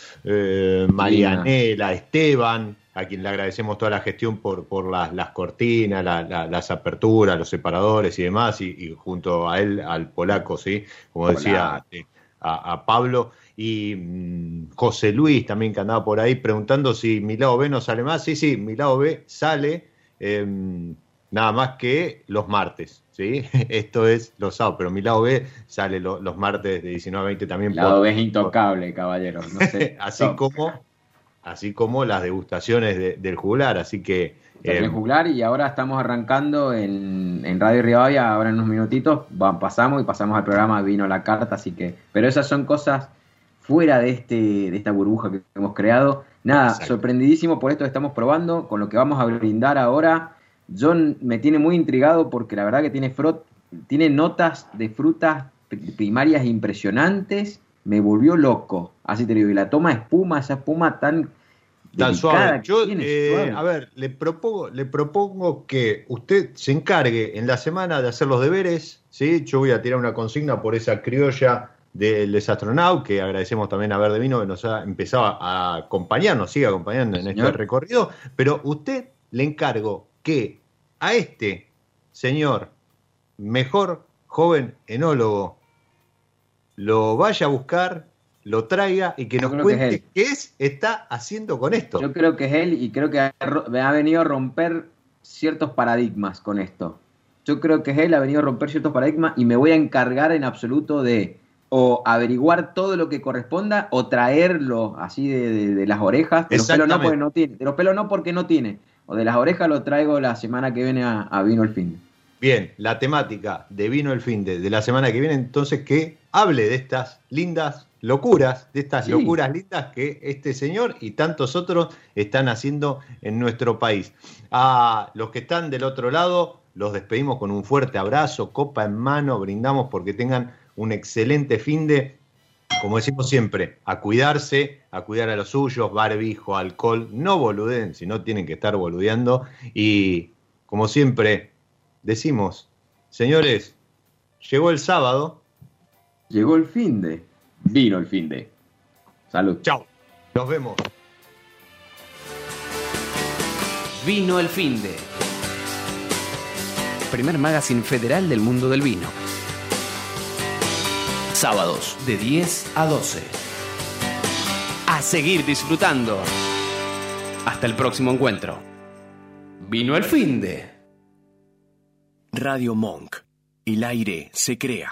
Marianela, Esteban, a quien le agradecemos toda la gestión por, por las, las cortinas, la- la- las aperturas, los separadores y demás, y, y junto a él, al polaco, ¿sí? Como decía a, a Pablo. Y mm, José Luis también que andaba por ahí preguntando si mi lado B no sale más. Sí, sí, mi lado B sale em, nada más que los martes, ¿sí? Esto es los sábados, pero mi lado B sale lo- los martes de 19 a 20 también. Lado por- B es intocable, caballero. No sé. así como así como las degustaciones de- del juglar, así que eh, juglar y ahora estamos arrancando en, en Radio Rivadavia, ahora en unos minutitos pasamos y pasamos al programa Vino la Carta, así que, pero esas son cosas fuera de este de esta burbuja que hemos creado. Nada, Exacto. sorprendidísimo por esto que estamos probando, con lo que vamos a brindar ahora. John me tiene muy intrigado porque la verdad que tiene frot, tiene notas de frutas pri- primarias impresionantes, me volvió loco. Así te digo, y la toma espuma, esa espuma tan suave. Yo, eh, suave. a ver, le propongo, le propongo que usted se encargue en la semana de hacer los deberes, ¿sí? Yo voy a tirar una consigna por esa criolla del desastronaut, que agradecemos también a Verde Vino que nos ha empezado a acompañar, nos sigue acompañando en este recorrido, pero usted le encargo que a este señor, mejor joven enólogo, lo vaya a buscar, lo traiga y que Yo nos que es cuente él. qué es está haciendo con esto. Yo creo que es él y creo que ha, ha venido a romper ciertos paradigmas con esto. Yo creo que es él, ha venido a romper ciertos paradigmas y me voy a encargar en absoluto de o averiguar todo lo que corresponda o traerlo así de, de- de las orejas. De los pelos no porque no tiene. De los pelos no porque no tiene. O de las orejas lo traigo la semana que viene a, a Vino el Fin. Bien, la temática de Vino el Fin de, de la semana que viene, entonces que hable de estas lindas locuras, de estas Sí. locuras lindas que este señor y tantos otros están haciendo en nuestro país. A los que están del otro lado, los despedimos con un fuerte abrazo, copa en mano, brindamos porque tengan un excelente fin de, como decimos siempre, a cuidarse, a cuidar a los suyos, barbijo, alcohol, no boluden, si no tienen que estar boludeando y como siempre decimos, señores, llegó el sábado. Llegó el fin de. Vino el fin de. Salud. Chao. Nos vemos. Vino el fin de. Primer magazine federal del mundo del vino. Sábados de 10 a 12. A seguir disfrutando. Hasta el próximo encuentro. Vino el fin de. Radio Monk. El aire se crea.